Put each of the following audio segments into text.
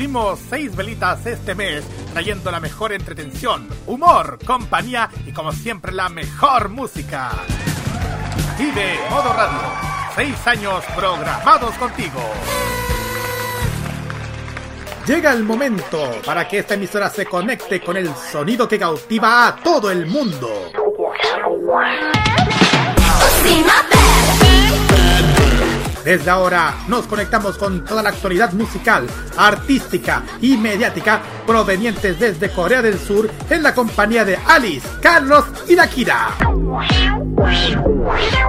Cumplimos seis velitas este mes, trayendo la mejor entretención, humor, compañía y como siempre la mejor música. Vive Modo Radio. Seis años programados contigo. Llega el momento para que esta emisora se conecte con el sonido que cautiva a todo el mundo. Desde ahora nos conectamos con toda la actualidad musical, artística y mediática provenientes desde Corea del Sur en la compañía de Alice, Carlos y Nakira.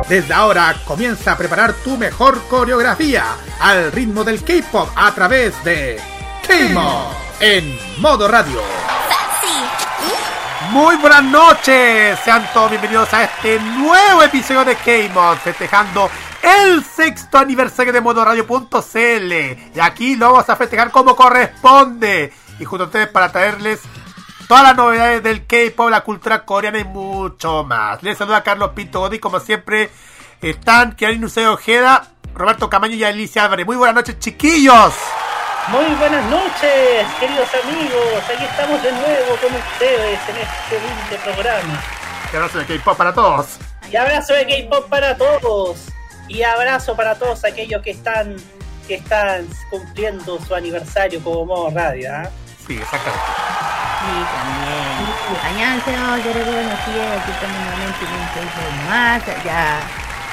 Desde ahora comienza a preparar tu mejor coreografía al ritmo del K-pop a través de K-Mod en modo radio. Muy buenas noches, sean todos bienvenidos a este nuevo episodio de K-Mod, festejando el sexto aniversario de modoradio.cl. Y aquí lo vamos a festejar como corresponde. Y junto a ustedes para traerles todas las novedades del K-pop, la cultura coreana y mucho más. Les saluda Carlos Pinto Godi, como siempre están Kiarin Useo Ojeda, Roberto Camaño y Alicia Álvarez. Muy buenas noches, chiquillos. Muy buenas noches, queridos amigos. Aquí estamos de nuevo con ustedes en este humilde programa. Y abrazo de K-pop para todos. Y abrazo de K-pop para todos. Y abrazo para todos aquellos que están, que están cumpliendo su aniversario como modo radio. ¿eh? Sí, exactamente. Sí, también. Sí, yo reconocí aquí también más, ya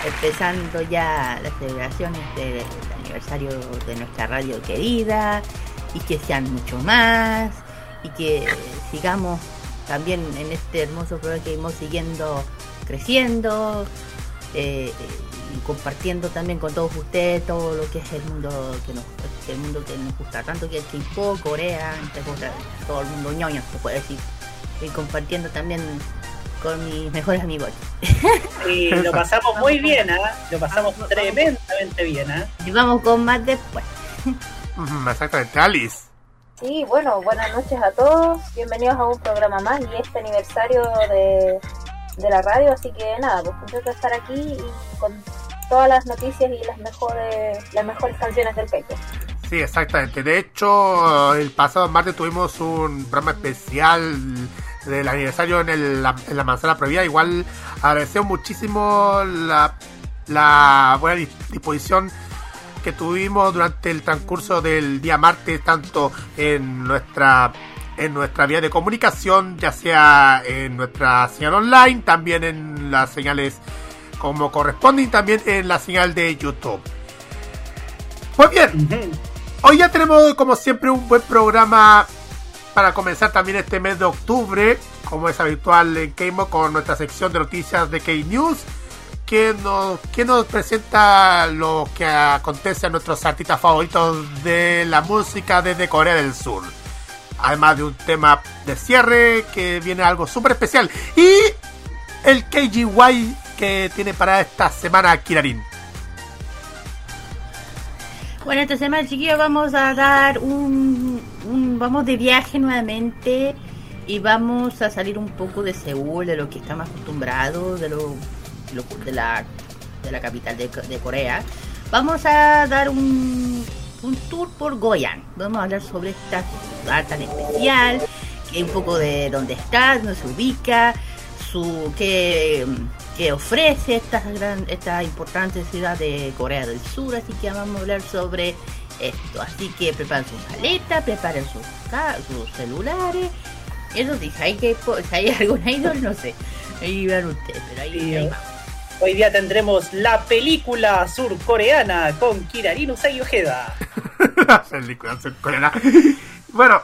empezando ya las celebraciones del aniversario de nuestra radio querida y que sean mucho más y que sigamos también en este hermoso programa que seguimos siguiendo creciendo. Eh, eh, compartiendo también con todos ustedes todo lo que es el mundo que nos el mundo que nos gusta tanto que es K-pop, Corea, todo el mundo ñoño se puede decir y compartiendo también con mis mejores amigos Y lo pasamos muy bien, ¿ah? Lo pasamos tremendamente bien, ¿ah? y vamos con más después Ujú, Exactamente, Alice. Sí, bueno, buenas noches a todos. Bienvenidos a un programa más y este aniversario de, de la radio. Así que nada, pues contento de estar aquí y con todas las noticias y las mejores las mejores canciones del pecho. Sí, exactamente. De hecho, el pasado martes tuvimos un programa especial del aniversario en, el- en la manzana prohibida. Igual agradecemos muchísimo la, la buena dis- disposición que tuvimos durante el transcurso del día martes, tanto en nuestra en nuestra vía de comunicación, ya sea en nuestra señal online, también en las señales como corresponde y también en la señal de YouTube. Pues bien, Hoy ya tenemos, como siempre, un buen programa para comenzar también este mes de octubre, como es habitual en K-Mo, con nuestra sección de noticias de K-News, que nos, que nos presenta lo que acontece a nuestros artistas favoritos de la música desde Corea del Sur. Además de un tema de cierre que viene algo súper especial. Y el KGY que tiene para esta semana Kirarin. Bueno, esta semana, chiquillos, vamos a dar un, Vamos de viaje nuevamente y vamos a salir un poco de Seúl, de lo que estamos acostumbrados, de, lo, de, la, de la capital de, de Corea. Vamos a dar un, un tour por Goyan. Vamos a hablar sobre esta ciudad tan especial, que un poco de dónde está, dónde se ubica, su qué, qué ofrece esta gran, esta importante ciudad de Corea del Sur, así que vamos a hablar sobre esto. Así que preparen sus maletas, preparen sus, sus celulares. Eso sí, si hay, que, si hay algún idol, no sé. Ahí vean ustedes, pero ahí, Sí, ahí va. Hoy día tendremos la película surcoreana con Kirarin Usagi Ojeda. La película surcoreana. Bueno,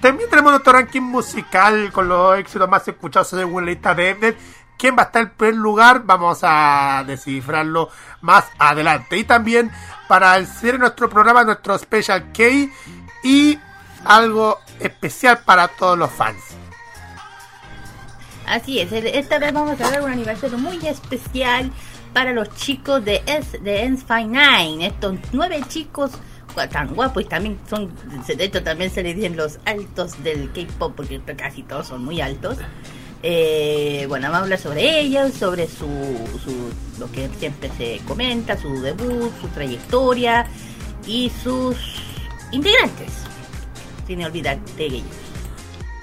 también tenemos nuestro ranking musical con los éxitos más escuchados según la lista de Mnet. ¿Quién va a estar en primer lugar? Vamos a descifrarlo más adelante. Y también para el nuestro programa, nuestro Special K y algo especial para todos los fans. Así es, esta vez vamos a dar un aniversario muy especial para los chicos de S, de Ensfine Nine. Estos nueve chicos tan guapos y también son, de también se les dicen los altos del K-pop porque casi todos son muy altos. Eh, bueno, vamos a hablar sobre ellos, sobre su, su, lo que siempre se comenta, su debut, su trayectoria y sus integrantes. sin olvidar de ellos.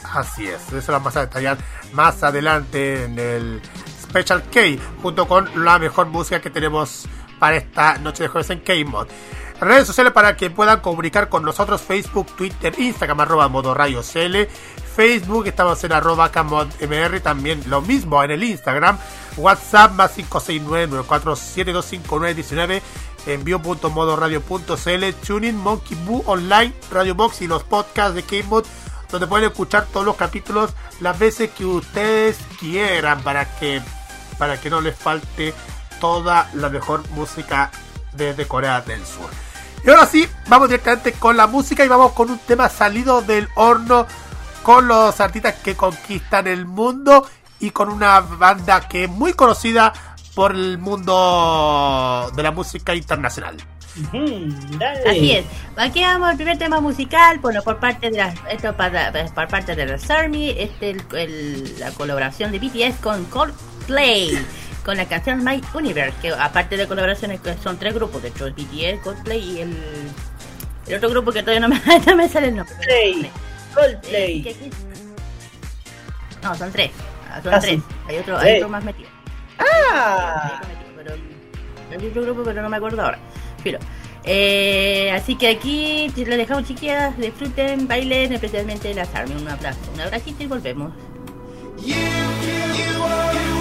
Así es, eso lo vamos a detallar más adelante en el Special K, junto con la mejor música que tenemos para esta noche de jueves en K-Mod. Redes sociales para que puedan comunicar con nosotros, Facebook, Twitter, Instagram, arroba modo Facebook, estamos en arroba mr también lo mismo en el Instagram, WhatsApp más 569-94725919, envío.modoradio.cl, Tuning, Monkey Boo Online, Radio Box y los podcasts de K-Mod donde pueden escuchar todos los capítulos las veces que ustedes quieran para que para que no les falte toda la mejor música desde Corea del Sur. Y ahora sí, vamos directamente con la música y vamos con un tema salido del horno con los artistas que conquistan el mundo y con una banda que es muy conocida por el mundo de la música internacional. Así es. Aquí vamos al primer tema musical, bueno, por parte de la, esto para, por parte de los Army, este el, la colaboración de BTS con Coldplay con la canción My Universe, que aparte de colaboraciones son tres grupos, de hecho el BTS, Coldplay y el, el otro grupo que todavía no me, no me sale el nombre. Coldplay. Eh, no, son tres. Ah, son ah, tres. Hay otro, hay otro más metido. Ah. Hay otro grupo, pero no me acuerdo ahora. Pero, eh, así que aquí les dejamos chiquillas, disfruten, bailen, especialmente las Army. Un abrazo, un abracito y volvemos. you.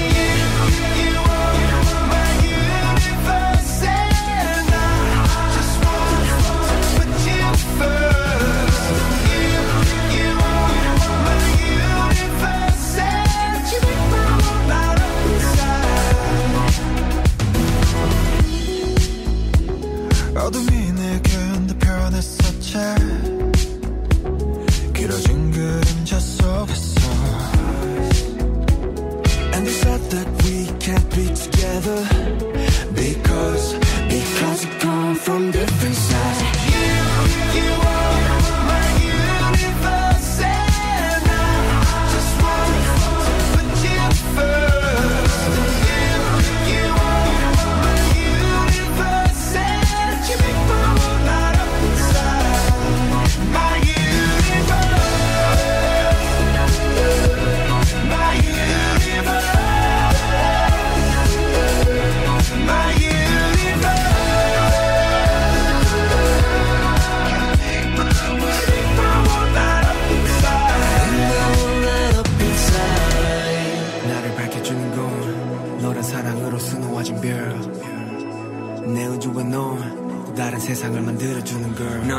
from the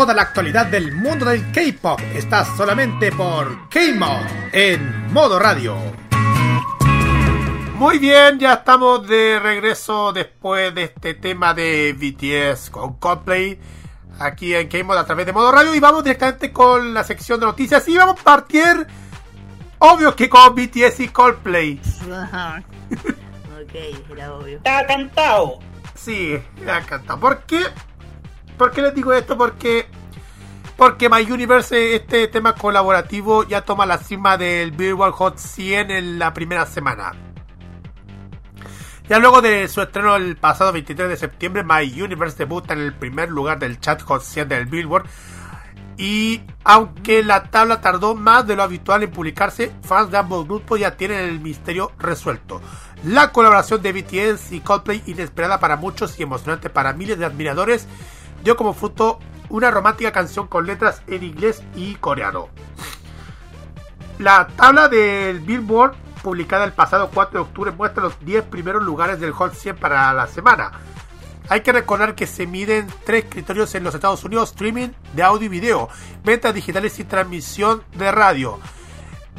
Toda la actualidad del mundo del K-pop está solamente por K-Mod en modo radio. Muy bien, ya estamos de regreso después de este tema de BTS con Coldplay aquí en K-Mod a través de modo radio y vamos directamente con la sección de noticias y vamos a partir obvio que con BTS y Coldplay. ok, era obvio. Está cantado. Sí, ha cantado. ¿Por qué? ¿Por qué les digo esto? Porque porque My Universe, este tema colaborativo, ya toma la cima del Billboard Hot 100 en la primera semana. Ya luego de su estreno el pasado 23 de septiembre, My Universe debuta en el primer lugar del chat Hot 100 del Billboard. Y aunque la tabla tardó más de lo habitual en publicarse, fans de ambos grupos ya tienen el misterio resuelto. La colaboración de BTS y Coldplay, inesperada para muchos y emocionante para miles de admiradores, dio como fruto una romántica canción con letras en inglés y coreano. La tabla del Billboard, publicada el pasado 4 de octubre, muestra los 10 primeros lugares del Hot 100 para la semana. Hay que recordar que se miden tres criterios en los Estados Unidos: streaming de audio y video, ventas digitales y transmisión de radio.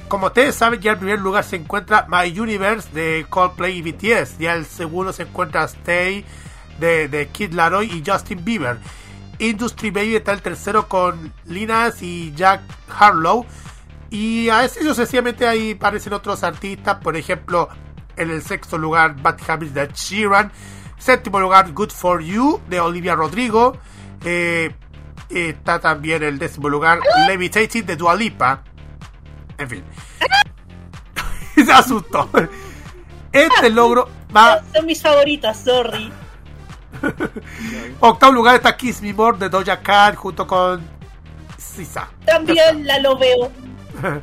Como ustedes saben, ya en primer lugar se encuentra My Universe de Coldplay y BTS. Ya el segundo se encuentra Stay de, Kid Laroi y Justin Bieber. Industry Baby está el tercero con Linas y Jack Harlow. Y a ese sucesivamente ahí aparecen otros artistas, por ejemplo, en el sexto lugar Bad Habits de Sheeran, séptimo lugar Good For You de Olivia Rodrigo, eh, está también el décimo lugar Levitating de Dua Lipa, en fin, se asustó. Este logro va Son mis favoritas, sorry. octavo lugar está Kiss Me More de Doja Cat junto con Sisa. También la lo veo.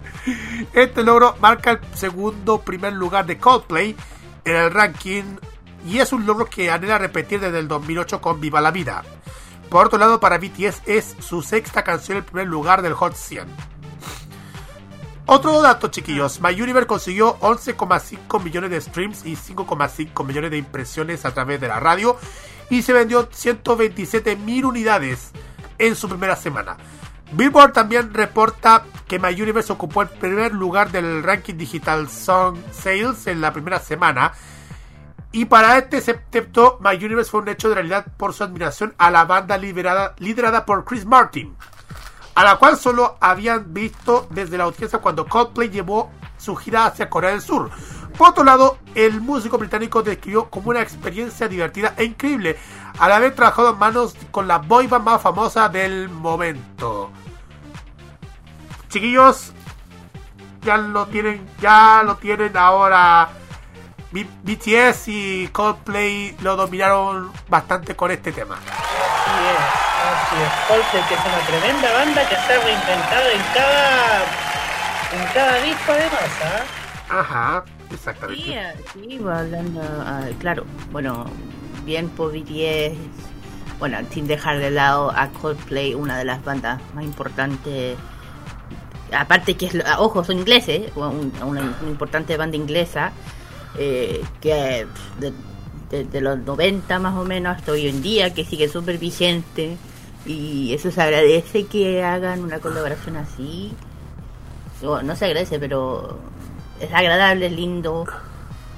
Este logro marca el segundo primer lugar de Coldplay en el ranking y es un logro que anhela repetir desde el 2008 con Viva la Vida. Por otro lado, para BTS es su sexta canción en el primer lugar del Hot 100. Otro dato, chiquillos. My Universe consiguió 11,5 millones de streams y 5,5 millones de impresiones a través de la radio y se vendió 127 mil unidades en su primera semana. Billboard también reporta que My Universe ocupó el primer lugar del ranking digital Song Sales en la primera semana. Y para este septeto, My Universe fue un hecho de realidad por su admiración a la banda liderada por Chris Martin, a la cual solo habían visto desde la audiencia cuando Coldplay llevó su gira hacia Corea del Sur. Por otro lado, el músico británico describió como una experiencia divertida e increíble al haber trabajado en manos con la boyband más famosa del momento. Chiquillos, ya lo tienen, ya lo tienen ahora. B- BTS y Coldplay lo dominaron bastante con este tema. Así es, así es. Coldplay, que es una tremenda banda que se ha reinventado en cada, en cada disco además, ¿ah? Ajá, exactamente. sí, va hablando, ah, claro, bueno, bien por bueno, sin dejar de lado a Coldplay, una de las bandas más importantes, aparte que ah, ojo, son ingleses, un- una, importante banda inglesa, eh, que de, de- de los 90 más o menos hasta hoy en día, que sigue súper vigente, y eso se agradece que hagan una colaboración así, o, no se agradece, pero es agradable, es lindo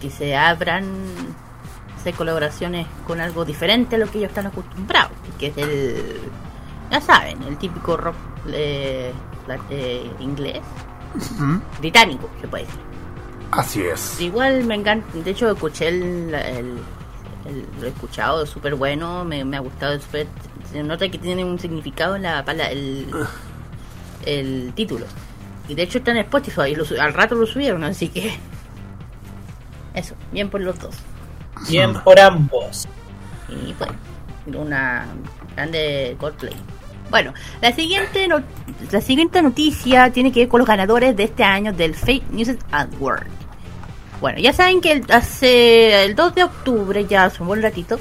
que se abran hacer colaboraciones con algo diferente a lo que ellos están acostumbrados, que es el, ya saben, el típico rock eh, la- eh, inglés, Ujú, británico, se puede decir. Así es. Igual me encanta, de hecho escuché el, el- el- lo he escuchado, es súper bueno, me, me ha gustado, es súper- se nota que tiene un significado en la palabra, el, el título. Y de hecho está en Spotify, y lo al rato lo subieron, así que eso, bien por los dos. Bien por ambos. Y bueno, una grande Coldplay. Bueno, la siguiente, no- la siguiente noticia tiene que ver con los ganadores de este año del Fake News Award. Bueno, ya saben que el, hace el 2 de octubre, ya hace un buen ratito,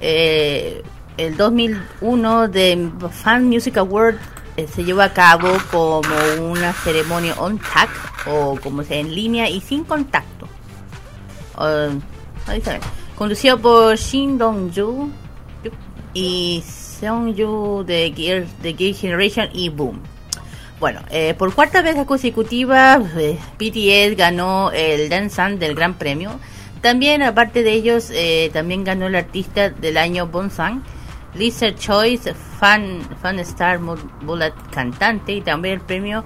eh, el 2001 de Fan Music Award se llevó a cabo como una ceremonia on tag o como sea en línea y sin contacto. Bien. Conducido por Shin Dong-ju y Seongju de Gear, de Gear Generation y Boom. Bueno, eh, por cuarta vez consecutiva, eh, ganó el Dansan del Gran Premio. También, aparte de ellos, eh, también ganó el artista del año Bonsang, Lisa Choice, Fan, Fan Star Bullet Cantante, y también el premio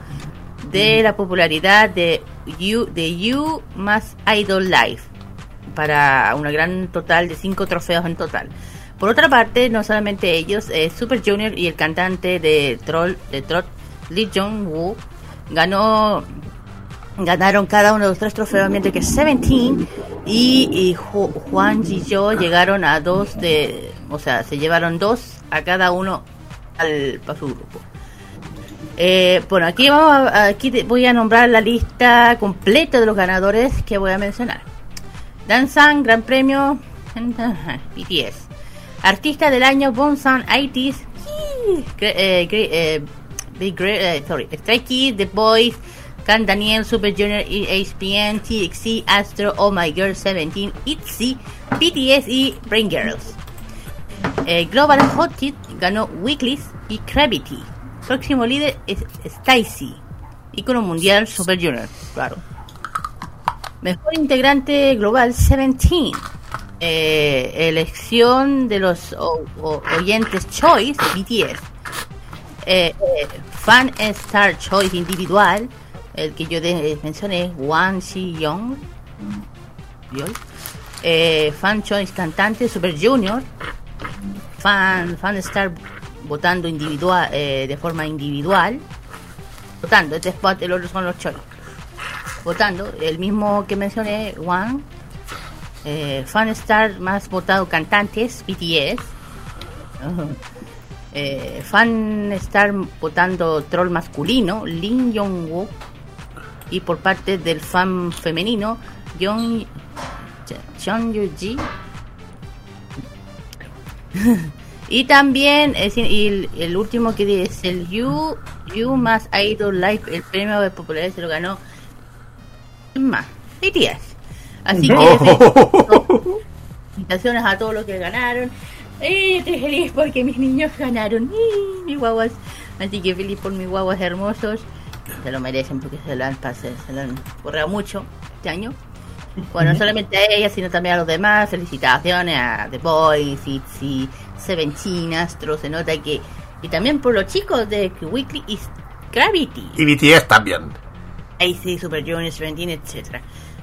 de la popularidad de You, de You más Idol Life, para una gran total de cinco trofeos en total. Por otra parte, no solamente ellos, eh, Super Junior y el cantante de Troll, de Trot, Lee Jong-woo, ganó ganaron cada uno de los tres trofeos, mientras que Seventeen y, y Juan Ji-yo llegaron a dos de, o sea, se llevaron dos a cada uno al, para su grupo. Eh, bueno, aquí, vamos aquí voy a nombrar la lista completa de los ganadores que voy a mencionar. Danzan, Gran Premio BTS. Artista del año Bonsan ITs. Eh, eh, sorry, Stray Kids, The Boys, Can Daniel, Super Junior, ESPN, TXC, Astro, Oh My Girl 17, ITZY, BTS y Brain Girls. Eh, Global Hot Hit ganó Weeklies y Gravity. Próximo líder es Stacy, icono mundial Super Junior, claro. Mejor integrante global 17. Eh, elección de los oyentes Choice BTS. Eh, eh, fan Star Choice individual, el que yo mencioné, Wang Si Young. fan Choice cantante Super Junior. Fan, fan Star votando individual de forma individual. Votando, este spot, el otro son los Choice. Votando, el mismo que mencioné, Wang. fan Star más votado cantantes, BTS eh, fan estar votando troll masculino, Lin Jong-woo, y por parte del fan femenino, Jong Yu-ji. y también y el, último que es el You You más Idol Life, el premio de popularidad se lo ganó más BTS. Así que felicitaciones a todos los que ganaron estoy feliz porque mis niños ganaron. mis guaguas. Así que feliz por mis guaguas hermosos. Se lo merecen porque se lo han pasado, se lo han mucho este año. Bueno, no solamente a ella, sino también a los demás. Felicitaciones a The Boys, Itzy, Seventeen, Astro. Se nota que. Y también por los chicos de Weekly y Gravity. Y BTS también. Sí, Super Junior, Seventeen, etc.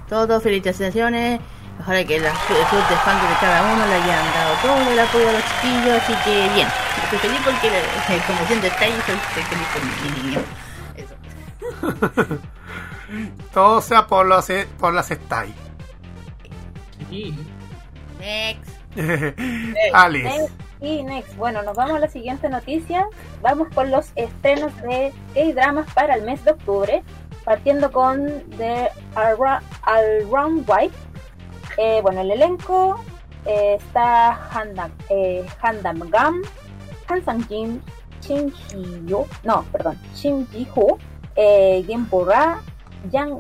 Todos felicitaciones. Ojalá que las clubes de fans de cada uno le hayan dado todo el apoyo a los chiquillos, así que bien. Estoy feliz porque, como siendo está ahí, estoy feliz por mi niño. Eso. todo sea por, los, eh, por las style. Next. Alice. Next. Y next, bueno, nos vamos a la siguiente noticia. Vamos con los estrenos de K-dramas para el mes de octubre, partiendo con The All Round White, eh, bueno, el elenco eh, está Handam, eh, Handam Gam, Han Sang Jin, Shin Ji Yo, no, perdón, Shin Ji Ho, eh, Ra, Yang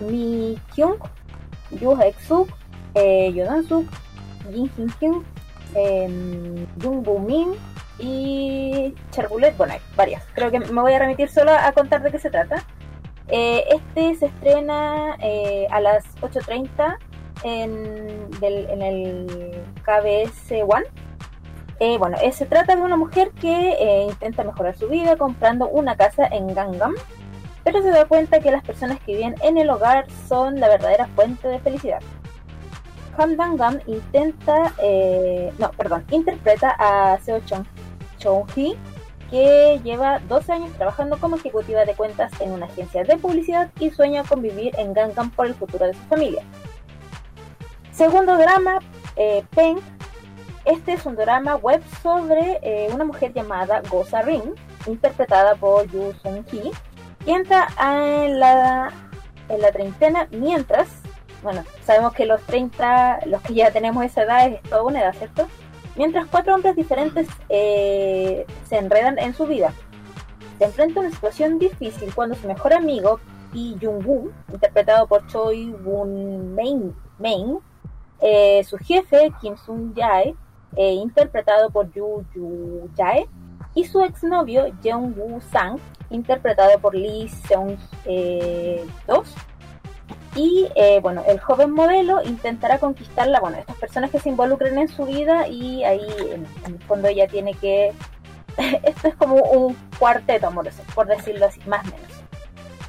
Mi Kyung, Yoo Haek Suk, eh, Dan Suk, Jin Hin Kyung, eh, Jung Boo Min y Charbulet. Hay varias. Creo que me voy a remitir solo a contar de qué se trata. Eh, este se estrena eh, a las 8.30 en, el KBS One. Eh, bueno, eh, se trata de una mujer que intenta mejorar su vida comprando una casa en Gangnam, pero se da cuenta que las personas que viven en el hogar son la verdadera fuente de felicidad. Han Dangam intenta, no, perdón, interpreta a Seo Chong Hee, que lleva 12 años trabajando como ejecutiva de cuentas en una agencia de publicidad y sueña con vivir en Gangnam por el futuro de su familia. Segundo drama, eh, Peng. Este es un drama web sobre eh, una mujer llamada Goza Ring, interpretada por Yu Sung que entra en la, en la treintena mientras, bueno, sabemos que los 30, los que ya tenemos esa edad es toda una edad, ¿cierto? Mientras cuatro hombres diferentes eh, se enredan en su vida. Se enfrenta a una situación difícil cuando su mejor amigo, Pi Jung-woo, interpretado por Choi Woon Main, eh, su jefe, Kim Sung Jae, eh, interpretado por Yu Yu Jae, y su exnovio Jeong Woo Sang, interpretado por Lee Seung eh, Dos. Y eh, bueno, el joven modelo intentará conquistarla, bueno, estas personas que se involucren en su vida y ahí en, en el fondo ella tiene que... Esto es como un cuarteto amoroso, por decirlo así, más o menos.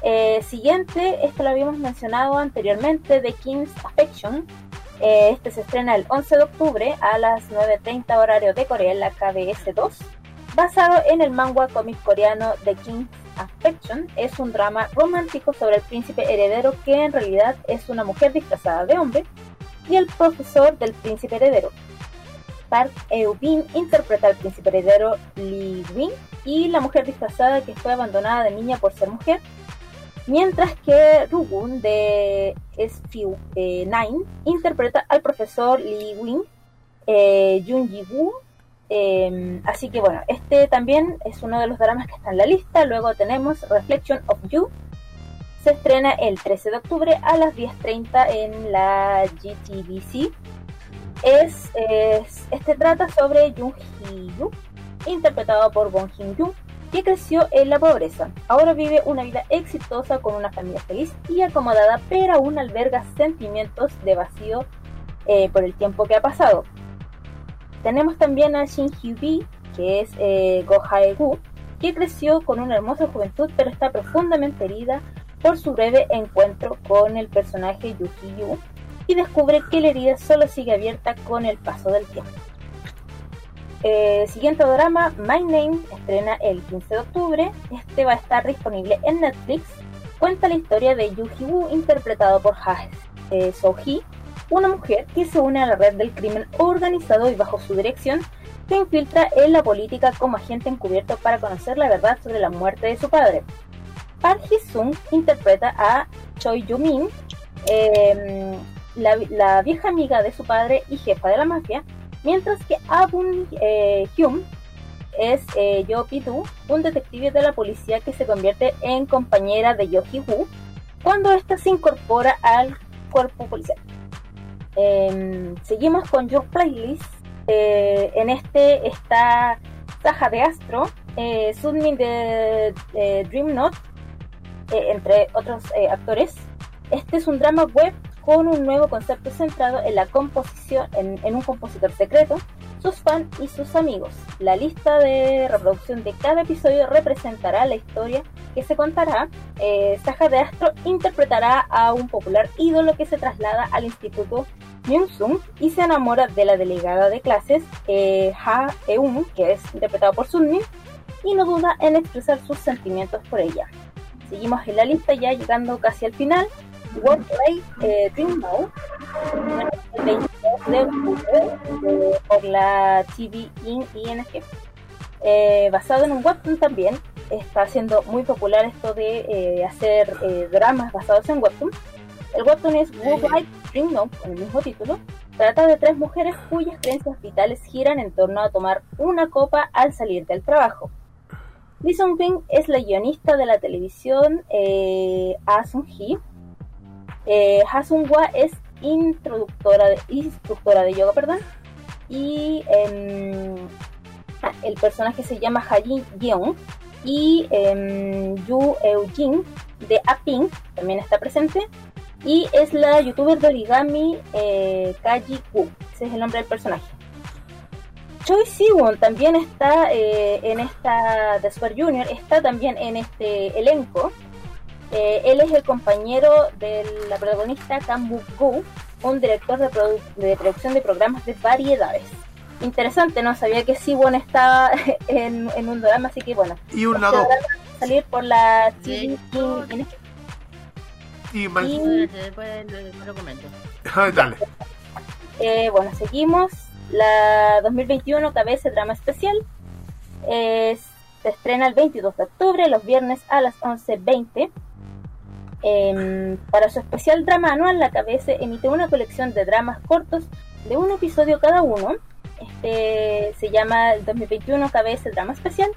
Eh, siguiente, esto lo habíamos mencionado anteriormente, The King's Affection. Eh, este se estrena el 11 de octubre a las 9.30 horario de Corea en la KBS 2. Basado en el manga cómic coreano The King's Affection, es un drama romántico sobre el príncipe heredero que en realidad es una mujer disfrazada de hombre y el profesor del príncipe heredero. Park Eubin interpreta al príncipe heredero Lee Win y la mujer disfrazada que fue abandonada de niña por ser mujer mientras que Rugun de SFU 9 interpreta al profesor Lee Wing, eh, Jun Ji Woo. Eh, así que bueno, este también es uno de los dramas que está en la lista. Luego tenemos Reflection of You. Se estrena el 13 de octubre a las 10.30 en la GTBC. Es, es, este trata sobre Jung Hee-yu, interpretado por Bong Jin-yoon, que creció en la pobreza. Ahora vive una vida exitosa con una familia feliz y acomodada, pero aún alberga sentimientos de vacío eh, por el tiempo que ha pasado. Tenemos también a Shin Hyu-bi, que es eh, Go que creció con una hermosa juventud, pero está profundamente herida por su breve encuentro con el personaje Yu Yu y descubre que la herida solo sigue abierta con el paso del tiempo. Eh, siguiente drama, My Name, estrena el 15 de octubre. Este va a estar disponible en Netflix. Cuenta la historia de Yu Woo, interpretado por Ha eh, So-hee, una mujer que se une a la red del crimen organizado y bajo su dirección se infiltra en la política como agente encubierto para conocer la verdad sobre la muerte de su padre. Park Hee-sung interpreta a Choi Yoo-min, eh, la, vieja amiga de su padre y jefa de la mafia, mientras que Abun eh, Hyun es eh, Yo Pidu, un detective de la policía que se convierte en compañera de Yo Hee-woo cuando ésta se incorpora al cuerpo policial. Eh, seguimos con Your Playlist. Eh, en este está Saja de Astro, eh, Sunmin de, de Dream Note, eh, entre otros actores. Este es un drama web con un nuevo concepto centrado en la composición, en, un compositor secreto, sus fans y sus amigos. La lista de reproducción de cada episodio representará la historia que se contará. Eh, Saja de Astro interpretará a un popular ídolo que se traslada al instituto Myungsung y se enamora de la delegada de clases eh, Ha Eun, que es interpretado por Sunmin, y no duda en expresar sus sentimientos por ella. Seguimos en la lista ya llegando casi al final. Wordplay eh, Dream Now, el 22 de octubre eh, por la TV In ING. Eh, basado en un webtoon también, está siendo muy popular esto de eh, hacer dramas basados en webtoon. El webtoon es Worldwide Dream Now, con el mismo título. Trata de tres mujeres cuyas creencias vitales giran en torno a tomar una copa al salir del trabajo. Lee Sung-bin es la guionista de la televisión eh, Ah Sung-hee, eh, Hasungwa es instructora de yoga, perdón. Y eh, el personaje se llama Hajin Yeon. Y eh, Yu Eujin de Aping también está presente. Y es la youtuber de origami eh, Kaji Wu. Ese es el nombre del personaje. Choi Siwon también está eh, en esta de Super Junior, está también en este elenco. Eh, él es el compañero de la protagonista Kam Buk-gu, un director de, produ de, producción de programas de variedades. Interesante, no sabía que Siwon estaba en, en, un drama, así que bueno. Y un lado. Salir por la TV sí. Y, mal... y... Después lo comento. Dale. Eh, bueno, seguimos. La 2021 cabeza drama especial. Eh, se estrena el 22 de octubre, los viernes a las 11.20. Eh, para su especial drama anual, la KBS emite una colección de dramas cortos de un episodio cada uno. Este se llama el 2021 KBS Drama Especial.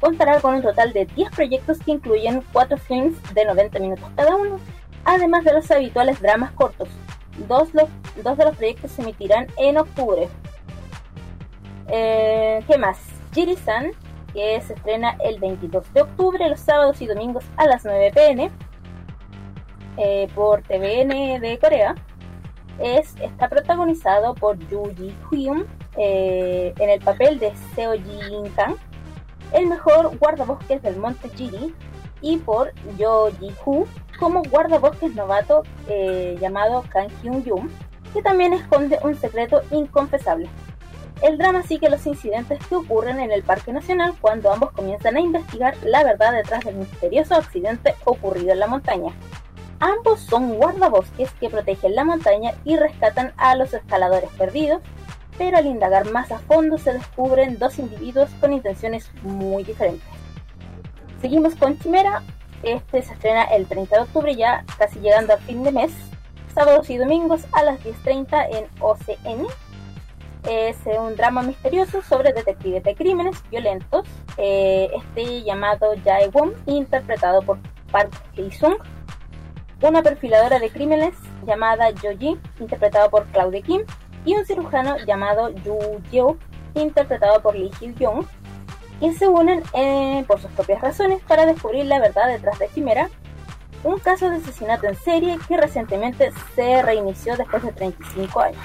Contará con un total de 10 proyectos que incluyen 4 films de 90 minutos cada uno, además de los habituales dramas cortos. Dos de los proyectos se emitirán en octubre. Eh, ¿Qué más? Jiri-san, que se estrena el 22 de octubre, los sábados y domingos a las 9 pm eh, por TVN de Corea. Es, está protagonizado por Yoo Ji Hyun eh, en el papel de Seo Jin Kang, el mejor guardabosques del monte Jiri, y por Yo Ji Hu como guardabosques novato eh, llamado Kang Hyun Yum, que también esconde un secreto inconfesable. El drama sigue los incidentes que ocurren en el Parque Nacional cuando ambos comienzan a investigar la verdad detrás del misterioso accidente ocurrido en la montaña. Ambos son guardabosques que protegen la montaña y rescatan a los escaladores perdidos, pero al indagar más a fondo se descubren dos individuos con intenciones muy diferentes. Seguimos con Chimera, este se estrena el 30 de octubre ya casi llegando al fin de mes, sábados y domingos a las 10.30 en OCN. Es un drama misterioso sobre detectives de crímenes violentos, eh, este llamado Jae Won, interpretado por Park Hee-sung, una perfiladora de crímenes llamada Joji, interpretado por Claudia Kim, y un cirujano llamado Yu Yeo, interpretado por Lee Hyo-young, y se unen eh, por sus propias razones para descubrir la verdad detrás de Chimera, un caso de asesinato en serie que recientemente se reinició después de 35 años.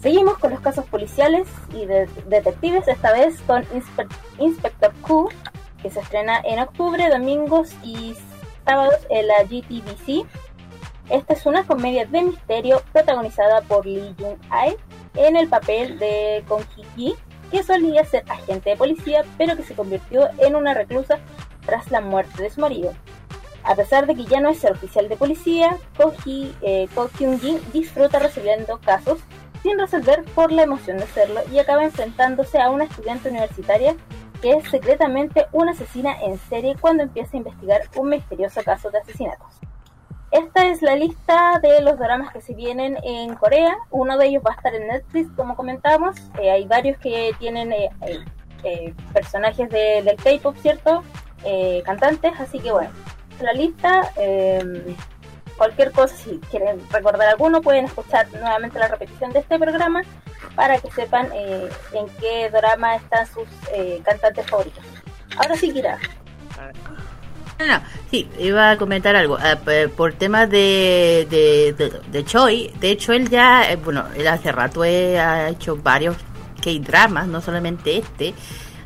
Seguimos con los casos policiales y de detectives, esta vez con Inspector Q, que se estrena en octubre, domingos y sábados en la GTBC. Esta es una comedia de misterio protagonizada por Lee Jung-ae en el papel de Kong Hee que solía ser agente de policía, pero que se convirtió en una reclusa tras la muerte de su marido. A pesar de que ya no es el oficial de policía, Ko, eh, Kyung-jin disfruta resolviendo casos sin resolver por la emoción de hacerlo y acaba enfrentándose a una estudiante universitaria que es secretamente una asesina en serie cuando empieza a investigar un misterioso caso de asesinatos. Esta es la lista de los dramas que se vienen en Corea. Uno de ellos va a estar en Netflix, como comentamos. Eh, hay varios que tienen eh, eh, personajes de, del K-pop, ¿cierto? cantantes, así que bueno, la lista. cualquier cosa, si quieren recordar alguno, pueden escuchar nuevamente la repetición de este programa para que sepan eh, en qué drama están sus eh, cantantes favoritos. Ahora sí, Kira. No, sí, iba a comentar algo. Ah, por temas de, de, de, Choi, de hecho, él ya, eh, bueno, él hace rato ha hecho varios K-dramas, no solamente este.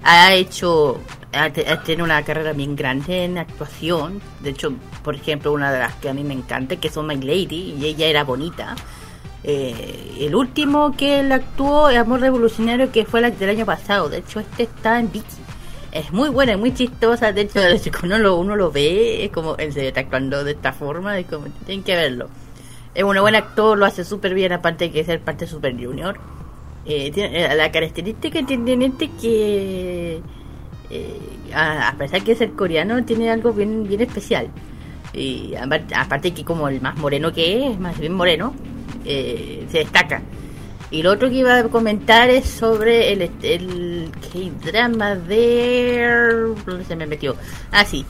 Ha hecho, ha, tenido una carrera bien grande en actuación. De hecho, por ejemplo, una de las que a mí me encanta, que es My Lady, y ella era bonita. Eh, el último que él actuó, Amor Revolucionario, que fue el del año pasado. De hecho, este está en Vicky. Es muy buena, es muy chistosa. De hecho, uno lo, uno lo ve, es como él se está actuando de esta forma. Es como, tienen que verlo. Es un buen actor, lo hace súper bien, aparte de que ser parte Super Junior. Eh, tiene, eh, la característica que tiene este que, a, pesar de ser coreano, tiene algo bien, bien especial. Y aparte, aparte que como el más moreno que es, más bien moreno, eh, se destaca. Y lo otro que iba a comentar es sobre el, el drama de... ¿Dónde se me metió? Ah, sí.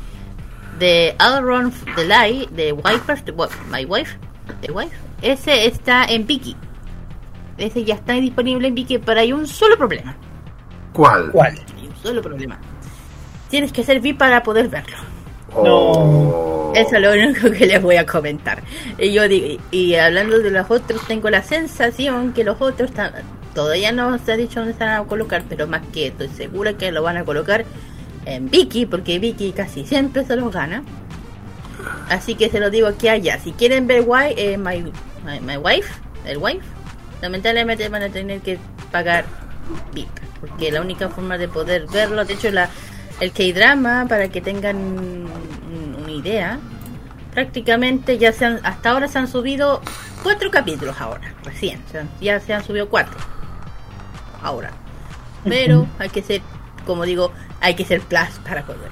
De All Run the Lie, de Wife, My Wife, The Wife. Ese está en Viki. Ese ya está disponible en Viki, pero hay un solo problema. ¿Cuál? ¿Cuál? Hay un solo problema. Tienes que ser VIP para poder verlo. No. Eso es lo único que les voy a comentar. Y yo digo, y hablando de los otros, tengo la sensación que los otros todavía no se ha dicho dónde están a colocar, pero más que estoy segura que lo van a colocar en Vicky, porque Vicky casi siempre se los gana. Así que se lo digo aquí allá. Si quieren ver why, eh, my, my, Wife, el Wife, lamentablemente van a tener que pagar VIP, porque la única forma de poder verlo, de hecho la el K-drama, para que tengan idea, prácticamente ya se han, hasta ahora se han subido cuatro capítulos ahora, recién, ya se han subido cuatro. Ahora. Pero hay que ser, como digo, hay que ser plus para poder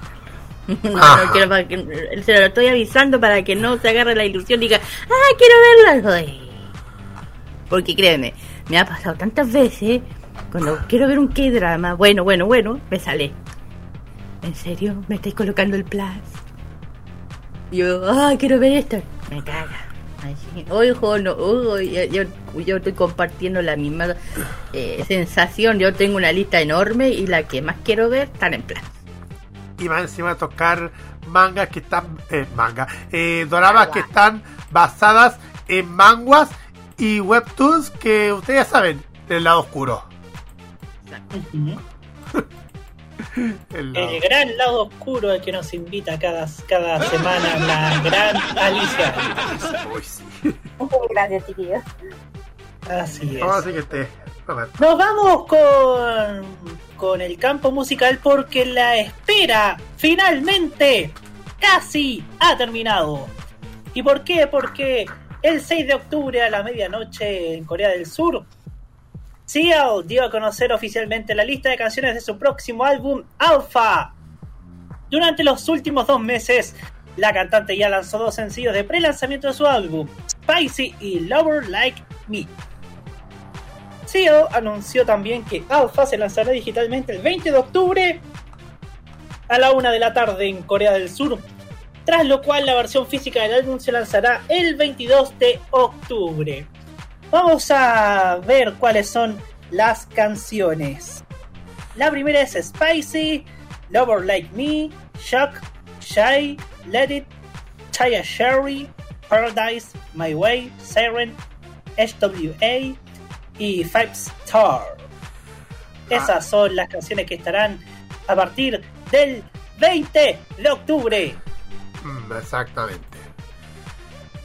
no, quiero se lo estoy avisando para que no se agarre la ilusión y diga, ah, quiero verla. Porque créeme, me ha pasado tantas veces cuando quiero ver un K-drama, bueno, bueno, bueno, me sale ¿En serio? ¿Me estáis colocando el plus? Yo, ah, quiero ver esto. Me caga. Ay. Ojo, no, ojo, yo, yo, yo estoy compartiendo la misma eh, sensación. Yo tengo una lista enorme y la que más quiero ver están en plan. Y más encima tocar mangas que están. Eh, manga. Eh, doramas que están basadas en manguas y webtoons que ustedes ya saben del lado oscuro. Ujú. El lado- El gran lado oscuro al que nos invita cada, cada semana la gran Alicia. Gracias, chiquillos. Así es. Vamos a siguiente. A ver. Nos vamos con, con el campo musical porque la espera finalmente casi ha terminado. ¿Y por qué? Porque el 6 de octubre a la medianoche en Corea del Sur, Seal dio a conocer oficialmente la lista de canciones de su próximo álbum Alpha. Durante los últimos dos meses, la cantante ya lanzó dos sencillos de pre-lanzamiento de su álbum, Spicy y Lover Like Me. CEO anunció también que Alpha se lanzará digitalmente el 20 de octubre a la una de la tarde en Corea del Sur, tras lo cual la versión física del álbum se lanzará el 22 de octubre. Vamos a ver cuáles son las canciones. La primera es Spicy, Lover Like Me, Shock, Shy, Let It, Chaya Sherry, Paradise, My Way, Siren, HWA y Five Star. Esas son las canciones que estarán a partir del 20 de octubre. Mm, exactamente.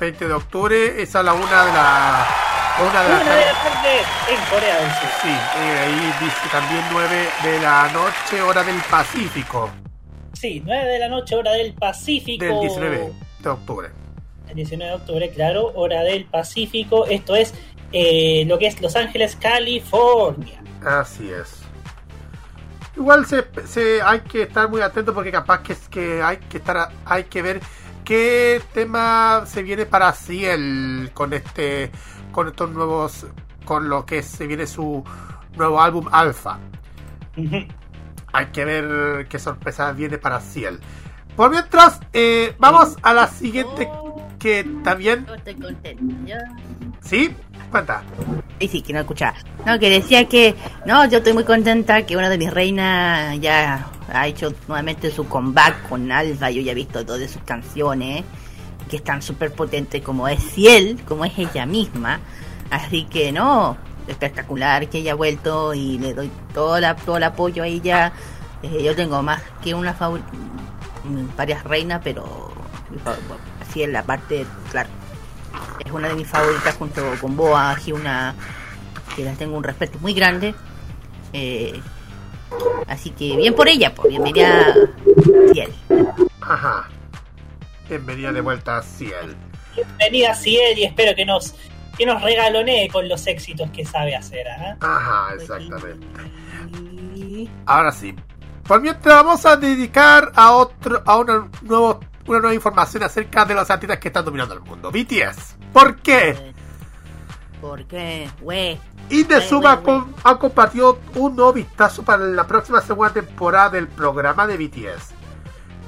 20 de octubre, es la una de la. Una de la Una de la tarde en Corea del Sur. Sí, eh, ahí dice también 9 de la noche, hora del Pacífico, Sí, 9 de la noche, hora del Pacífico. del 19 de octubre. El 19 de octubre, claro, hora del Pacífico. Esto es eh, lo que es Los Ángeles, California. Así es. Igual se, se- hay que estar muy atento porque capaz que es que hay que estar a- hay que ver qué tema se viene para Ciel con este con estos nuevos con lo que se viene su nuevo álbum Alpha. Hay que ver qué sorpresa viene para Ciel. Por mientras, eh, vamos a la siguiente que también, Yo estoy. ¿sí? Cuenta. Y sí, que no escuchaba. No, que decía que, no, yo estoy muy contenta que una de mis reinas ya ha hecho nuevamente su comeback con Alba. Yo ya he visto dos de sus canciones, que están súper potentes, como es Ciel, como es ella misma. Así que no, espectacular que haya vuelto y le doy todo, la, todo el apoyo a ella. Eh, yo tengo más que una varias reinas, pero así en la parte, claro, es una de mis favoritas junto con Boa, una que las tengo un respeto muy grande. Eh, así que bien por ella, pues bienvenida Ciel. Ajá. Bienvenida de vuelta a Ciel. Bienvenida Ciel y espero que nos, que nos regalonee con los éxitos que sabe hacer. ¿ah? Ajá, exactamente. Ahora sí. Por mientras vamos a dedicar a otro, a una, nuevo, una nueva información acerca de los artistas que están dominando el mundo. BTS. ¿Por qué? ¿Por qué? Güey. Güey. ha compartido un nuevo vistazo para la próxima segunda temporada del programa de BTS.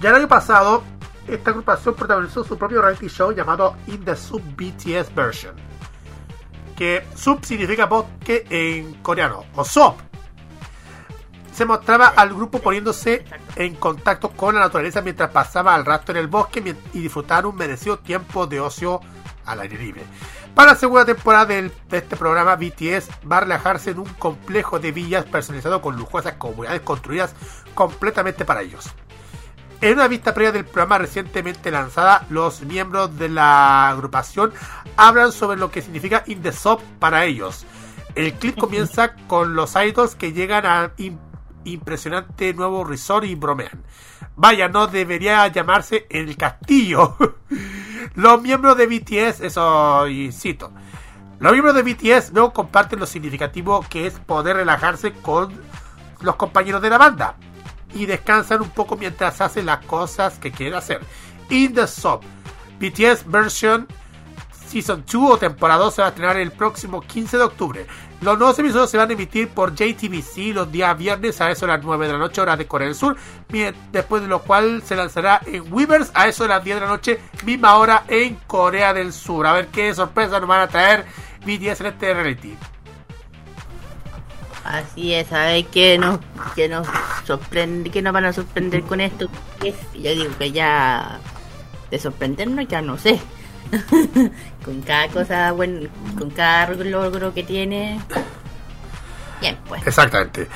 Ya el año pasado, esta agrupación protagonizó su propio reality show llamado In the Sub BTS Version. Que sub significa bosque en coreano, o sop. Se mostraba al grupo poniéndose en contacto con la naturaleza mientras pasaba el rato en el bosque y disfrutaban un merecido tiempo de ocio al aire libre. Para la segunda temporada de este programa, BTS va a relajarse en un complejo de villas personalizado con lujosas comunidades construidas completamente para ellos. En una vista previa del programa recientemente lanzada, los miembros de la agrupación hablan sobre lo que significa In the Sub para ellos. El clip comienza con los idols que llegan a impresionante nuevo resort y bromean. Vaya, no debería llamarse el castillo. los miembros de BTS, eso cito. Los miembros de BTS luego comparten lo significativo que es poder relajarse con los compañeros de la banda y descansan un poco mientras hacen las cosas que quieren hacer. In the Sub, BTS version Season 2 o temporada 2 se va a estrenar el próximo 15 de octubre. Los nuevos episodios se van a emitir por JTBC los días viernes a eso de las 9 de la noche, hora de Corea del Sur, después de lo cual se lanzará en Weavers a eso de las 10 de la noche, misma hora en Corea del Sur. A ver qué sorpresa nos van a traer BTS en este reality. Así es, a ver qué nos, qué nos sorprende, qué nos van a sorprender con esto. Yo digo que ya de sorprendernos ya no sé. con cada cosa, bueno, con cada logro que tiene. Bien, pues. Exactamente.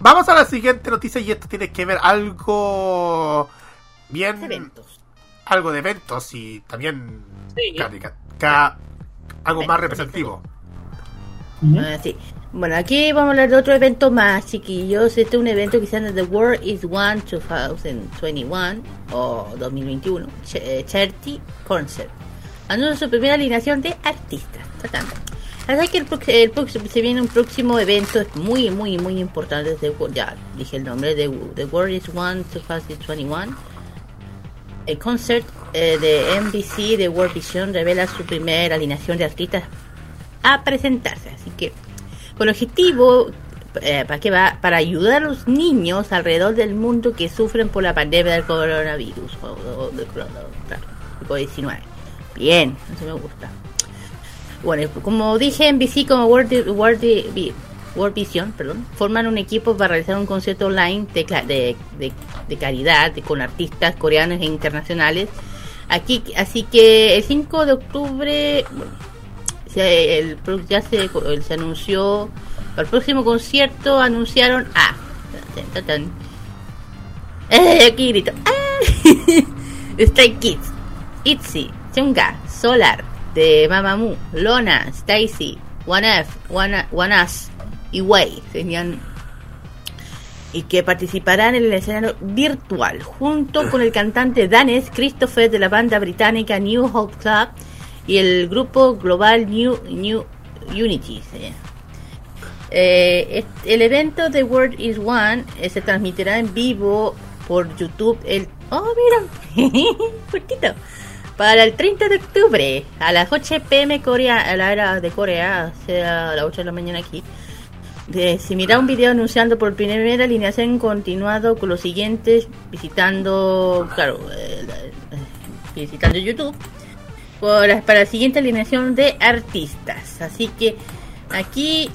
Vamos a la siguiente noticia y esto tiene que ver algo bien. eventos. Algo de eventos y también algo más representativo. Ah, sí. Bueno, aquí vamos a hablar de otro evento más, chiquillos. Este es un evento que se llama The World is One 2021 o 2021 Charity Concert. Anuncia su primera alineación de artistas. Así que el, próximo, se viene un próximo evento es muy, muy, muy importante. ya dije el nombre de The World is One 2021. El concert eh, de NBC de World Vision revela su primera alineación de artistas a presentarse. Así que con el objetivo eh, ¿para qué va? Para ayudar a los niños alrededor del mundo que sufren por la pandemia del coronavirus o, del COVID-19. Bien, eso me gusta. Bueno, como dije, en BC como World, World, Vision perdón, forman un equipo para realizar un concierto online de, de, de, caridad con artistas coreanos e internacionales. Aquí, así que el 5 de octubre, el, ya se, se anunció para el próximo concierto anunciaron a eh, aquí grito Stray Kids Itzy Chunga Solar de Mamamoo Lona Stacy One F One, One Us y Way serían y que participarán en el escenario virtual junto con el cantante danés Christopher de la banda británica New Hope Club y el grupo global New, New Unity. Eh, el evento de World is One eh, se transmitirá en vivo por YouTube el... ¡Oh, mira! Cortito. Para el 30 de octubre a las 8 pm Corea, a la hora de Corea, sea a las 8 de la mañana aquí. De, se mira un video anunciando por primera alineación continuado con los siguientes visitando, claro, eh, visitando YouTube para la siguiente alineación de artistas. Así que aquí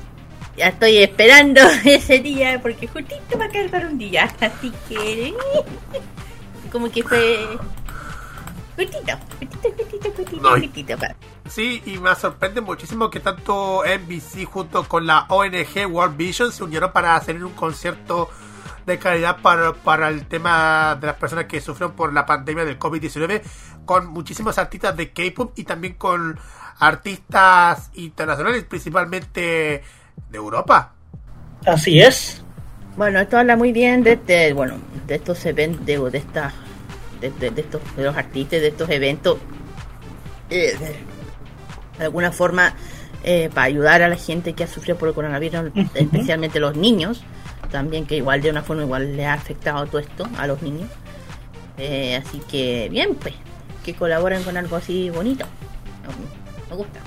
ya estoy esperando ese día porque justito va a caer para un día. Así que como que fue justito, justito, justito, justito, justito Sí, y me sorprende muchísimo que tanto NBC junto con la ONG World Vision se unieron para hacer un concierto de calidad para, para el tema de las personas que sufrieron por la pandemia del COVID-19 con muchísimos artistas de K-pop y también con artistas internacionales, principalmente de Europa. Así es. Bueno, esto habla muy bien de, este, bueno, de estos eventos, de, de, de, estos, de los artistas, de estos eventos, eh, de alguna forma, eh, para ayudar a la gente que ha sufrido por el coronavirus, especialmente los niños, también que igual de una forma igual le ha afectado todo esto a los niños. Eh, así que bien, pues, que colaboren con algo así bonito. Me gusta.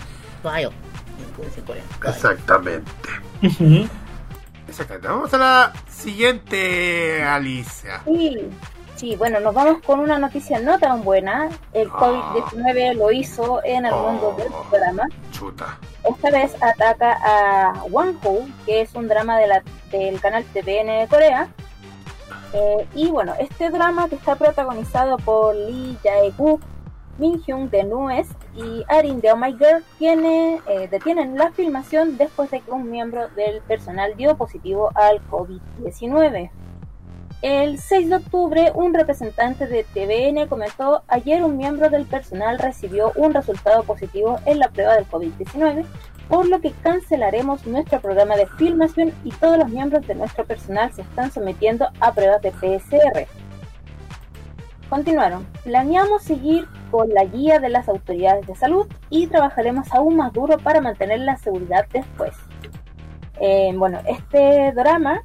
Exactamente. Exactamente. Vamos a la siguiente, Alicia. Sí, sí, bueno, nos vamos con una noticia no tan buena. El ah. COVID-19 lo hizo en el mundo del oh, programa. Chuta. Esta vez ataca a Wonho, que es un drama de la, del canal TVN de Corea eh, y bueno, este drama que está protagonizado por Lee Jae-guk, Min Hyun de Nues y Arin de Oh My Girl tiene, eh, detienen la filmación después de que un miembro del personal dio positivo al COVID-19. El 6 de octubre, un representante de TVN comentó, ayer un miembro del personal recibió un resultado positivo en la prueba del COVID-19 por lo que cancelaremos nuestro programa de filmación y todos los miembros de nuestro personal se están sometiendo a pruebas de PSR. Continuaron, planeamos seguir con la guía de las autoridades de salud y trabajaremos aún más duro para mantener la seguridad después. Eh, bueno, este drama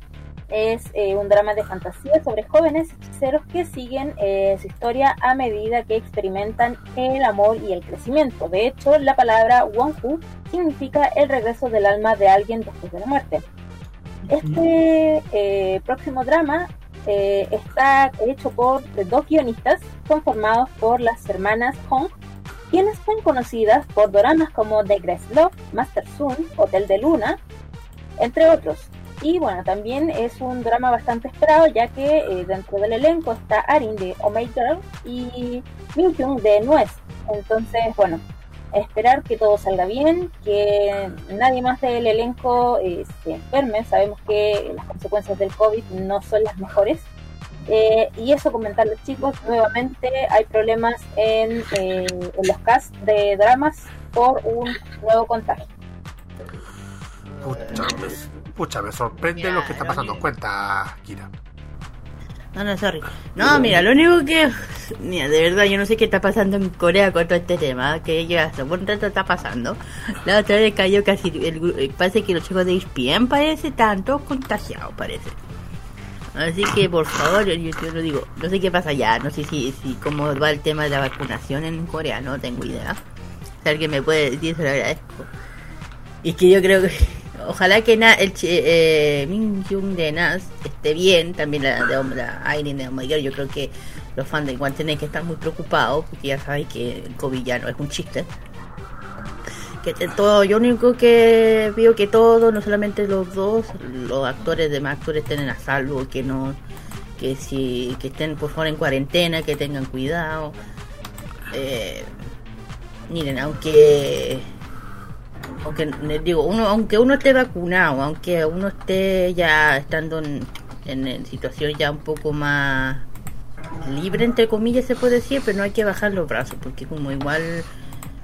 es eh, un drama de fantasía sobre jóvenes hechiceros que siguen eh, su historia a medida que experimentan el amor y el crecimiento. De hecho, la palabra Wonhu significa el regreso del alma de alguien después de la muerte. Este eh, próximo drama está hecho por dos guionistas conformados por las hermanas Hong, quienes son conocidas por dramas como The Grace Master Sun, Hotel de Luna, entre otros. Y bueno, también es un drama bastante esperado, ya que eh, dentro del elenco está Arin de Oh My Girl y de Nuez. Entonces, bueno, esperar que todo salga bien, que nadie más del elenco eh, se enferme. Sabemos que las consecuencias del COVID no son las mejores. Eh, y eso comentarles chicos, nuevamente hay problemas en, en los casts de dramas por un nuevo contagio. Me, pucha, me sorprende lo que está pasando. Cuenta, Kira. No, no, sorry. No, mira, lo único que. Mira, de verdad, yo no sé qué está pasando en Corea con todo este tema. Que ya hace buen rato está pasando. La otra vez cayó casi. El, eh, parece que los chicos de ESPN parece tanto contagiados, parece. Así que, por favor, yo, yo lo digo. No sé qué pasa allá. No sé si, si cómo va el tema de la vacunación en Corea. No tengo idea. Si alguien me puede decir, se lo agradezco. Y que yo creo que. Ojalá que na, el chi- eh, Min Jung de Nas esté bien. También la de la Irene de Girl, Yo creo que los fans de igual tienen que estar muy preocupados. Porque ya sabéis que el COVID ya no es un chiste. Que te- todo, yo único que veo que todos, no solamente los dos, los actores, demás actores estén a salvo, que no, que si, que estén por favor en cuarentena, que tengan cuidado. Eh, miren, aunque aunque les digo uno aunque uno esté vacunado aunque uno esté ya estando en, situación ya un poco más libre entre comillas se puede decir pero no hay que bajar los brazos porque como igual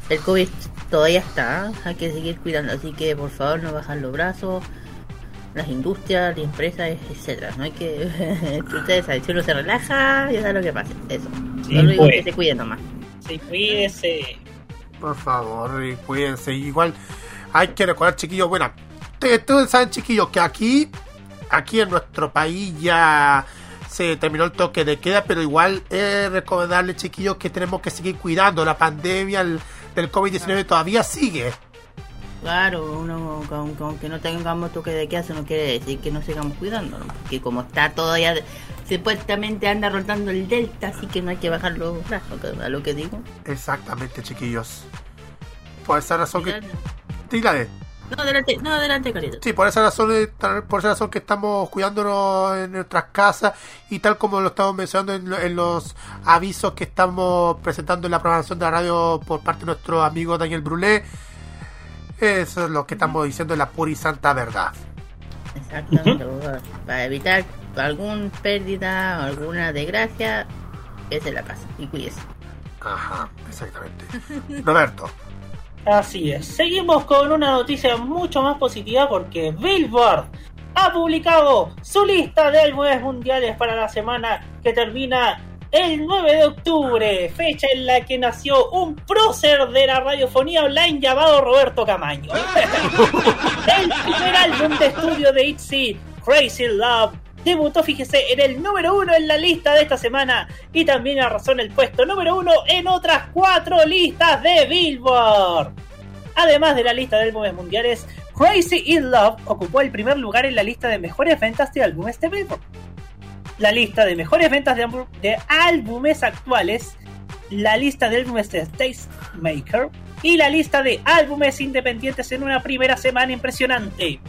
el covid todavía está hay que seguir cuidando así que por favor no bajar los brazos las industrias, las empresas, etcétera. No hay que. Ustedes saben, si uno se relaja, ya saben lo que pasa. Eso. Sí, Solo digo pues. que se cuiden nomás. Sí, cuídese. Por favor, cuídense. Igual hay que recordar, chiquillos, bueno, ustedes saben, chiquillos, que aquí, aquí en nuestro país ya se terminó el toque de queda, pero igual es recomendarles, chiquillos, que tenemos que seguir cuidando. La pandemia el- del COVID-19 todavía sigue. Claro, uno con, con que no tengamos toque de queda, eso no quiere decir que no sigamos cuidando, ¿no? porque como está todavía, supuestamente anda rotando el delta, así que no hay que bajar los brazos, que- a lo que digo. Exactamente, chiquillos. Por esa razón que... Dígale. No, adelante, no, adelante, Carito. Sí, por esa razón, eh, por esa razón que estamos cuidándonos en nuestras casas y tal como lo estamos mencionando en, en los avisos que estamos presentando en la programación de la radio por parte de nuestro amigo Daniel Brulé. Eso es lo que estamos diciendo en la pura y santa verdad. Exactamente, para- para evitar alguna pérdida o alguna desgracia, es la casa y cuídese. Ajá, exactamente. Roberto, Así es. Seguimos con una noticia mucho más positiva porque Billboard ha publicado su lista de álbumes mundiales para la semana que termina el 9 de octubre, fecha en la que nació un prócer de la radiofonía online llamado Roberto Camaño. el primer álbum de estudio de ITZY, Crazy Love, debutó, fíjese, en el número uno en la lista de esta semana y también arrasó en el puesto número uno en otras cuatro listas de Billboard. Además de la lista de álbumes mundiales, Crazy in Love ocupó el primer lugar en la lista de mejores ventas de álbumes de Billboard. La lista de mejores ventas de, álbum- de álbumes actuales, la lista de álbumes de Maker y la lista de álbumes independientes en una primera semana impresionante.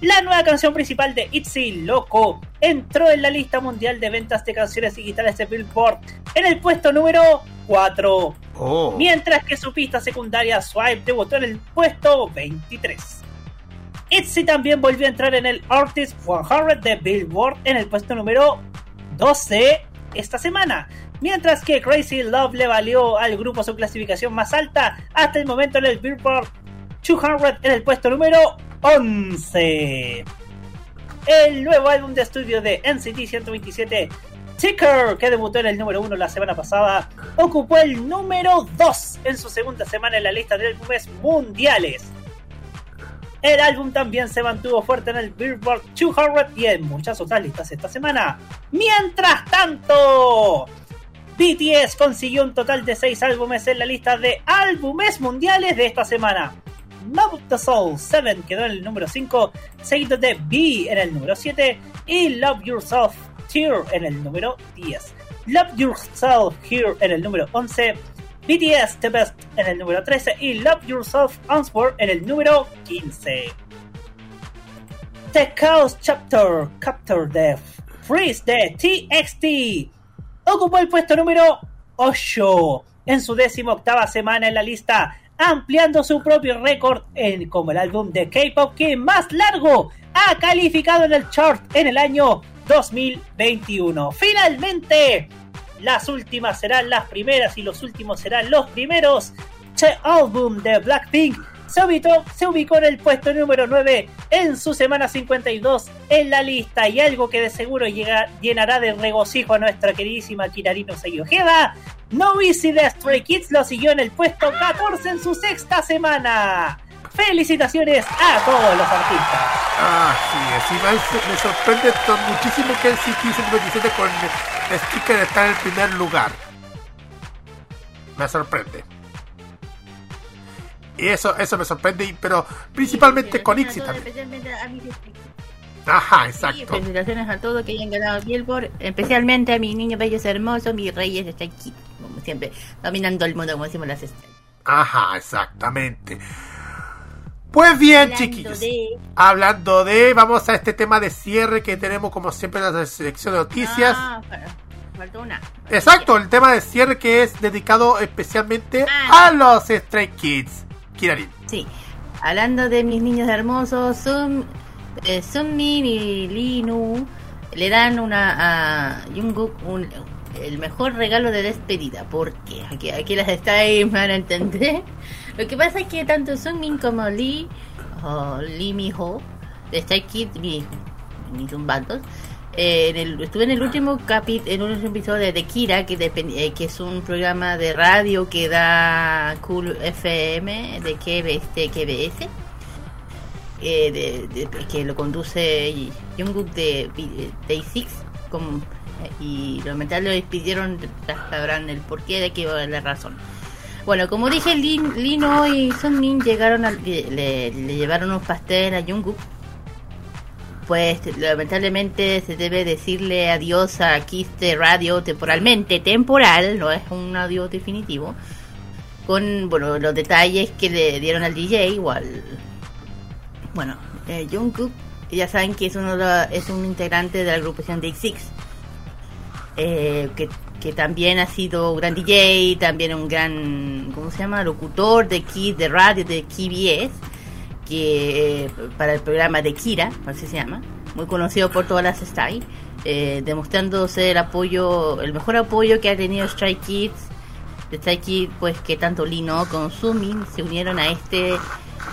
La nueva canción principal de Itzy Loco entró en la lista mundial de ventas de canciones digitales de Billboard en el puesto número 4, oh, mientras que su pista secundaria Swipe debutó en el puesto 23. Itzy también volvió a entrar en el Artist 100 de Billboard en el puesto número 12 esta semana, mientras que Crazy Love le valió al grupo su clasificación más alta hasta el momento en el Billboard 200 en el puesto número 11. El nuevo álbum de estudio de NCT 127, Ticker, que debutó en el número 1 la semana pasada, ocupó el número 2 en su segunda semana en la lista de álbumes mundiales. El álbum también se mantuvo fuerte en el Billboard 200 y en muchas otras listas esta semana. Mientras tanto, BTS consiguió un total de 6 álbumes en la lista de álbumes mundiales de esta semana. Love the Soul 7 quedó en el número 5, seguido de B en el número 7 y Love Yourself Here en el número 10. Love Yourself Here en el número 11, BTS The Best en el número 13 y Love Yourself Answer en el número 15. The Chaos Chapter Capture Death Freeze de TXT ocupó el puesto número 8 en su décima octava semana en la lista, ampliando su propio récord en como el álbum de K-pop que más largo ha calificado en el chart en el año 2021. Finalmente, las últimas serán las primeras y los últimos serán los primeros. The álbum de Blackpink se ubicó, en el puesto número 9 en su semana 52 en la lista y algo que de seguro llenará de regocijo a nuestra queridísima Kirarino Seiyojeda. No Easy de Stray Kids lo siguió en el puesto 14 en su sexta semana. Felicitaciones a todos los artistas. Ah, sí, sí, me, me sorprende muchísimo que el CT 127 con el sticker está en el primer lugar. Me sorprende. Y eso, eso me sorprende, pero principalmente con Ixi también. Especialmente a mis Ajá, Sí, exacto. felicitaciones a todos que hayan ganado Billboard, especialmente a mis niños bellos hermosos, mis reyes de aquí, como siempre, dominando el mundo, como decimos las estrellas. Ajá, exactamente. Pues bien, Hablando chiquillos. de- Hablando de, vamos a este tema de cierre que tenemos como siempre en la selección de noticias. Ah, fa- faltó una. Exacto, el tema de cierre que es dedicado especialmente Ah. a los Stray Kids. Kirarin. Sí, hablando de mis niños hermosos, Sun, eh, Sunmin y Linu le dan una a Jungkook un, el mejor regalo de despedida. porque Aquí, aquí las estáis van a entender. Lo que pasa es que tanto Sunmin como Lee, o Lee Miho, de Stray Kids, mi, mis zumbandos, eh, estuve en el último capítulo, en un episodio de Kira, que, eh, que es un programa de radio que da Cool FM de KBS, de KBS eh, de- que lo conduce Jungkook de de Day 6 como, eh, y lamentablemente lo despidieron, sabrán el porqué de que la razón. Bueno, como dije, Lin, Lino y Sunmin llegaron al- le, le- le llevaron un pastel a Jungkook pues lamentablemente se debe decirle adiós a Kiss de Radio temporalmente, temporal, no es un adiós definitivo, con bueno los detalles que le dieron al DJ, igual. Bueno, eh, Jungkook, ya saben que es uno de es un integrante de la agrupación Day Six, eh, que, que también ha sido gran DJ, también un gran, ¿cómo se llama? Locutor de Kiss de radio de KBS que eh, para el programa de Kira, así se llama, muy conocido por todas las Stray, eh, demostrándose el apoyo, el mejor apoyo que ha tenido Stray Kids, de Stray Kids, pues que tanto Lino como Sumin se unieron a este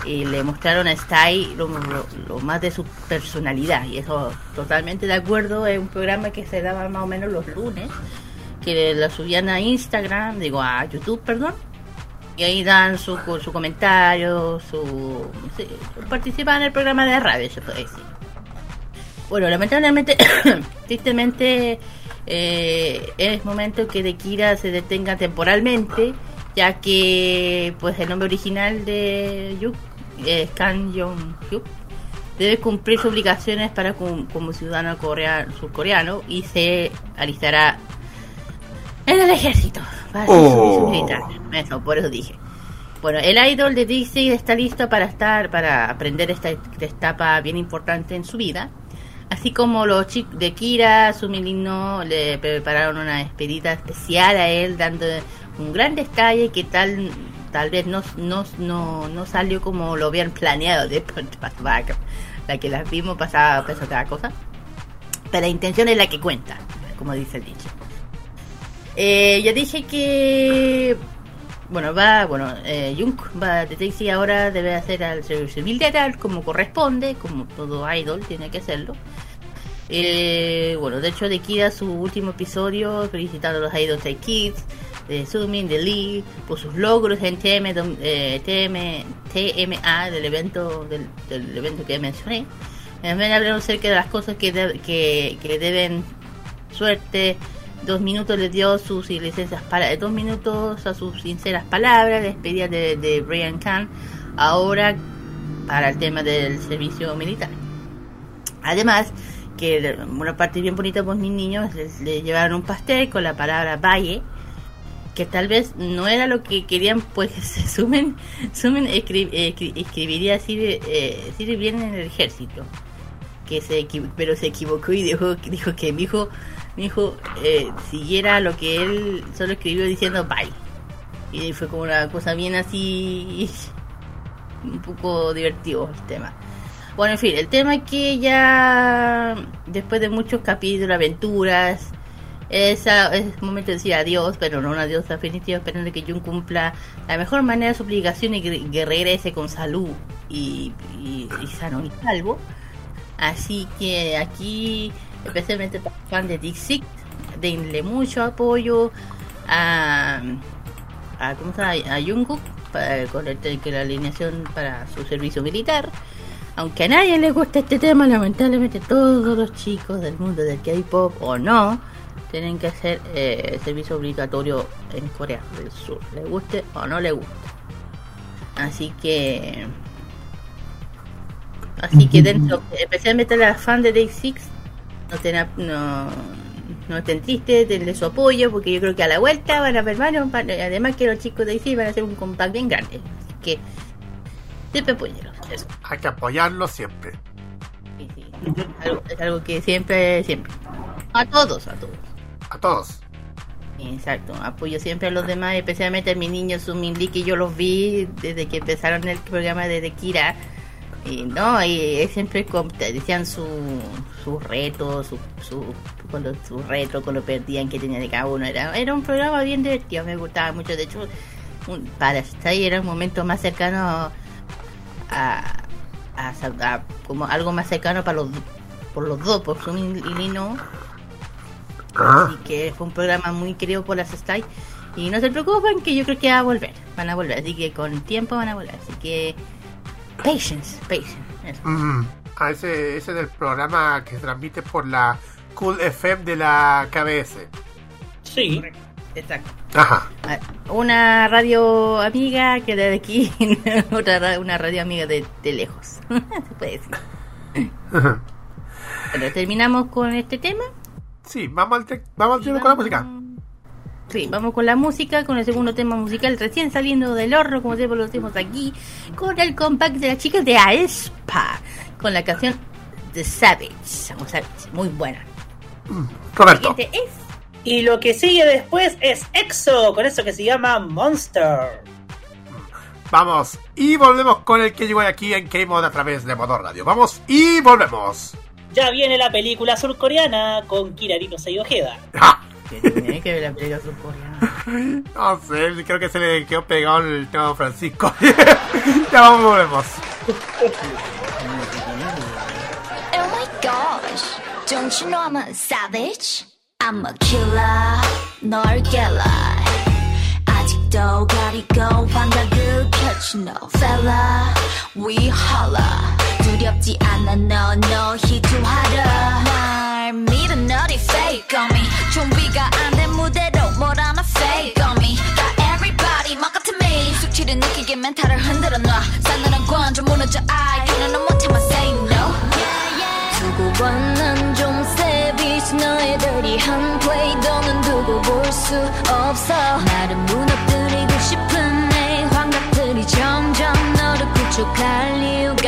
y le mostraron a Stray lo, lo- lo más de su personalidad y eso totalmente de acuerdo, es un programa que se daba más o menos los lunes, que lo subían a Instagram, digo a YouTube, perdón, y ahí dan su, su comentario, su... sí, participan en el programa de radio, se puede decir. Bueno, lamentablemente, tristemente, eh, es momento que de Kira se detenga temporalmente, ya que pues el nombre original de Yuk es Kang Jong Hyuk debe cumplir sus obligaciones para como ciudadano corea- surcoreano y se alistará en el ejército para Oh. militar. Eso, por eso dije. Bueno, el idol de Dixie está listo para estar, para aprender esta, esta etapa bien importante en su vida. Así como los chicos de Kira, su milino, le prepararon una despedida especial a él, dando un gran detalle que tal tal vez no, no, no, no salió como lo habían planeado de la que las vimos pasaba cada cosa. Pero la intención es la que cuenta, como dice el dicho. Eh, ya dije que bueno va bueno eh, Jung va de Daisy ahora debe hacer al servicio militar como corresponde como todo idol tiene que hacerlo eh, bueno de hecho de Kira su último episodio felicitando a los idols Stray Kids de Sumin, de Lee, por sus logros en TM, eh, TM, TMA, del evento, del, evento que mencioné. También hablaron acerca de las cosas que, que, que deben suerte. Dos minutos les dio sus licencias para dos minutos a sus sinceras palabras, despedida de, de Brian Khan, ahora para el tema del servicio militar. Además, que una parte bien bonita pues mis niños les llevaron un pastel con la palabra valle que tal vez no era lo que querían pues se sumen sumen escri- escri- escribiría de eh, de bien en el ejército que se pero se equivocó y dijo dijo que mi hijo mi hijo eh, siguiera lo que él solo escribió diciendo bye y fue como una cosa bien así un poco divertido el tema bueno, en fin, el tema es que ya después de muchos capítulos, aventuras, es, a- es momento de decir adiós, pero no un adiós definitivo, esperando que Jun cumpla la mejor manera de su obligación y que regrese con salud y, y- y sano y salvo. Así que aquí, especialmente fans de Six, denle mucho apoyo a, a, ¿cómo se llama? a Jungkook para, con el- que la alineación para su servicio militar. Aunque a nadie le guste este tema, lamentablemente todos los chicos del mundo del K-pop o no tienen que hacer eh, servicio obligatorio en Corea del Sur, le guste o no le guste. Así que, así que dentro, especialmente las fans de Day Six, no estén, no, no estén tristes, denle su apoyo, porque yo creo que a la vuelta van a ver van- además que los chicos de Six van a hacer un comeback bien grande. Así que, siempre apoyenlos. Hay que apoyarlo siempre. Sí, sí. Algo- es algo que siempre, siempre. A todos, a todos. A todos. Exacto, apoyo siempre a los demás, especialmente a mis niños Sumin Lee, que yo los vi desde que empezaron el programa de Kira. Y no, y siempre te decían su, sus retos, su, su, cuando su reto, cuando perdían que tenía de cada uno. Era, era un programa bien divertido, me gustaba mucho. De hecho, un- para Stay era un momento más cercano a, a, a- como algo más cercano para los por los dos, por Sumin y Lee no. Ah, Así que fue un programa muy querido por las Stay. Y no se preocupen que yo creo que va a volver. Van a volver. Así que con tiempo van a volver. Así que. Patience, patience. Eso. mm, ah, ese, ese del programa que se transmite por la Cool FM de la KBS. Sí. Exacto. Ajá. Ah, Una radio amiga que desde aquí. otra ra- una radio amiga de, de lejos. se puede decir. Bueno, terminamos con este tema. Sí, vamos al, te- vamos al tiro con la música. Sí, vamos con la música, con el segundo tema musical recién saliendo del horno, como siempre lo hacemos aquí, con el compact de las chicas de Aespa, con la canción The Savage. Vamos a ver, muy buena. Roberto. Siguiente es Y lo que sigue después es EXO, con eso que se llama Monster. Vamos y volvemos con el que llegó aquí en K-Mod a través de Motor Radio. Vamos y volvemos. Ya viene la película surcoreana con Kirarino Ojeda. Ja, que tiene que ver la película surcoreana. No sé, creo que se le quedó pegado el tema de Francisco. ya vamos y volvemos. Oh my gosh, don't you know I'm a savage? I'm a killer, 널 깨라. 아직도 가리고 환각을 펼치 no fella. We holla. 두렵지 않아 너, 너 희투하 라. 날 믿어 너리 fake on me. 준비가 안 된 무대로 뭘 하나 fake on me. 다 everybody 막 같은 me. 숙취를 느끼게 멘탈을 흔들어 놔. 싸늘한 관점 무너져 I. 그는 못 참아 say no. 두고 봐난좀 savage 너희들이 한 play 더는 두고 볼 수 없어 나를 무너뜨리고 싶은 내 환각들이 점점 너를 구축할 이유가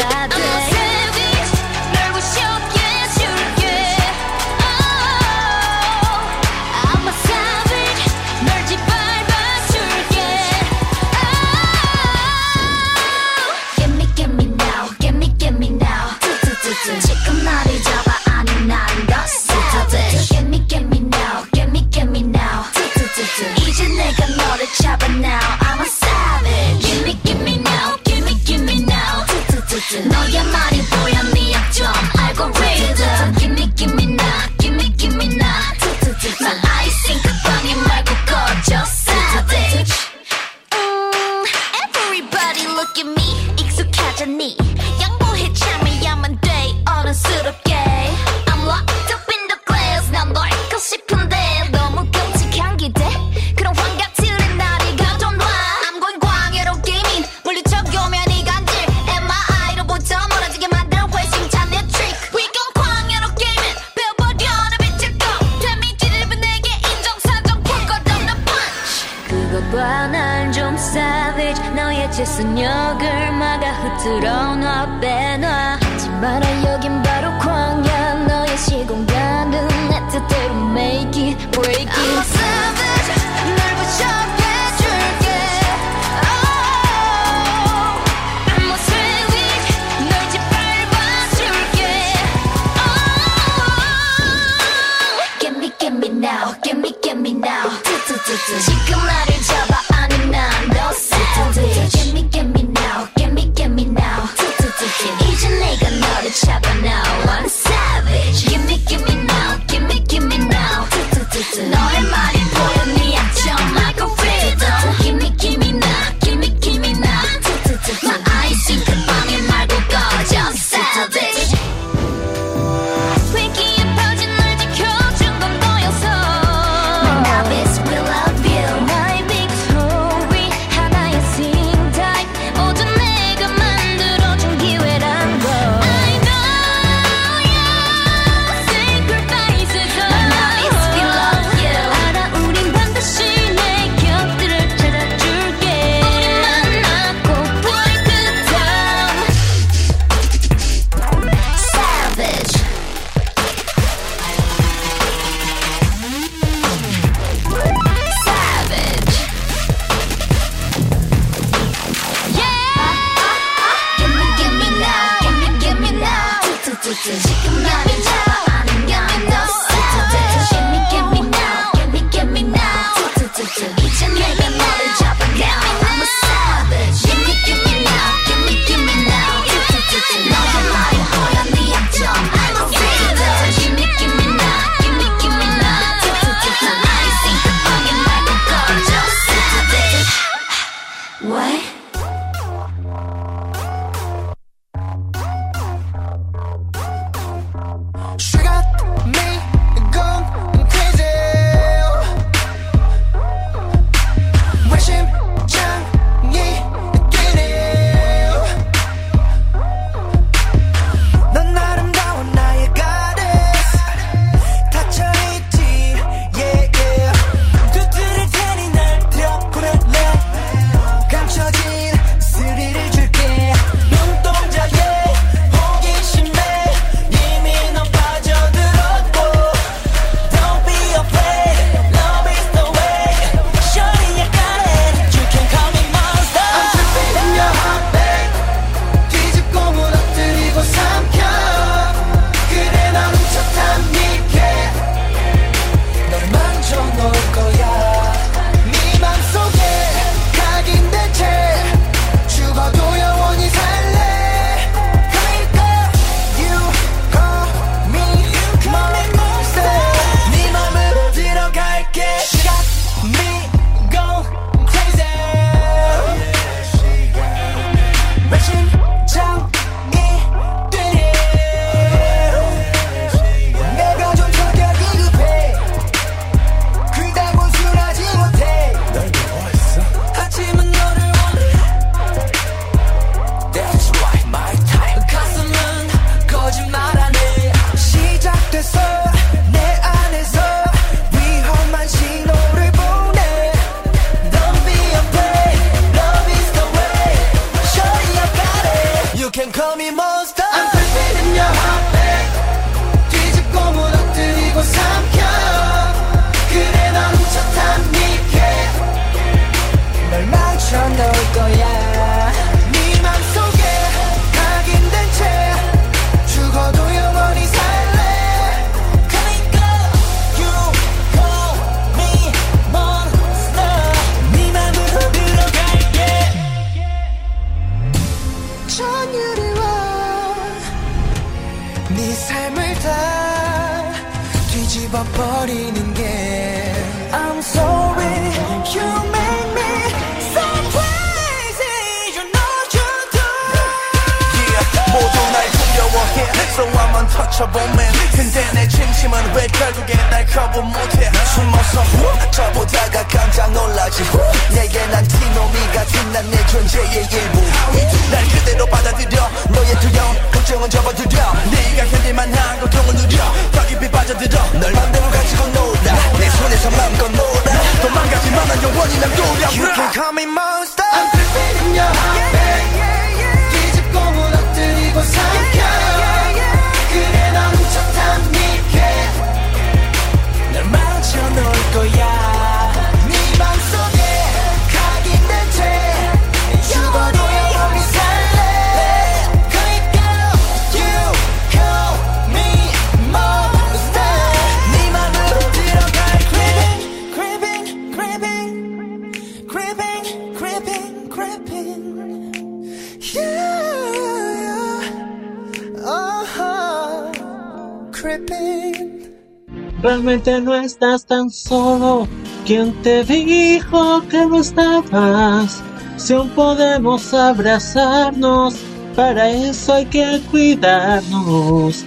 podemos abrazarnos, para eso hay que cuidarnos.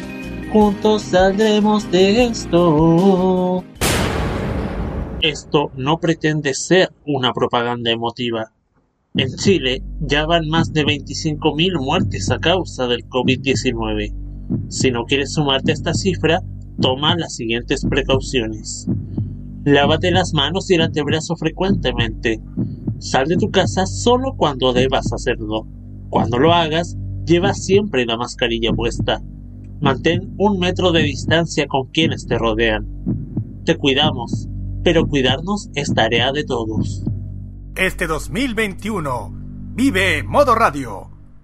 Juntos saldremos de esto. Esto no pretende ser una propaganda emotiva. En Chile ya van más de 25.000 muertes a causa del COVID-19. Si no quieres sumarte a esta cifra, toma las siguientes precauciones. Lávate las manos y el antebrazo frecuentemente. Sal de tu casa solo cuando debas hacerlo. Cuando lo hagas, lleva siempre la mascarilla puesta. Mantén un metro de distancia con quienes te rodean. Te cuidamos, pero cuidarnos es tarea de todos. Este 2021, vive Modo Radio.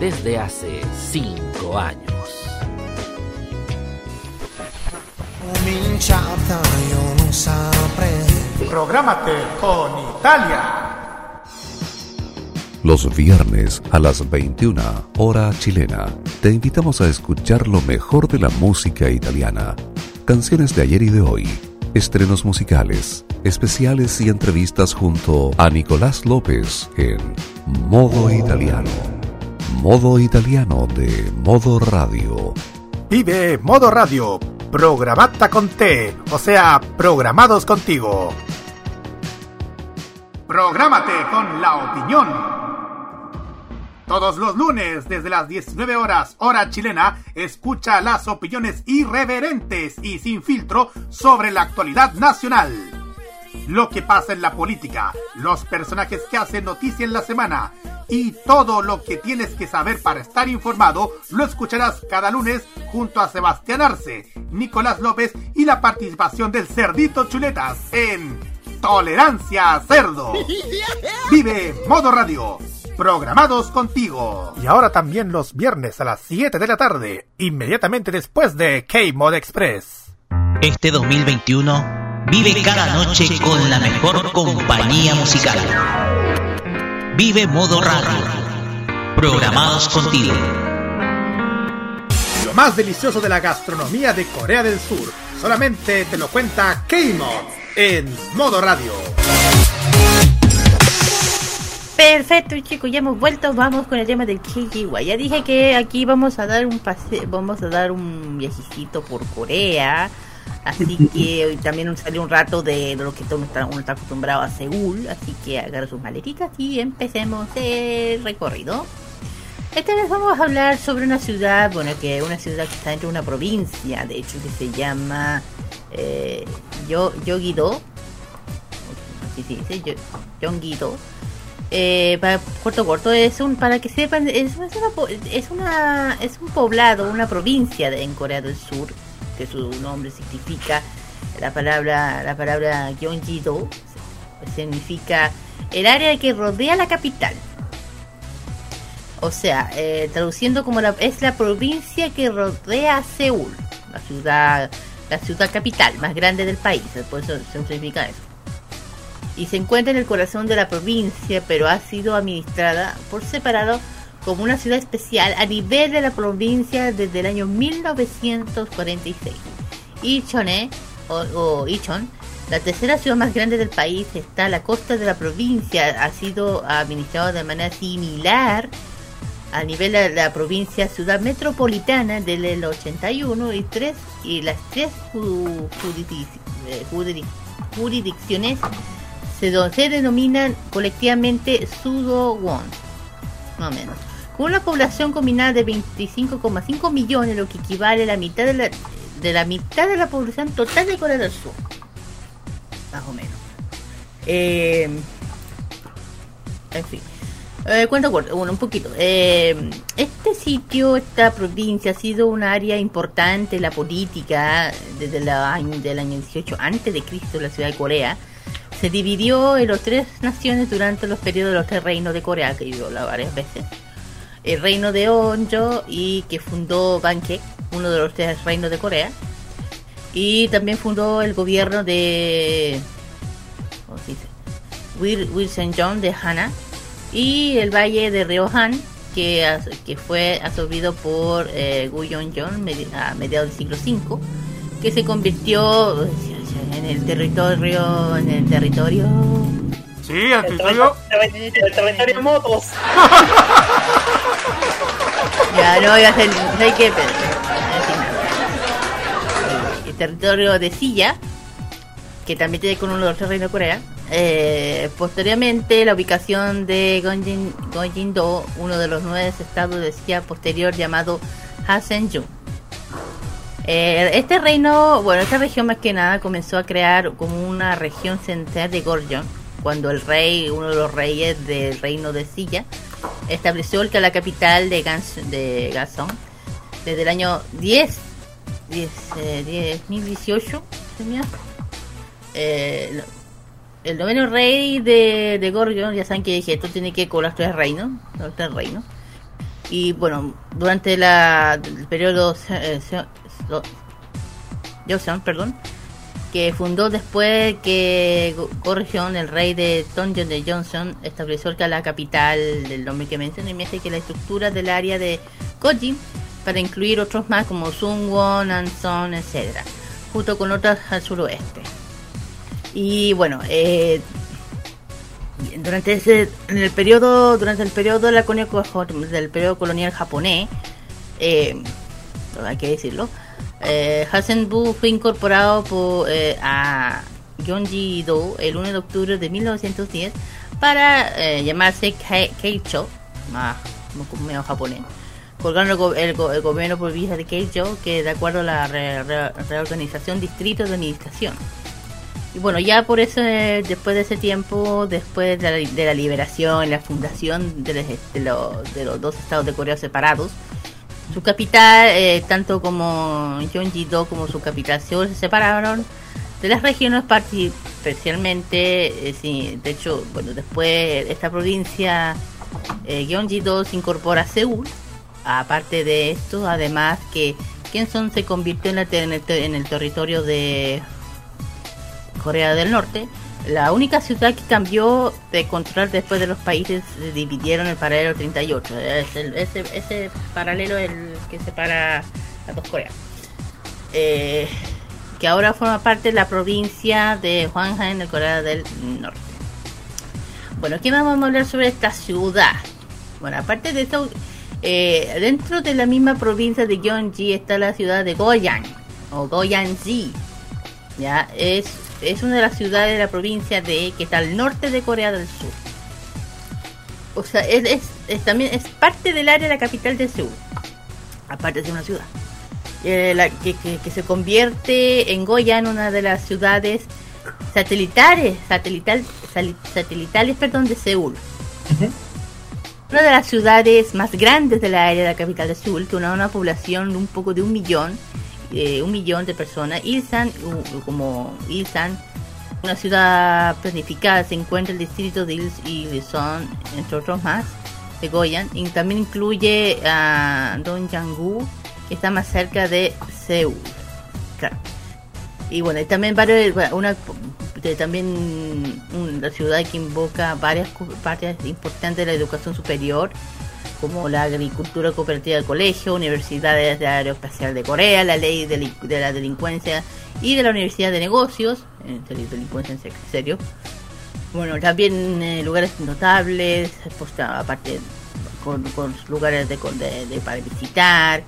desde hace 5 años. Prográmate con Italia. Los viernes a las 21 hora chilena, te invitamos a escuchar lo mejor de la música italiana, canciones de ayer y de hoy, estrenos musicales, especiales y entrevistas junto a Nicolás López en Modo Italiano. Modo Italiano de Modo Radio. Vive Modo Radio. Programata con T, o sea, programados contigo. Prográmate con la opinión. Todos los lunes, desde las 19 horas, hora chilena, escucha las opiniones irreverentes y sin filtro sobre la actualidad nacional. Lo que pasa en la política, los personajes que hacen noticia en la semana y todo lo que tienes que saber para estar informado lo escucharás cada lunes junto a Sebastián Arce, Nicolás López y la participación del Cerdito Chuletas en Tolerancia Cerdo. Vive Modo Radio. Programados contigo. Y ahora también los viernes a las 7 de la tarde, inmediatamente después de K-Mod Express. Este 2021 vive cada noche con la mejor compañía musical. Vive Modo Radio. Programados contigo. Lo más delicioso de la gastronomía de Corea del Sur. Solamente te lo cuenta K-Mod en Modo Radio. Perfecto, chicos, ya hemos vuelto. Vamos con el tema del KGY. Ya dije que aquí vamos a dar un pase, vamos a dar un viajecito por Corea. Así que hoy también salió un rato de lo que todo está, uno está acostumbrado a Seúl. Así que agarra sus maletitas y empecemos el recorrido. Esta vez vamos a hablar sobre una ciudad, bueno, que una ciudad que está dentro de una provincia, de hecho, que se llama eh, Yo, Yogido. Así se dice, Yo- Yongido. Eh, para, corto corto es un para que sepan es, es una es una es un poblado una provincia de- en Corea del Sur que su nombre significa la palabra la palabra Gyeonggi-do significa el área que rodea la capital. O sea eh, traduciendo como la, es la provincia que rodea a Seúl la ciudad la ciudad capital más grande del país por eso se significa eso. Y se encuentra en el corazón de la provincia, pero ha sido administrada por separado como una ciudad especial a nivel de la provincia desde el año 1946. Ichone, o, o Ichon, la tercera ciudad más grande del país, está a la costa de la provincia, ha sido administrado de manera similar a nivel de la provincia ciudad metropolitana del 81 y tres y las tres eh, jurisdic- jurisdicciones se, denominan colectivamente Sudowon, más o menos. Con una población combinada de 25,5 millones, lo que equivale a la mitad de la, de la mitad de la población total de Corea del Sur. Más o menos. Eh, en fin. Eh, cuento corto, bueno, un poquito. Eh, este sitio, esta provincia, ha sido un área importante en la política desde la año, del año 18 antes de Cristo, la ciudad de Corea. Se dividió en los tres naciones durante los periodos de los tres reinos de Corea, que yo hablado varias veces. El reino de Onjo y que fundó Bangkok, uno de los tres reinos de Corea. Y también fundó el gobierno de... ¿Cómo Wilson John de Hana y el valle de Ryohan que, que fue absorbido por eh, Guyon John a mediados del siglo V que se convirtió en el territorio en el territorio Sí, el territorio. El territorio motos. ya no a hacer ¿sabes qué? El territorio de Silla que también tiene con uno de los tres reinos de Corea Eh, posteriormente, la ubicación de Gonjin, Gonjin-do, uno de los nueve estados de Xia posterior llamado Hasenju. Eh, este reino, bueno, esta región más que nada comenzó a crear como una región central de Gorjon, cuando el rey, uno de los reyes del reino de Silla, estableció que la capital de, Gans, de Gason desde el año 10, 10, eh, 2018, ¿se me hace? Eh, lo- el noveno rey de, de Gorgon, ya saben que dije, esto tiene que con los tres reinos, los tres reinos. Y bueno, durante la, el periodo eh, Joseon, perdón, que fundó después que Go- Gorgon, el rey de Tonjon de Johnson, estableció acá la capital del nombre que mencioné, dice que la estructura del área de Gojin para incluir otros más como Sungwon, Anson, etcétera, junto con otras al suroeste. Y bueno, eh, durante ese en el periodo durante el periodo de la colonia co- del periodo colonial japonés, eh, hay que decirlo, eh, Hasenbu fue incorporado por, eh, a Gyeonggi-do el 1 de octubre de 1910 para eh, llamarse Kei- Keicho, más medio japonés, colgando el, go- el go- el gobierno provincia de Keicho, que de acuerdo a la re- re- reorganización distrito de administración. Y bueno, ya por eso, después de ese tiempo, después de la, de la liberación, la fundación de los, de los- de los dos estados de Corea separados, su capital, eh, tanto como Gyeonggi-do como su capital Seúl, se separaron de las regiones, especialmente, eh, sí, de hecho, bueno, después esta provincia, eh, Gyeonggi-do se incorpora a Seúl, aparte de esto, además que Kenson se convirtió en, la en el, en el territorio de Corea del Norte, la única ciudad que cambió de control después de los países se dividieron el paralelo 38. Es el- ese, ese paralelo el que separa las dos Coreas. Eh, que ahora forma parte de la provincia de Hwanghae en Corea del Norte. Bueno, aquí vamos a hablar sobre esta ciudad. Bueno, aparte de eso, eh, dentro de la misma provincia de Gyeonggi está la ciudad de Goyang o Goyangji. Ya es, es una de las ciudades de la provincia de que está al norte de Corea del Sur. O sea, es, es, es también es parte del área de la capital de Seúl. Aparte de una ciudad. Eh, la- que, que- que se convierte en Goyan una de las ciudades satelitales, satelital, sali- satelitales perdón, de Seúl. Una de las ciudades más grandes de la área de la capital de Seúl, que una, una población de un poco de un millón, eh, un millón de personas. Ilsan, como Ilsan, una ciudad planificada, se encuentra el distrito de Ils y Ilson, entre otros más, de Goyan. Y también incluye a Dongjangu, que está más cerca de Seúl. Claro. Y bueno, y también varios, una, de- también una ciudad que invoca varias partes importantes de la educación superior, como la agricultura cooperativa del colegio, universidades de aeroespacial de Corea, la ley de, la delincuencia y de la universidad de negocios, en serio, delincuencia en se- serio. Bueno, también eh, lugares notables, pues, aparte con, lugares de- para visitar.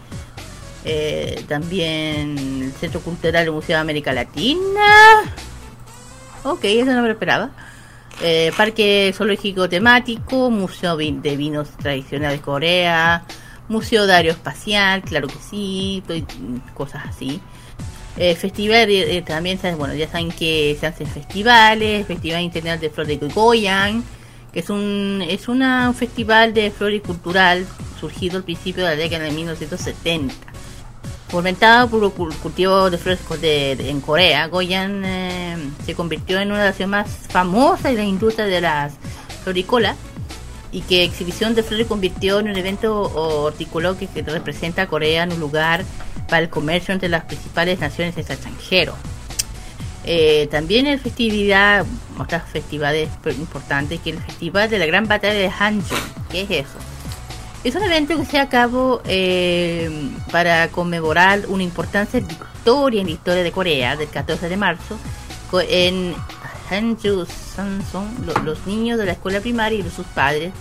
Eh, también el Centro Cultural del Museo de América Latina. Ok, eso no me lo esperaba. Eh, parque zoológico temático, museo de vinos tradicionales Corea, museo de aeroespacial, claro que sí, to- cosas así. Eh, festival, eh, eh, también, bueno, ya saben que se hacen festivales, Festival Internacional de Flores de Goyang, que es un es una, un festival de floricultural surgido al principio de la década de 1970. Fomentado por el cul- cultivo de flores co- de- de- en Corea, Goyan eh, se convirtió en una de las más famosas de la industria de las floricolas y que exhibición de flores convirtió en un evento o articuló que, representa a Corea en un lugar para el comercio entre las principales naciones extranjeras. Eh, también el festividad, otras festividades importantes, que el Festival de la Gran Batalla de Hanjin. ¿Qué es eso? Es un evento que se a cabo eh, para conmemorar una importante victoria en la historia de Corea del 14 de marzo en Hanju Samsung. Lo- los niños de la escuela primaria y sus padres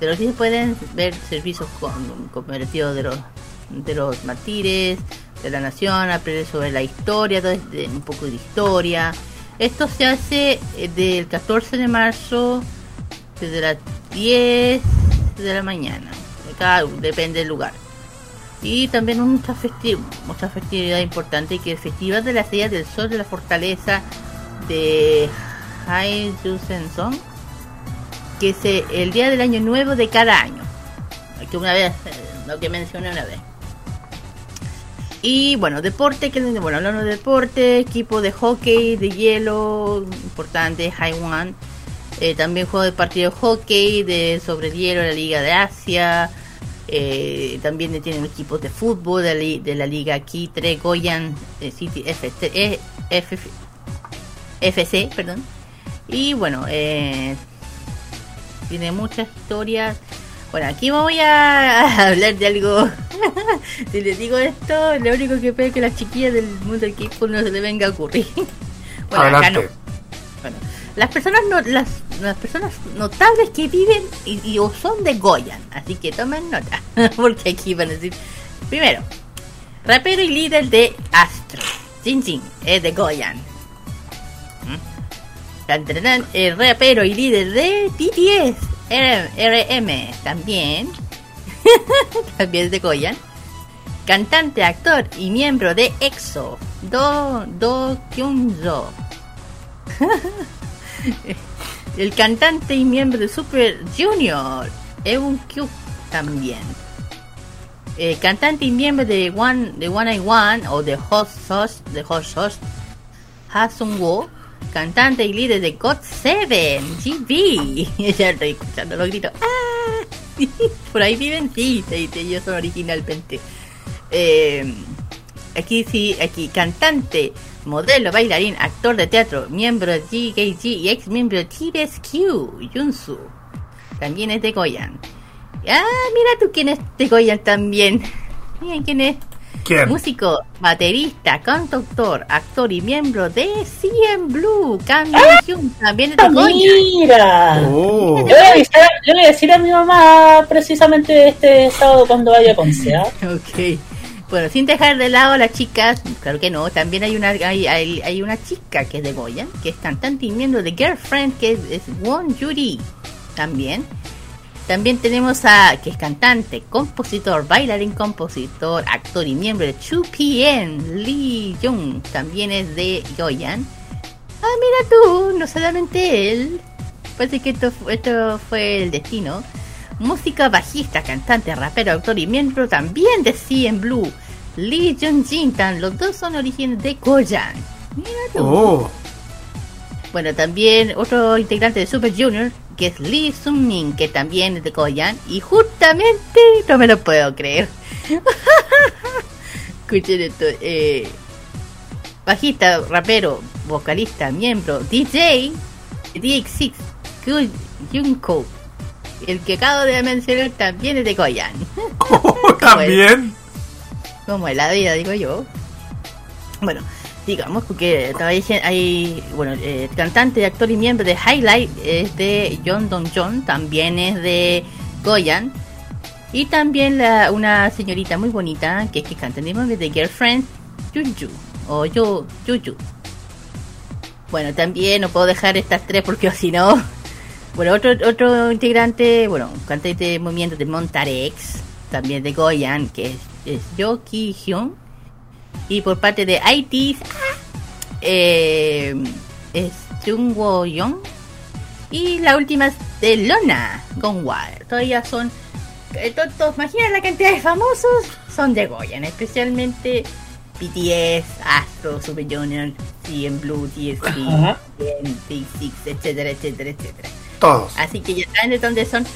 de los niños pueden ver servicios con- convertidos de los de los mártires de la nación, aprender sobre la historia, de- un poco de historia. Esto se hace eh, del 14 de marzo desde las 10 de la mañana. Depende del lugar. Y también mucha, festi mucha festividad importante que el Festival de las Estrellas del Sol de la Fortaleza de Haejusenson, que es eh, el día del año nuevo de cada año. Que una vez, eh, lo que mencioné una vez. Y bueno, deporte, que bueno, hablando de deporte, equipo de hockey, de hielo, importante, Haiwan. Eh, también juego de partido de hockey, de sobre el hielo, de la Liga de Asia. Eh, también tienen equipos de fútbol de la, li- de la Liga Kitre, Goyan eh, City FC, eh, F- FC, perdón. Y bueno, eh, tiene muchas historias. Bueno, aquí me voy a hablar de algo. si les digo esto, lo único que espero es que las chiquillas del mundo del K-pop no se le venga a ocurrir. bueno, acá no. Bueno, las personas no, las, las personas notables que viven y, o son de Goyan, así que tomen nota, porque aquí van a decir. Primero, rapero y líder de Astro, Jin Jin, es de Goyan. ¿Mm? El rapero y líder de BTS, RM, también, también es de Goyan. Cantante, actor y miembro de EXO, Do, Do Kyung-jo. El cantante y miembro de Super Junior, Eun Kyuk también. El cantante y miembro de One de One I One o de Hot Sauce de Hot Sauce, Ha Sung Woo, cantante y líder de God Seven, GB. ya estoy escuchando los gritos. ¡Ah! Por ahí viven, sí, sí, sí, ellos son originalmente. Eh, aquí sí, aquí cantante, modelo, bailarín, actor de teatro, miembro de GKG y ex miembro de TBSQ, Junsu. También es de Goyan. Ah, mira tú quién es de Goyan también. Miren quién es. ¿Quién? Músico, baterista, cantautor, actor y miembro de CM Blue, Kang Hyun, también es de Ah, Goyan. mira. Oh. Yo, le voy a avisar- yo le voy a decir a mi mamá precisamente este sábado cuando vaya a Ponce. ¿ah? Ok. Bueno, sin dejar de lado a las chicas, claro que no, también hay una hay, hay, hay una chica que es de Goyan, que es cantante y miembro de Girlfriend, que es, Won Yuri. También. También tenemos a, que es cantante, compositor, bailarín, compositor, actor y miembro de 2PM, Lee Jung. También es de Goyan. Ah, mira tú, no solamente él. Parece que esto, esto fue el destino. Música, bajista, cantante, rapero, autor y miembro también de CN Blue. Lee Jung Jin Tan, los dos son orígenes de Goyan. Mira tú. Oh. Bueno, también otro integrante de Super Junior, que es Lee Sung Min, que también es de Goyan. Y justamente, no me lo puedo creer. Escuchen esto. Eh, bajista, rapero, vocalista, miembro, DJ, DX6, Kyu Junko. El que acabo de mencionar también es de Goyan. También. Como en la vida, digo yo. Bueno, digamos, diciendo, hay, bueno, eh, cantante, actor y miembro de Highlight es de John Don John, también es de Goyan. Y también la, una señorita muy bonita, que es que canta el de Girlfriend, Juju, o Yo, Juju. Bueno, también no puedo dejar estas tres porque si no... Bueno, otro, otro integrante, bueno, cantante de movimiento de Montarex, también de Goyan, que es, es Yo Ki Hyun. Y por parte de IT's, eh, es Jung Wo Young. Y la última Barcelona con Water. Todavía son. eh, to- to- Imagina la cantidad de famosos son de Goyan, especialmente BTS, Astro, Super Junior, CN Blue, TST, Ajá. Big Six, etcétera, etcétera, etcétera. Así que ya saben de dónde son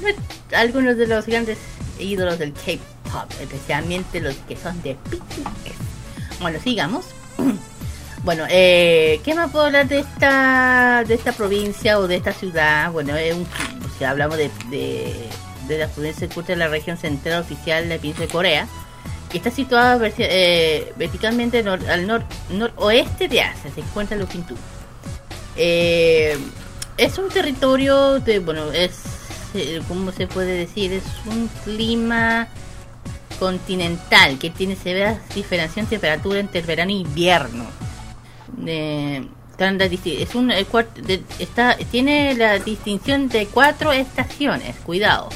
pues, algunos de los grandes ídolos del K-pop, especialmente los que son de BTS. Bueno, sigamos. Bueno, eh, ¿qué más puedo hablar de esta de esta provincia o de esta ciudad? Bueno, es un, si hablamos de, de, de la provincia de la región central oficial de la de Corea, que está situada eh, verticalmente al nor- noroeste de Asia, se encuentra en Lukintu. Eh, es un territorio de, bueno, es, eh, ¿cómo se puede decir? Es un clima continental que tiene severa diferencia en temperatura entre el verano e invierno. Eh, es un, el de- está, tiene la distinción de cuatro estaciones, cuidado.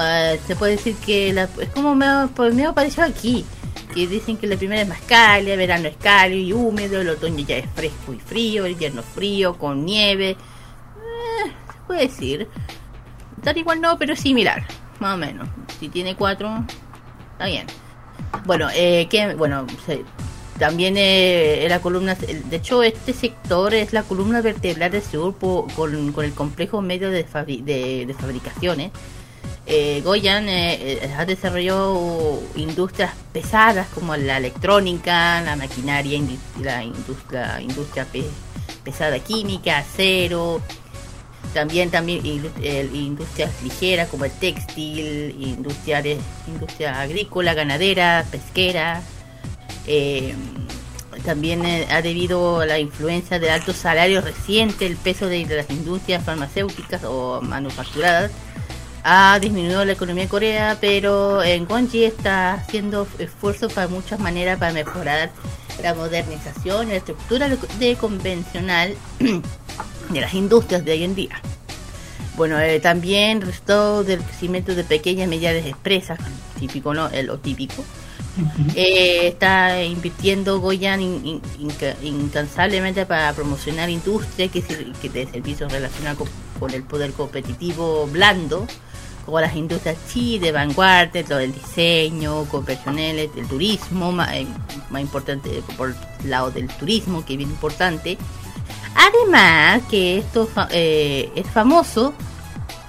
Eh, se puede decir que la- es como me, pues, me apareció aquí. Que dicen que la primera es más cálida, el verano es cálido y húmedo, el otoño ya es fresco y frío, el invierno frío, con nieve. Eh, se puede decir. Tal igual no, pero similar, más o menos. Si tiene cuatro, está bien. Bueno, eh, que, bueno, también eh, la columna, de hecho este sector es la columna vertebral del sur con, con el complejo medio de, de fabricaciones. Eh, Goyan eh, eh, ha desarrollado industrias pesadas como la electrónica, la maquinaria, la, indus- la industria pe- pesada química, acero, también también industrias ligeras como el textil, industriales, industria agrícola, ganadera, pesquera. Eh, también ha debido a la influencia de altos salarios recientes, el peso de las industrias farmacéuticas o manufacturadas ha disminuido la economía de Corea, pero en Gonji está haciendo esfuerzos para muchas maneras para mejorar la modernización y la estructura de convencional de las industrias de hoy en día. Bueno, eh, también resultado del crecimiento de pequeñas y medianas empresas, típico, ¿no? El, lo típico. Eh, está invirtiendo Goyan in- in- inca- incansablemente para promocionar industria que, que de servicios relacionados con, con el poder competitivo blando, como las industrias chi de vanguardia, todo el diseño, convencionales, el turismo, más, más importante por el lado del turismo, que es bien importante. Además, que esto fa- eh, es famoso,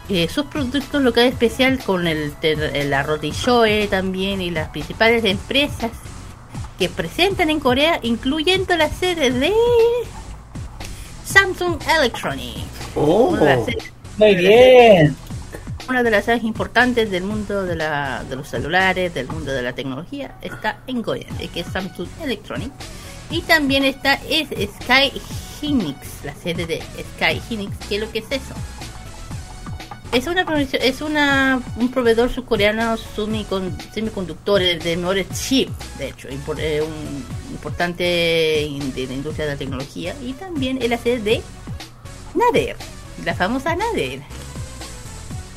eh, sus productos locales especial con el, el arroz de Shoe también y las principales empresas que presentan en Corea, incluyendo la sede de Samsung Electronics. Oh. Muy bien. Una de las sedes importantes del mundo de, la, de los celulares, del mundo de la tecnología, está en Corea, eh, que es Samsung Electronics. Y también está es Sky Hynix, la sede de Sky Hynix. ¿Qué es lo que es eso? Es una es una un proveedor surcoreano semicon- semiconductores de mejores chips, de hecho, eh, un importante de la industria de la tecnología y también es la sede de Nader, la famosa Nader.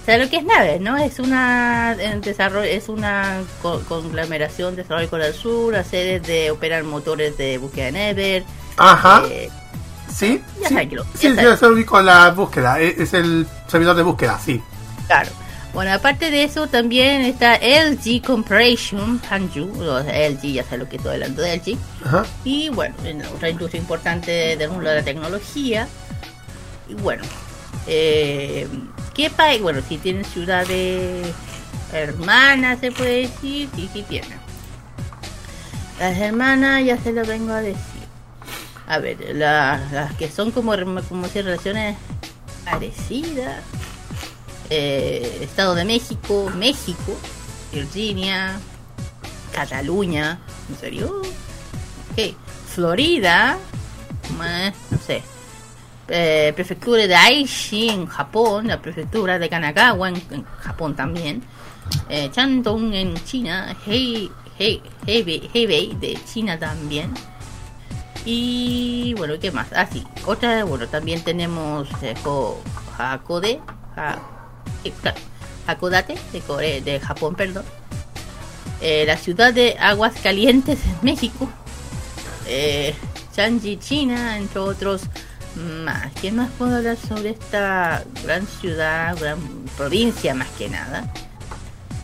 ¿Sabes lo que es Nader, no? Es una en desarrollo, es una co- conglomeración de desarrollo de Corea del Sur, sede de operar motores de búsqueda de Nader. Ajá. eh, Sí, ya sí, lo- sí, ya yo se ubico en la búsqueda. Es, es el servidor de búsqueda, sí. Claro. Bueno, aparte de eso, también está LG Corporation, Hanju, LG, ya sé lo que estoy hablando de LG. Ajá. Y bueno, en otra industria importante del mundo de la tecnología. Y bueno, eh, ¿qué? Bueno, si tienen ciudades hermanas, se puede decir, sí, sí tienen. Las hermanas ya se lo vengo a decir. A ver, la- las que son como, como si relaciones parecidas. Eh, Estado de México, México, Virginia, Cataluña, ¿en serio? Florida, eh, no sé. Eh, prefectura de Aichi en Japón, la prefectura de Kanagawa en, Japón también. Eh, Shandong en China, Hei, Hei, Hebei, Hebei de China también. Y bueno, ¿qué más? Ah, sí, otra, bueno, también tenemos eh, Hakode, Ha- eh, Hakodate de, de Japón, perdón. Eh, la ciudad de Aguas Calientes en México. Eh, Shanji, China, entre otros. Más? ¿Qué más puedo hablar sobre esta gran ciudad, gran provincia más que nada?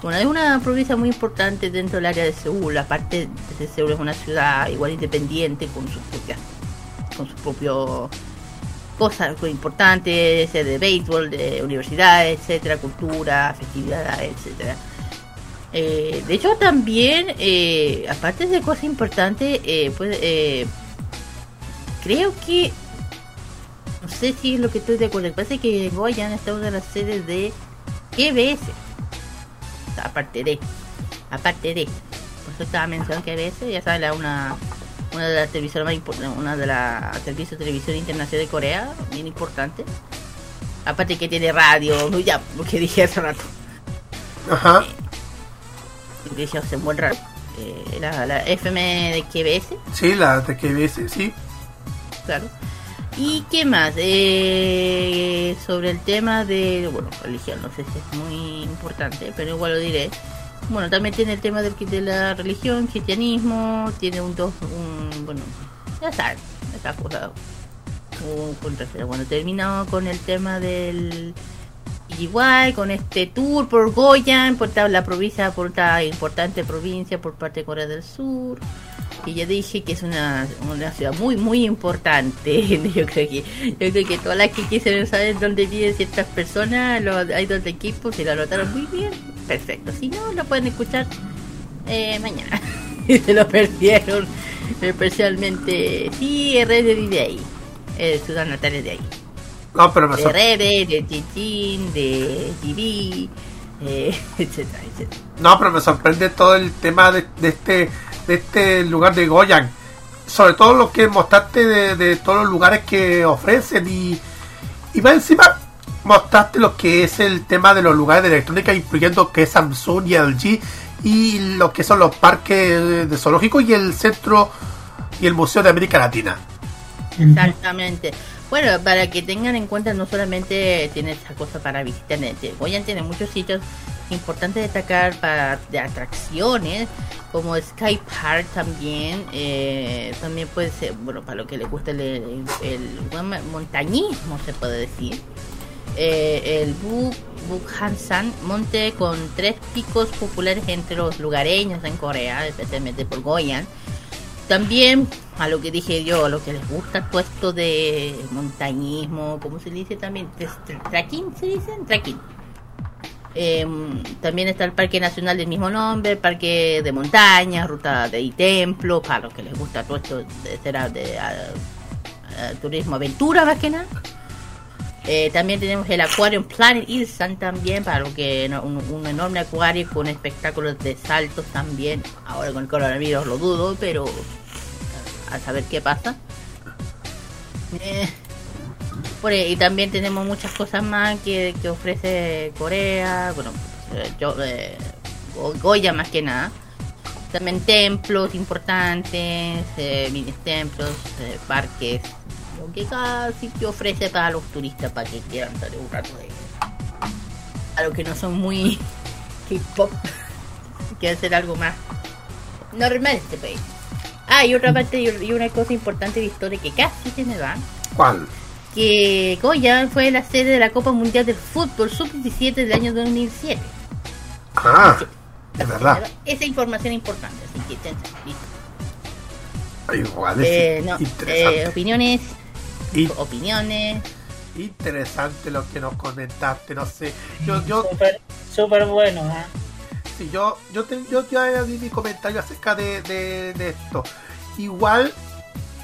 Bueno, es una provincia muy importante dentro del área de Seúl. Aparte de Seúl es una ciudad igual independiente con sus propias, con sus propios cosas importantes, de béisbol, de universidades, etcétera, cultura, festividades, etcétera. Eh, de hecho, también, eh, aparte de cosas importantes, pues, creo que no sé si es lo que estoy de acuerdo. Parece que Goyan está una de las sedes de GBS. Aparte de, aparte de, por eso estaba mencionando GBS, ya sabes, la una una de las televisoras más importantes, una de las servicios de televisión internacional de Corea, bien importante. Aparte que tiene radio, ya, lo que dije hace rato. Ajá. Dije hace un buen rato. Eh, la, la FM de KBS, Sí, la de KBS, sí. claro. ¿Y qué más? Eh, sobre el tema de, bueno, religión, no sé si es muy importante, pero igual lo diré. Bueno, también tiene el tema del, de la religión, cristianismo, tiene un dos, un, bueno, ya saben, esa cosa. Un contraste. Bueno, terminamos con el tema del igual con este tour por Goyan, por la provincia, por esta importante provincia por parte de Corea del Sur. Y ya dije que es una, una ciudad muy muy importante. Yo creo que yo creo que todas las que quisieron saber dónde viven ciertas personas, los hay dos equipos y lo anotaron muy bien. Perfecto. Si no, lo pueden escuchar eh, mañana. Y se lo perdieron. Especialmente si RD vive ahí. El ciudad natal es de ahí No, pero me de Rebe, de Chichín, de TV, eh, etcétera, etcétera. No, pero me sorprende todo el tema de, de este de este lugar de Goyan. Sobre todo lo que mostraste de, de todos los lugares que ofrecen y, y más encima mostraste lo que es el tema de los lugares de electrónica, incluyendo que es Samsung y LG y lo que son los parques de zoológicos y el centro y el Museo de América Latina. Exactamente. Bueno, para que tengan en cuenta, no solamente tiene esa cosa para visitar, eh, Goyan tiene muchos sitios importantes de destacar para de atracciones, como Sky Park también, eh, también puede ser, bueno, para lo que le gusta el, montañismo, se puede decir. Eh, el Buk, monte con tres picos populares entre los lugareños en Corea, especialmente por Goyan. También a lo que dije yo, a lo que les gusta todo esto de montañismo, ¿cómo se dice también? Tras- tra- ¿Trekking se dice? Trekking. Em, también está el Parque Nacional del mismo nombre, Parque de Montaña, Ruta de Templo, para los que les gusta todo esto de, será de ah, turismo aventura más que nada. Eh, también tenemos el Aquarium Planet Ilsan también, para lo que un, un enorme acuario con espectáculos de saltos también. Ahora con el coronavirus lo dudo, pero a saber qué pasa. Eh, y también tenemos muchas cosas más que, que ofrece Corea, bueno, eh, yo, eh, Go- Goya más que nada. También templos importantes, mini templos, parques, que cada sitio ofrece para los turistas para que quieran darle un rato de a los que no son muy K-pop, quieren hacer algo más normal este país. Ah, y otra parte y una cosa importante de historia que casi se me va, ¿Cuál? que Goya fue la sede de la Copa Mundial del Fútbol Sub-17 del año 2007. Ah, es verdad. Esa información es importante, así que listo. Igual es Eh, no, interesante. eh, opiniones, Y- opiniones. Interesante lo que nos comentaste, no sé. Yo, yo, Súper súper bueno, ¿ah? sí, yo, yo, te- yo ya di mi comentario acerca de, de, de esto. Igual,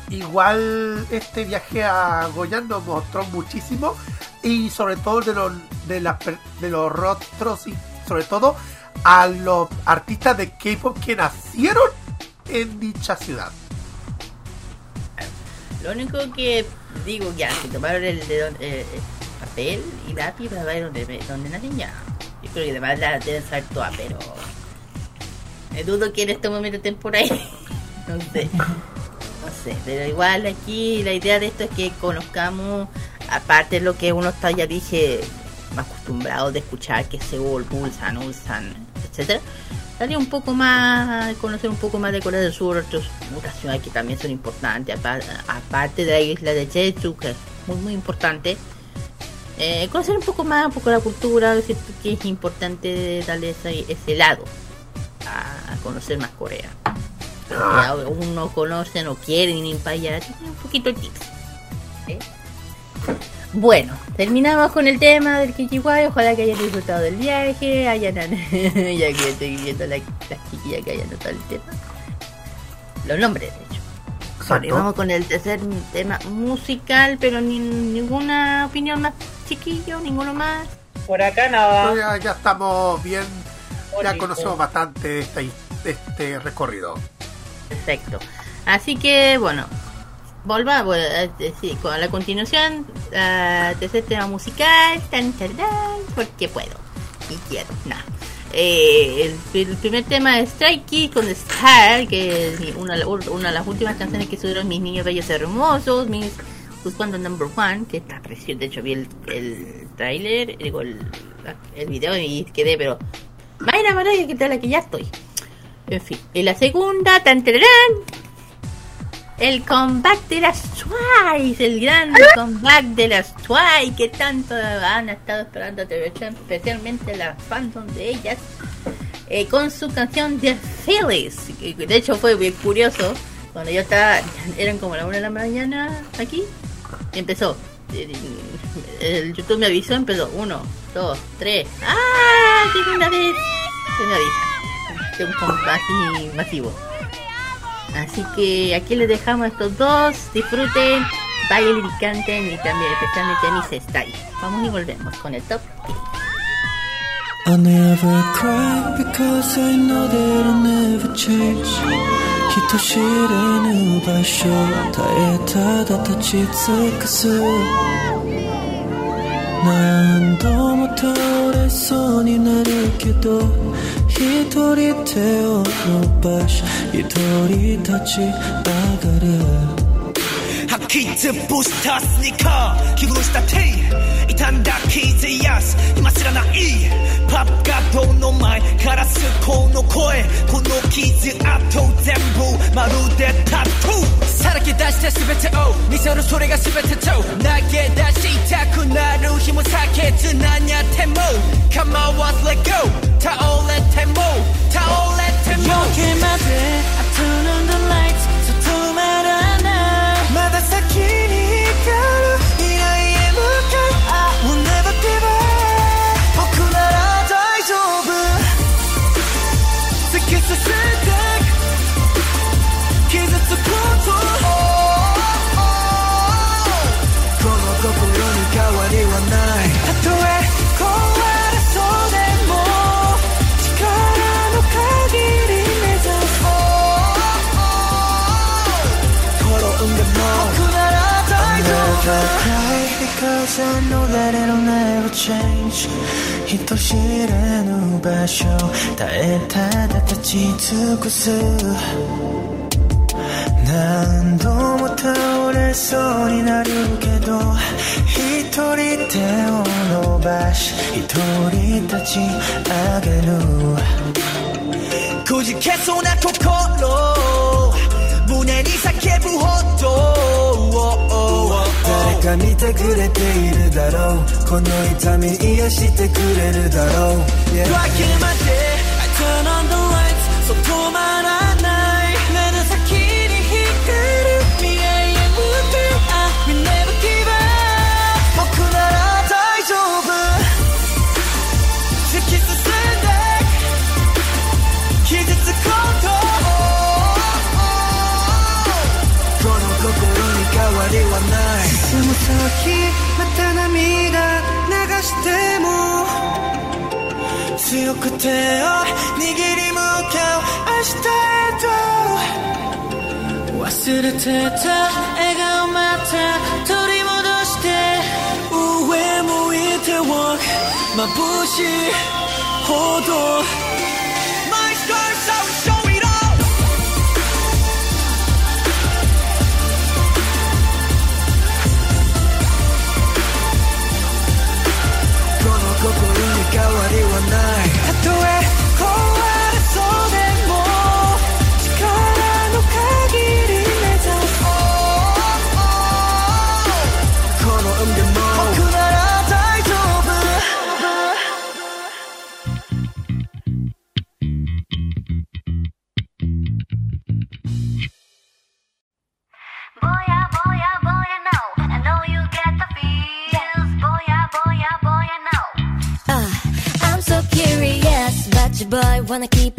igual este viaje a Goyan nos mostró muchísimo y sobre todo de los de las de los rostros y sobre todo a los artistas de K-pop que nacieron en dicha ciudad. Lo único que digo ya, que tomaron el, de don- eh, eh, papel y lápiz para ver dónde, dónde nacen ya. Yo creo que además la deben saber toda, pero me dudo que en este momento estén por ahí. no sé. No sé, pero igual aquí la idea de esto es que conozcamos, aparte de lo que uno está, ya dije, acostumbrado de escuchar, que Seúl, Busan, Ulsan, etcétera salir un poco más, conocer un poco más de Corea del Sur, otras ciudades que también son importantes, apar- aparte de la isla de Jeju, que muy muy importante. Eh, conocer un poco más, un poco la cultura, que es importante darle ese, lado a, conocer más Corea. Aún no conocen o quieren ir para allá, un poquito de tips. Bueno, terminamos con el tema del Kikiwai. Ojalá que hayan disfrutado del viaje. Hayan, ya que estoy viendo la, las chiquillas que hayan notado el tema. Los nombres, de hecho. Bueno, y vamos con el tercer tema musical, pero ni, ninguna opinión más, chiquillo, ninguno más. Por acá nada. No, ya, ya estamos bien, ya conocemos bastante esta, este recorrido. Perfecto. Así que, bueno, volvamos eh, eh, sí, con la continuación. ah, tercer tema musical. Tan, tan, porque puedo. Y quiero. Eh, el, el primer tema es Strike con Star, que es una, una de las últimas canciones que subieron mis niños bellos hermosos, mis Buscando Number One, que está precioso. De hecho, vi el, el trailer, digo, el, el video y quedé, pero. Vaya, vaya, que tal, que ya estoy. En fin. Y la segunda, tan tararán, el comeback de las Twice, el gran comeback de las Twice que tanto han estado esperando televisión, especialmente las fandom de ellas, eh, con su canción The Phillies. De hecho fue bien curioso, cuando yo estaba, eran como la una de la mañana aquí, y empezó. El, YouTube me avisó, empezó uno, dos, tres. ¡Ah! Segunda vez. Se me avisa. Un comeback masivo. Así que aquí les dejamos a estos dos. Disfruten, bailen y canten y también especialmente Miss Style. Vamos y volvemos con el top. I never cry because I know that I'll never change 人知れぬ場所耐えただ立ち尽くす 난더 못하래 손이 네 나를게도 이 돌이 태어 눈밭 이 돌이 닿지 않가래 기분 스타트. いたんだ。聞いやす今知らないパッカドの前カラスこの声。この傷跡全部まるでタトゥー。さらけ出して全てを見せるそれが全てと投げ出したくなる日も避けず何やっても。構わず Let go 倒れても倒れても夜明けまで I turn on the lights. Change. 人知れぬ場所。耐えただ立ち尽くす。何度も倒れそうになるけど一人手を伸ばし一人立ち上げる。くじけそうな心。胸に叫ぶほど。誰か見てくれているだろう。この痛み癒してくれるだろう。Yeah また涙流しても強く手を握り向かう。明日へと忘れてた笑顔また取り戻して上向いて walk 眩しいほど wanna keep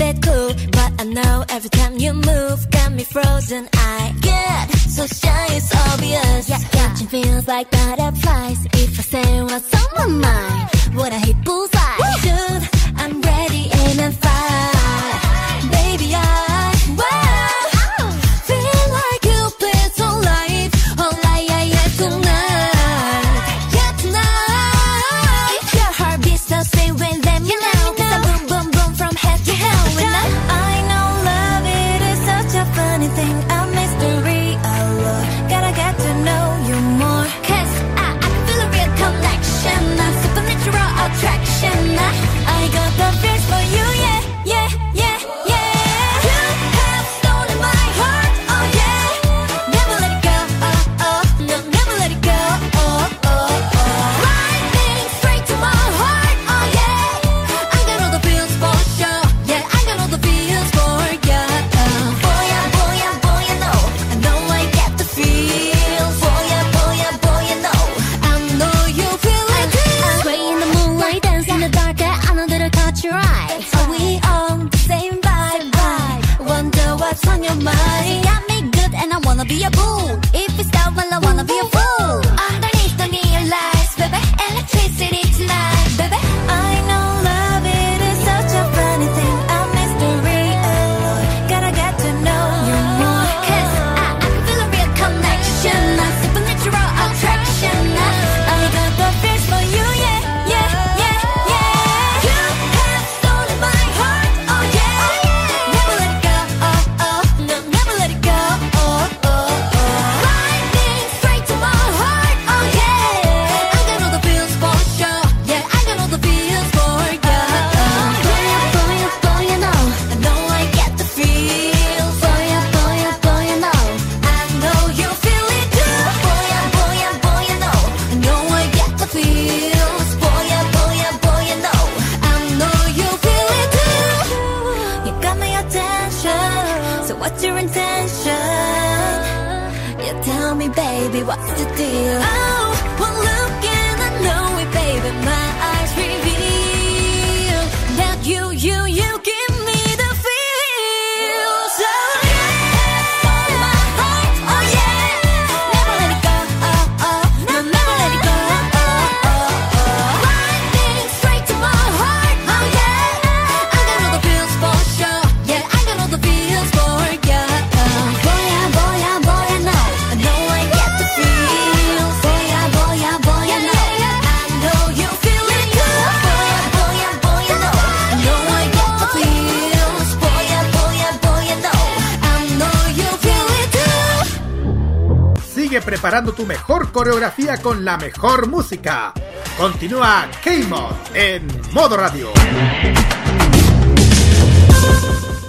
coreografía con la mejor música. Continúa K-Mod en modo radio.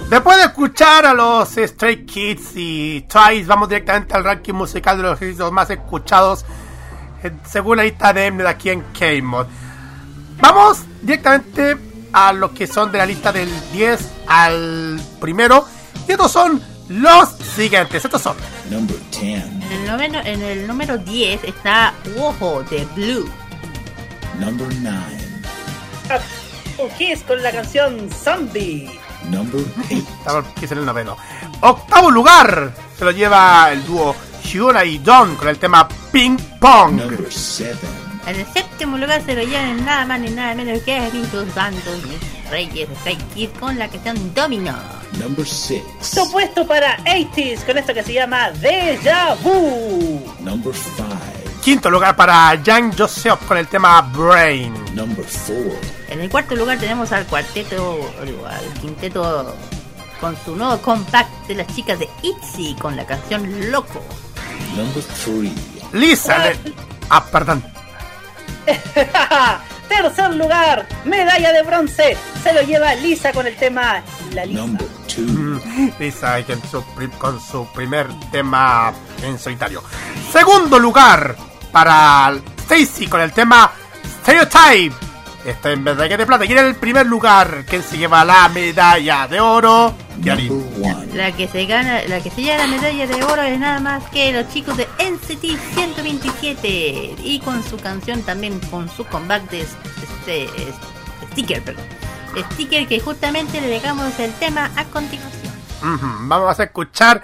Después de escuchar a los Stray Kids y Twice, vamos directamente al ranking musical de los éxitos más escuchados eh, según la lista de Mnet aquí en K-Mod. Vamos directamente a los que son de la lista del 10 al primero. Y estos son los siguientes. Estos son Number 10. En el, noveno, en el número 10 está Wojo de Blue. Number 9. Kiss con la canción Zombie. Number 8. Estaba Kiss en el noveno. Octavo lugar se lo lleva el dúo Shiona y Don con el tema Ping Pong. Number 7. En el séptimo lugar se lo llevan nada más ni nada menos que Vinicius Santos y Reyes Stray Kids con la canción Domino. Number 6. Su puesto para 80s con esto que se llama Deja Vu. Number 5. Quinto lugar para Yang Joseph con el tema Brain. Number 4. En el cuarto lugar tenemos al cuarteto, al quinteto con su nuevo compact de las chicas de ITZY con la canción Loco. Number 3. Lisa de... Ah, perdón. Tercer lugar, medalla de bronce. Se lo lleva Lisa con el tema La Lisa. Number 2. Mm, Lisa con su, pri- con su primer tema en solitario. Segundo lugar para Stacy con el tema Stereotype. Está en medalla de plata. Y en el primer lugar, quien se lleva la medalla de oro, Yarin. Number 1. La que se gana, la que se lleva la medalla de oro es nada más que los chicos de NCT 127 y con su canción también con su comeback de este, este sticker, perdón. sticker que justamente le dejamos el tema a continuación. Ujú, Vamos a escuchar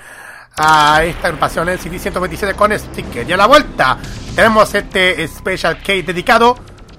a esta agrupación CD 127 con sticker. Y a la vuelta tenemos este Special Case dedicado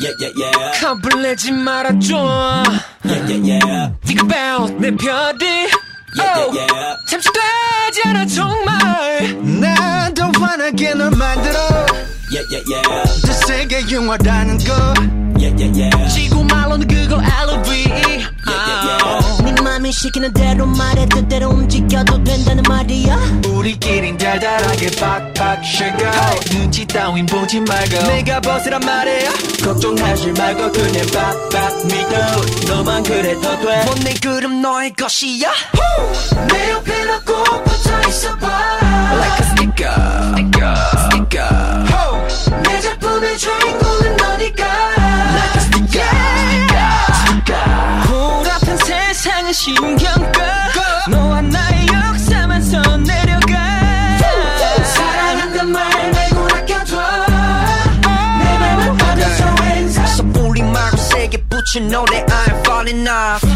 Yeah, yeah, yeah. 겁을내지 말아줘 Yeah, yeah, yeah. Think about 내 별이 Yeah, Oh, yeah, yeah. 잠시 되지 않아 정말 난더 환하게 널 만들어 Yeah, yeah, yeah. 더 세게 영화라는 거 Yeah, yeah, yeah. 지구 말로는 그걸 LOV yeah, yeah. 네 맘이 시키는 대로 말해 뜻대로 움직여도 된다는 말이야. 우리끼린 달달하게 팍팍 쉐고 눈치 따윈 보지 말고. 내가 벗으란 말이야. 걱정하지 말고 그냥 팍팍 믿어. 너만 그래도 돼못내 그럼 너의 것이야? 내 옆에 너꼭 붙어 있어봐. Like a sticker sticker sticker 내 작품의 주인공은 너니까 세상은 신경 꺼 너와 나의 역사만 선 내려가 사랑한단 말 말고 아껴둬 내 맘을 받아줘 hands up 섣불리 말고 세게 붙인 노래 I'm falling off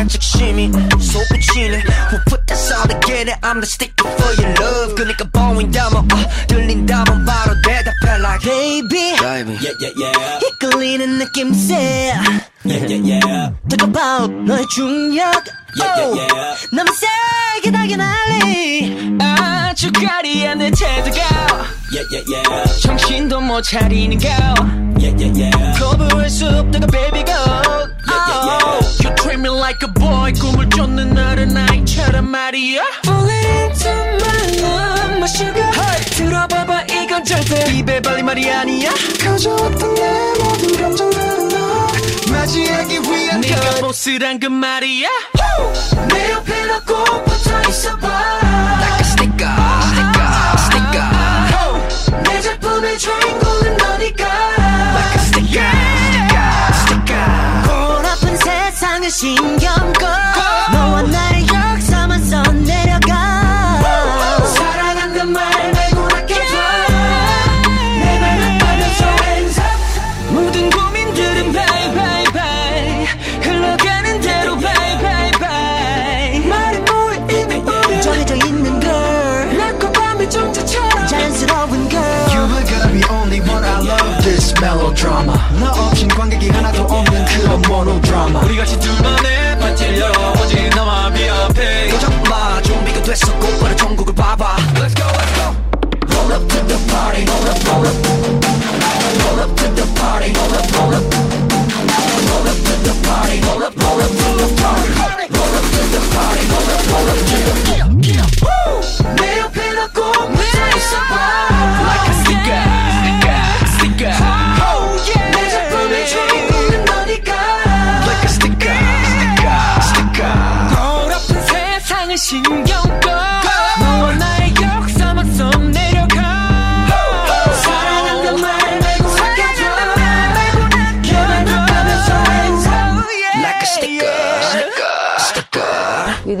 애착심이 솟구치네 Who put that all together I'm the sticker for your love 그니까 보인다면 아 들린다면 바로 대답해 like Baby Yeah, yeah, yeah. 이끌리는 느낌새 Yeah, yeah, yeah. 뜨거워 너의 중력 Yeah, yeah, yeah. 너무 세게 달게 날리 아주 가리한 내 태도가 Yeah, yeah, yeah. 정신도 못 차리는 거 Yeah, yeah, yeah. 거부할 수 없다가 baby go yeah, yeah. You treat me like a boy 꿈을 쫓는 나를 아이처럼 말이야 Falling into my love my sugar 들어봐봐 이건 절대 입에 발린 말이 아니야 가져왔던 내 모든 감정들은 너 맞이하기 위한 네가 보스란 그 말이야? 내 옆에 너꼭 붙어 있어봐. Like a sticker sticker sticker 내 작품의 주인공은 너니까. Like a sticker sticker 코앞은 세상을 신경 꺼. 너와 나 melodrama 너 없인 관객이 하나도 없는 그런 monodrama 우리 같이 둘만의 파티를 열어 오직 너와 미앞에 걱정 마 준비가 됐어 곧바로 전국을 봐봐 Let's go let's go Roll up to the party roll up roll up Roll up to the party roll up roll up Roll up to the party roll up roll up to the party Roll up to the party roll up roll up yeah yeah yeah 心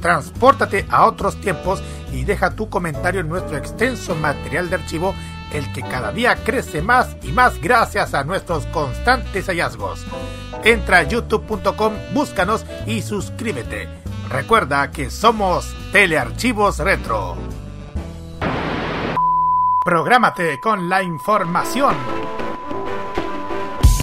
Transpórtate a otros tiempos y deja tu comentario en nuestro extenso material de archivo, el que cada día crece más y más gracias a nuestros constantes hallazgos. Entra a youtube.com, búscanos y suscríbete. Recuerda que somos Telearchivos Retro. Prográmate con la información.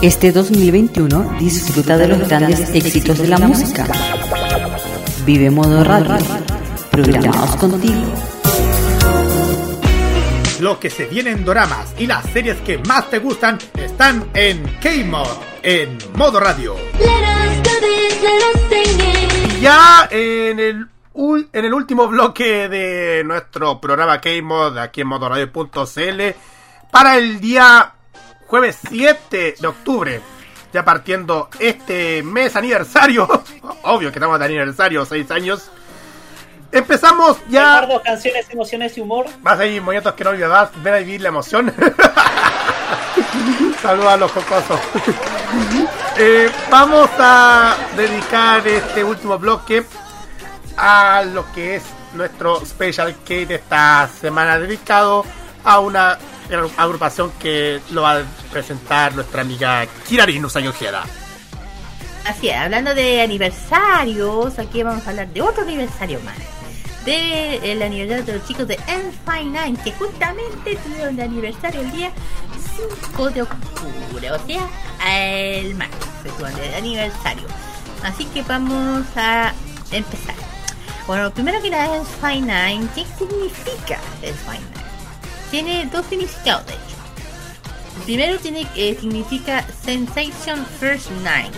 Este 2021 disfruta de los grandes éxitos de la música. Vive Modo Radio, programados contigo. Lo que se viene en doramas y las series que más te gustan están en K-Mod, en Modo Radio. Ya en el, en el último bloque de nuestro programa K-Mod aquí en modoradio.cl para el día jueves 7 de octubre, ya partiendo este mes aniversario, obvio que estamos de aniversario, 6 años. Empezamos ya. Recuerdo canciones, emociones y humor. Vas a ir momentos que no olvidarás, ver a vivir la emoción. Saludos a los cocosos. Eh, vamos a dedicar este último bloque a lo que es nuestro special K de esta semana dedicado a una agrupación que lo va a presentar nuestra amiga Kirari Nusayojera. Así es, hablando de aniversarios, aquí vamos a hablar de otro aniversario más. De el aniversario de los chicos de N59, que justamente tuvieron de aniversario el día 5 de octubre, o sea, el martes, de aniversario. Así que vamos a empezar. Bueno, primero que nada, N59, ¿qué significa N59? Tiene dos significados, de hecho. El primero tiene, eh, significa Sensation First Nine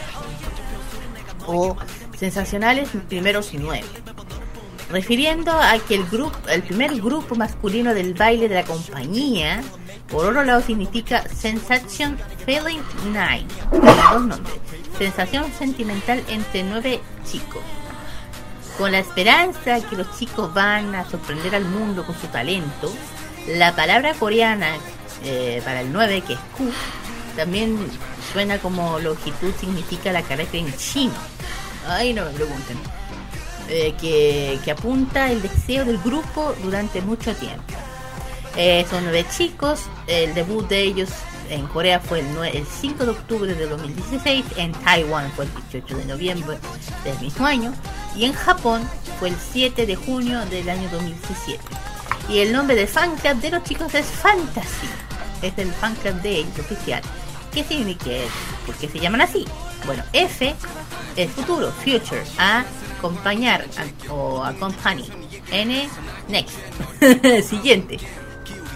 o sensacionales primeros nueve, refiriendo a que el grupo, el primer grupo masculino del baile de la compañía, por otro lado significa Sensation Feeling Nine, dos nombres, sensación sentimental entre nueve chicos, con la esperanza que los chicos van a sorprender al mundo con su talento. La palabra coreana eh, para el 9, que es Q, también suena como longitud, significa la carrera en chino. Ay, no me pregunten. Eh, que, apunta el deseo del grupo durante mucho tiempo. Eh, son nueve chicos. El debut de ellos en Corea fue el, el 5 de octubre de 2016. En Taiwán fue el 18 de noviembre del mismo año. Y en Japón fue el 7 de junio del año 2017. Y el nombre del fan club de los chicos es Fantasy. Es el fan club de ellos oficial. ¿Qué significa? ¿Por qué se llaman así? Bueno, F es futuro, future. A, acompañar o acompany. N, next. Siguiente.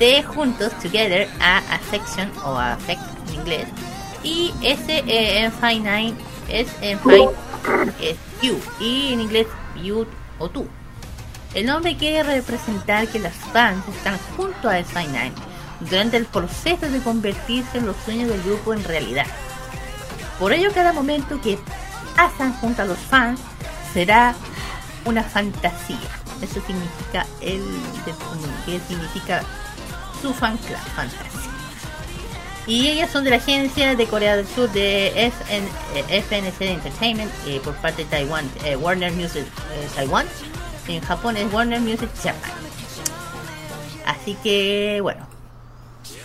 T, juntos, together. A, affection o affect en inglés. Y S, en fine es en es you. Y en inglés, you o tú. El nombre quiere representar que las fans están junto a S9 durante el proceso de convertirse en los sueños del grupo en realidad. Por ello, cada momento que pasan junto a los fans será una fantasía. Eso significa el que significa su fan club, fantasía. Y ellas son de la agencia de Corea del Sur de FN, eh, FNC Entertainment eh, por parte de Taiwan, eh, Warner Music Taiwan. En Japón es Warner Music Japan. Así que bueno.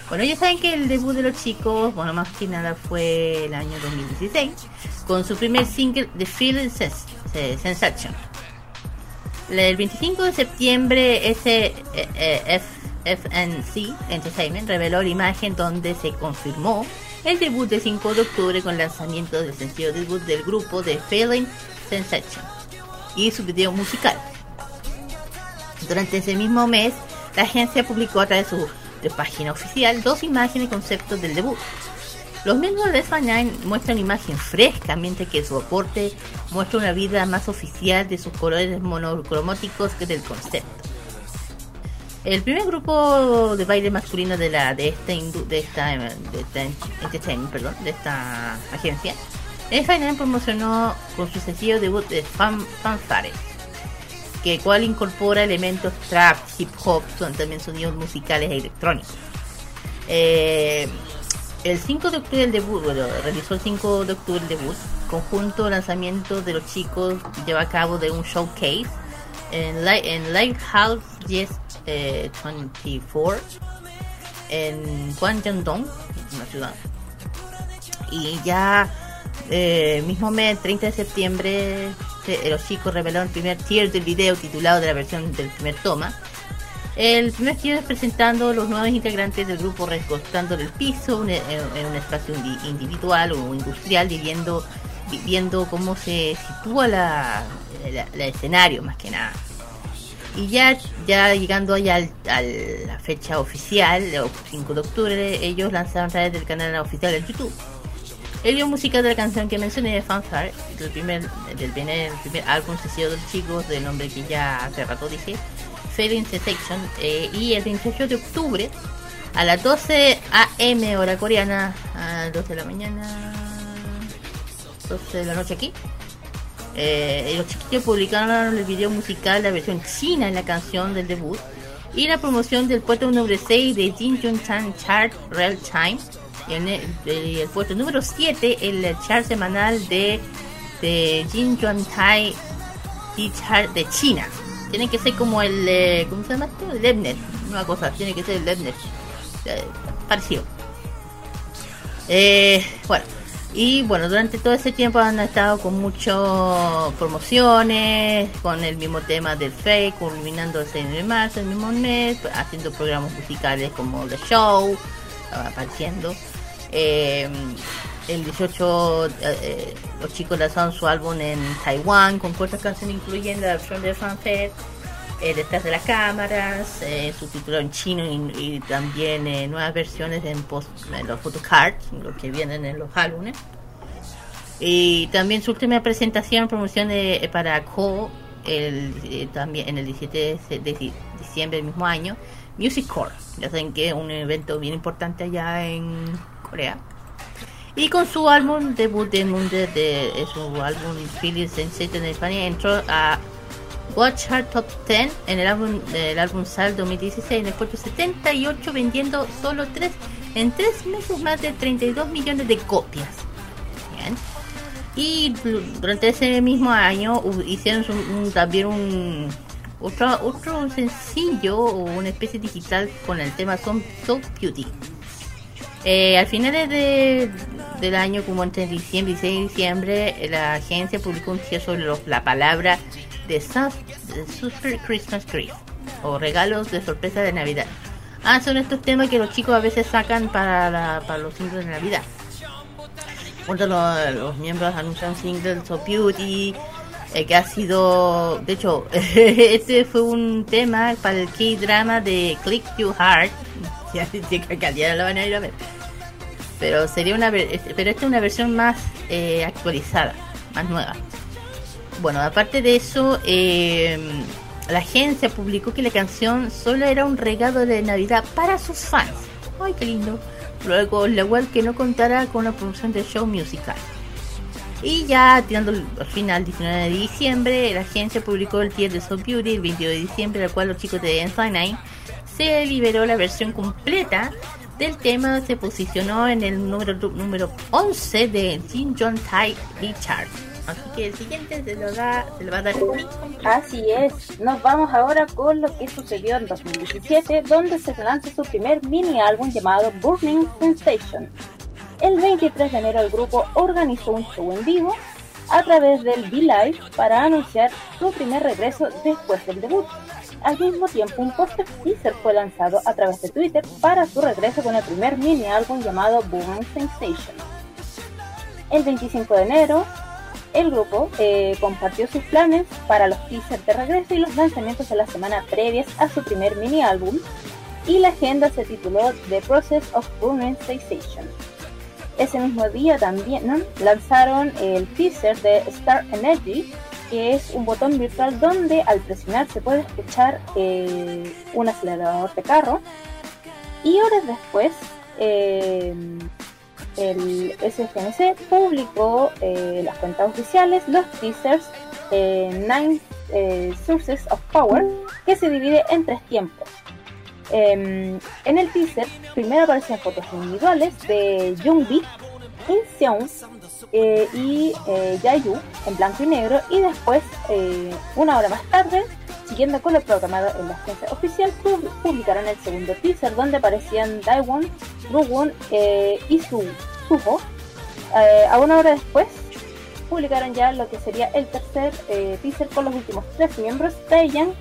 Bueno, ya saben que el debut de los chicos, bueno, más que nada fue el año 2016, con su primer single The Feeling Sens- eh, Sensation. El 25 de septiembre, eh, eh, FNC Entertainment reveló la imagen donde se confirmó el debut de 5 de octubre con lanzamiento del sencillo debut del grupo de Feeling Sensation y su video musical. Durante ese mismo mes, la agencia publicó a través de su página oficial dos imágenes y conceptos del debut. Los miembros de F9 muestran imagen fresca, mientras que su aporte muestra una vida más oficial de sus colores monocromáticos que del concepto. El primer grupo de baile masculino de la de esta de esta, de esta agencia, F9 promocionó con su sencillo debut de Fan que cual incorpora elementos trap, hip hop, son también sonidos musicales e electrónicos. Eh, el 5 de octubre el debut, bueno, realizó el 5 de octubre el debut, conjunto lanzamiento de los chicos lleva a cabo de un showcase en, Li- en Lighthouse Yes eh, 24 en Gwangyangdong, una ciudad. Y ya eh, mismo mes, 30 de septiembre, se- los chicos revelaron el primer tier del video titulado de la versión del primer toma. El primer tier es presentando los nuevos integrantes del grupo recostando el piso en, en un espacio indi- individual o industrial, viviendo, viviendo cómo se sitúa la, la- la escenario más que nada. Y ya, ya llegando allá al- a la fecha oficial, el 5 de octubre, ellos lanzaron a través del canal oficial de YouTube. El video musical de la canción que mencioné de Fanfare, del primer, del primer, primer álbum sencillo de los chicos, del nombre que ya hace rato dije, Feeling Sensation, eh, y el 28 de octubre, a las 12 am hora coreana, a las 12 de la mañana, 12 de la noche aquí, eh, los chiquillos publicaron el video musical, la versión china en la canción del debut y la promoción del puesto número 6 de Jin Jun Chan Chart Real Time el, puesto número 7 el chart semanal de, de Jin Jun Tai Chart de China. Tiene que ser como el, eh, ¿cómo se llama esto? El Lemnet, una cosa, tiene que ser el Lemnet. Eh, parecido. Eh, bueno, y bueno, durante todo ese tiempo han estado con muchas promociones, con el mismo tema del Fake, culminando el 6 de marzo, el mismo mes, haciendo programas musicales como The Show, apareciendo. Eh, el 18, eh, los chicos lanzaron su álbum en Taiwán con cuatro canciones, incluyendo la versión de Fanfare, eh, detrás de las cámaras, eh, subtitulado en chino y, también eh, nuevas versiones en, post, los photocards, lo que vienen en los álbumes. Y también su última presentación, promoción de, eh, para Co, el, eh, también en el 17 de, de di- diciembre del mismo año, Music Core. Ya saben que es un evento bien importante allá en Y con su álbum debut de Mundo, de, su álbum Feeling Sensation en España, entró a Watch Chart Top 10 en el álbum del álbum Sal 2016 en el puesto 78 vendiendo solo 3 en 3 meses más de 32 millones de copias. Bien. Y du- durante ese mismo año hicieron también un otro, otro sencillo o una especie digital con el tema Son So Beauty. Eh, al finales de, del año, como entre diciembre y 6 de diciembre, la agencia publicó un tío sobre la palabra de Sus- de Super Christmas Tree o regalos de sorpresa de Navidad. Ah, son estos temas que los chicos a veces sacan para, la- para los singles de Navidad. Uno de los, miembros anuncian singles So Beauty, eh, que ha sido, de hecho, este fue un tema para el K-drama de Click You Heart. Ya al lo van a ir a ver. Pero sería una, este- pero esta es una versión más eh, actualizada, más nueva. Bueno, aparte de eso, eh, la agencia publicó que la canción solo era un regalo de Navidad para sus fans. ¡Ay, qué lindo! Luego, la web que no contará con la promoción del show musical. Y ya tirando al final, 19 de diciembre, la agencia publicó el tier de So Beauty el 22 de diciembre, el cual los chicos de N9 se liberó la versión completa del tema, se posicionó en el número, número 11 de Jin Jon Tai Richard. Así que el siguiente se lo, da, se lo va a dar Así es, nos vamos ahora con lo que sucedió en 2017, donde se lanza su primer mini álbum llamado Burning Sensation. El 23 de enero el grupo organizó un show en vivo a través del V-Live para anunciar su primer regreso después del debut. Al mismo tiempo, un póster teaser fue lanzado a través de Twitter para su regreso con el primer mini álbum llamado Burning Sensation. El 25 de enero, el grupo eh, compartió sus planes para los teasers de regreso y los lanzamientos de la semana previas a su primer mini álbum y la agenda se tituló The Process of Burning Sensation. ese mismo día también ¿no? lanzaron el teaser de Star Energy, que es un botón virtual donde al presionar se puede escuchar eh, un acelerador de carro. Y horas después, eh, el SFNC publicó eh, las cuentas oficiales, los teasers, Nine Sources of Power, que se divide en tres tiempos. Em, en el teaser, primero aparecen fotos individuales de Jungbi, In eh, y eh, Yayu en blanco y negro, y después, eh, una hora más tarde, siguiendo con lo programado en la agencia oficial, pub- publicaron el segundo teaser donde aparecían Daewon, Ruwon eh, y Su Suho. A una hora después, publicaron ya lo que sería el tercer teaser con los últimos tres miembros, Taeyang,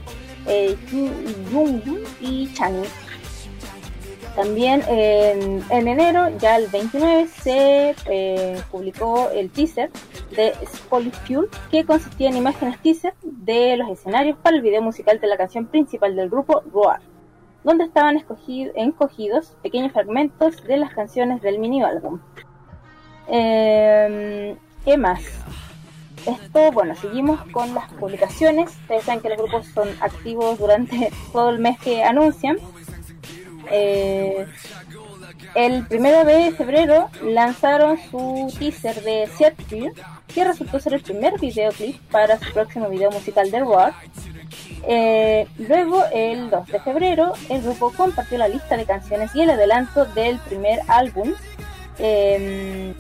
Kim Jung y Chang. También en, en enero, ya el 29, se eh, publicó el teaser de Fuel, que consistía en imágenes teaser de los escenarios para el video musical de la canción principal del grupo, Roar, donde estaban escogido- encogidos pequeños fragmentos de las canciones del mini álbum. Eh, ¿Qué más? Esto, bueno, seguimos con las publicaciones. Ustedes saben que los grupos son activos durante todo el mes que anuncian. Eh, el primero de febrero lanzaron su teaser de Fear, que resultó ser el primer videoclip para su próximo video musical de Roar. Eh, luego, el 2 de febrero, el grupo compartió la lista de canciones y el adelanto del primer álbum. Eh,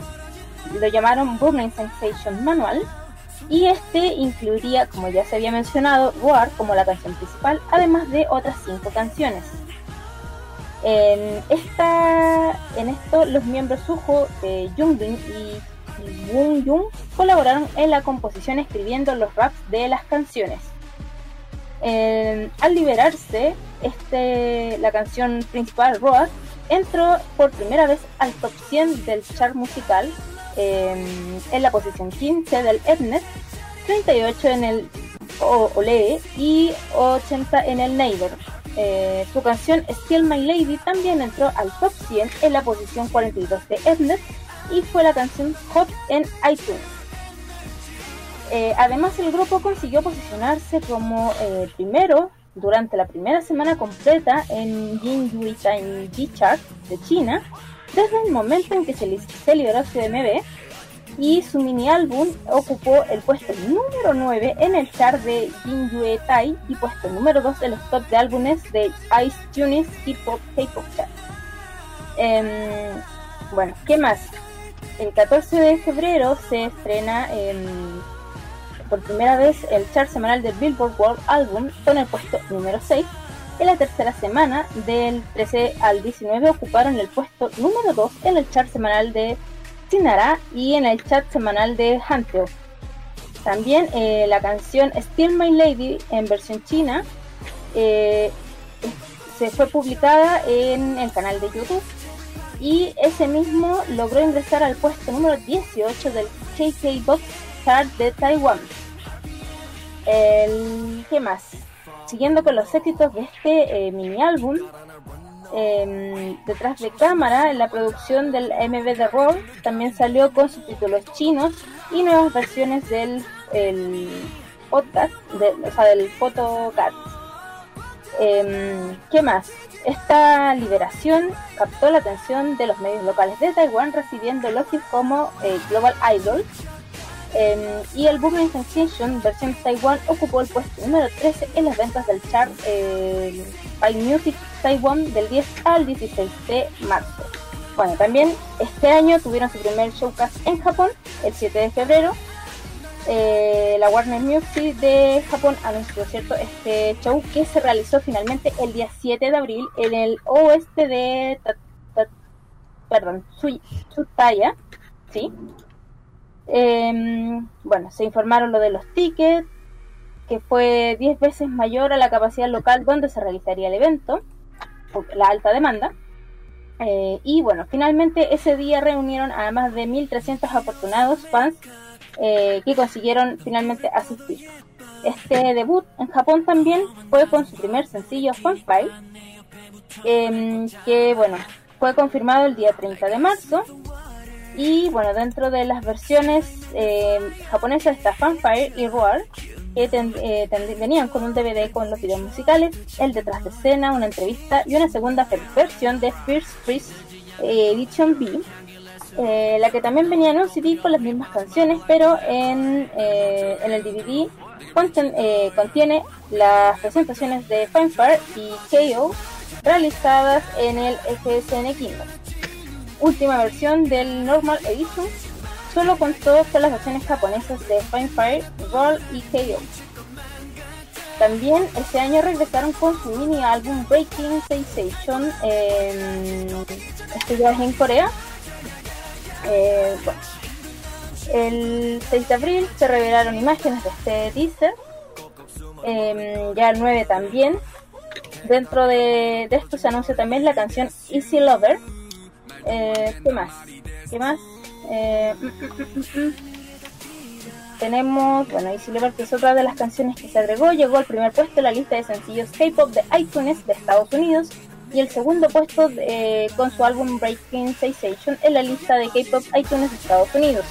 lo llamaron Burning Sensation Manual. Y este incluiría, como ya se había mencionado, Roar como la canción principal, además de otras cinco canciones. En, esta, en esto, los miembros Suho, eh, Jungbin y Woon Jung colaboraron en la composición escribiendo los raps de las canciones. Al liberarse, este, la canción principal, Roar, entró por primera vez al top 100 del chart musical en la posición 15 del Ednet, 38 en el Ole y 80 en el Neighbor. Eh, su canción Still My Lady también entró al top 100 en la posición 42 de Ednet y fue la canción Hot en iTunes. Eh, además, el grupo consiguió posicionarse como eh, primero durante la primera semana completa en Jinjui Time G Chart de China, desde el momento en que se liberó su MB, y su mini álbum ocupó el puesto número 9 en el chart de Jinjue Tai y puesto número 2 en los top de álbumes de iTunes Hip Hop K-Pop Chart. Em, bueno, ¿qué más? El 14 de febrero se estrena em, por primera vez el chart semanal de Billboard World Album con el puesto número 6. En la tercera semana, del 13 al 19, ocuparon el puesto número 2 en el chart semanal de Y en el chat semanal de Hanteo. También eh, la canción Still My Lady en versión china eh, se fue publicada en el canal de YouTube y ese mismo logró ingresar al puesto número 18 del KK Box Chart de Taiwán. ¿Qué más? Siguiendo con los éxitos de este eh, mini álbum, em, detrás de cámara, en la producción del MV de Roll también salió con subtítulos chinos y nuevas versiones del el podcast, de- o sea, del PhotoCat. Em, ¿Qué más? Esta liberación captó la atención de los medios locales de Taiwán, recibiendo elogios como eh, Global Idol. Em, y el Booming Sensation versión Taiwán ocupó el puesto número 13 en las ventas del chart eh, by Music Taiwan del 10 al 16 de marzo. Bueno, también este año tuvieron su primer showcast en Japón el 7 de febrero. Eh, la Warner Music de Japón anunció cierto este show que se realizó finalmente el día 7 de abril en el oeste de Ta- Ta- perdón, Tsutaya, ¿sí? Em, bueno, se informaron lo de los tickets, que fue 10 veces mayor a la capacidad local donde se realizaría el evento, la alta demanda. Eh, y bueno, finalmente ese día reunieron a más de 1.300 afortunados fans eh, que consiguieron finalmente asistir. Este debut en Japón también fue con su primer sencillo Funfire, em, que bueno, fue confirmado el día 30 de marzo Y bueno, dentro de las versiones eh, japonesas está Fanfare y Roar, que eh, venían con un DVD con los videos musicales, el detrás de escena, una entrevista y una segunda versión de First Freeze eh, Edition B, la que también venía en un CD con las mismas canciones, pero en, en el DVD conten- contiene las presentaciones de Fanfare y KO realizadas en el FSN Kingdom. Última versión del Normal Edition solo contó con las versiones japonesas de Fanfare, Roll y KO. También ese año regresaron con su mini álbum Breaking Sensation, este en Corea. Eh, el 6 de abril se revelaron imágenes de este teaser, eh, ya el 9 también. Dentro de, de esto se anuncia también la canción Easy Lover. Eh, ¿Qué más? ¿Qué más? Eh, mm, mm, mm. Tenemos, bueno, Easy que es otra de las canciones que se agregó, llegó al primer puesto en la lista de sencillos K-pop de iTunes de Estados Unidos y el segundo puesto eh, con su álbum Breaking Sensation en la lista de K-pop iTunes de Estados Unidos.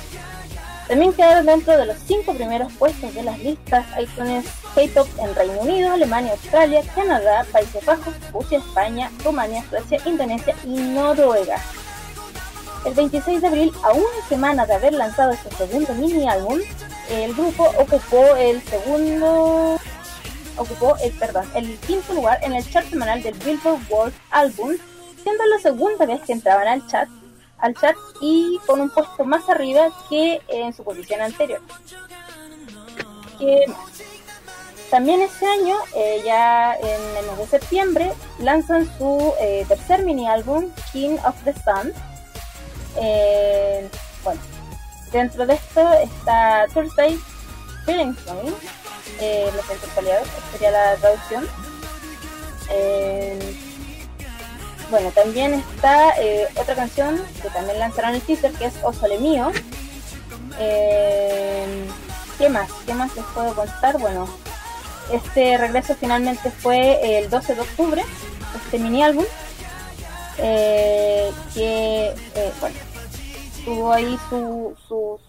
También quedaron dentro de los cinco primeros puestos de las listas iTunes K-pop en Reino Unido, Alemania, Australia, Canadá, Países Bajos, Rusia, España, Rumania, Suecia, Indonesia y Noruega. El 26 de abril, a una semana de haber lanzado su segundo mini álbum, el grupo ocupó el segundo ocupó el perdón el quinto lugar en el chart semanal del Billboard World Album, siendo la segunda vez que entraban al chat al chat y con un puesto más arriba que en su posición anterior. También este año, eh, ya en el mes de septiembre, lanzan su eh, tercer mini álbum, King of the Sun. Eh, bueno, dentro de esto está Thursday Feeling Song, eh, lo siento sería la traducción. Eh, bueno, también está eh, otra canción que también lanzaron el teaser que es O Sole Mío. ¿Qué más? ¿Qué más les puedo contar? Bueno, este regreso finalmente fue el 12 de octubre, este mini álbum, eh, que, eh, bueno, tuvo ahí su, su,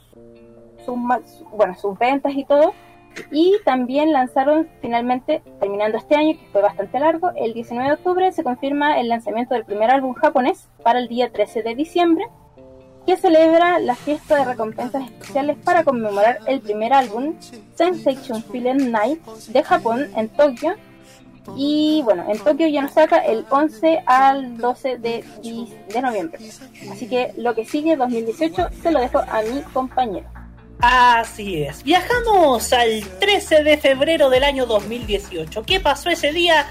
su bueno, sus ventas y todo. Y también lanzaron finalmente, terminando este año, que fue bastante largo, el 19 de octubre se confirma el lanzamiento del primer álbum japonés para el día 13 de diciembre, que celebra la fiesta de recompensas especiales para conmemorar el primer álbum, Sensation Feeling Night, de Japón en Tokio. Y bueno, en Tokio y en Osaka el 11 al 12 de, de noviembre. Así que lo que sigue 2018 se lo dejo a mi compañero. Así es. Viajamos al 13 de febrero del año 2018. ¿Qué pasó ese día?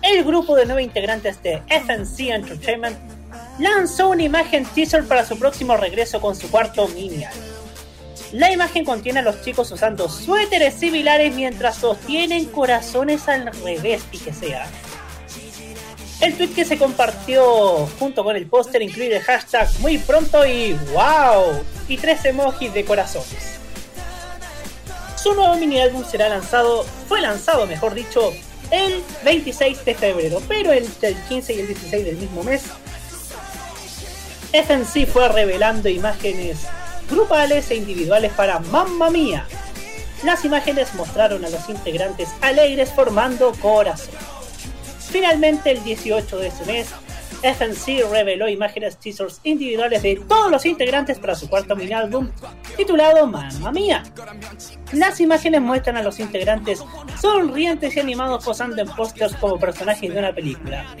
El grupo de nueve integrantes de FNC Entertainment lanzó una imagen teaser para su próximo regreso con su cuarto mini. La imagen contiene a los chicos usando suéteres similares mientras sostienen corazones al revés y que sea. El tweet que se compartió junto con el póster incluye el hashtag muy pronto y wow y tres emojis de corazones. Su nuevo mini álbum será lanzado, fue lanzado mejor dicho, el 26 de febrero, pero entre el 15 y el 16 del mismo mes, FNC fue revelando imágenes grupales e individuales para Mamma Mía. Las imágenes mostraron a los integrantes alegres formando corazón. Finalmente, el 18 de ese mes, FNC reveló imágenes teasers individuales de todos los integrantes para su cuarto mini álbum titulado Mamma Mía. Las imágenes muestran a los integrantes sonrientes y animados posando en pósters como personajes de una película.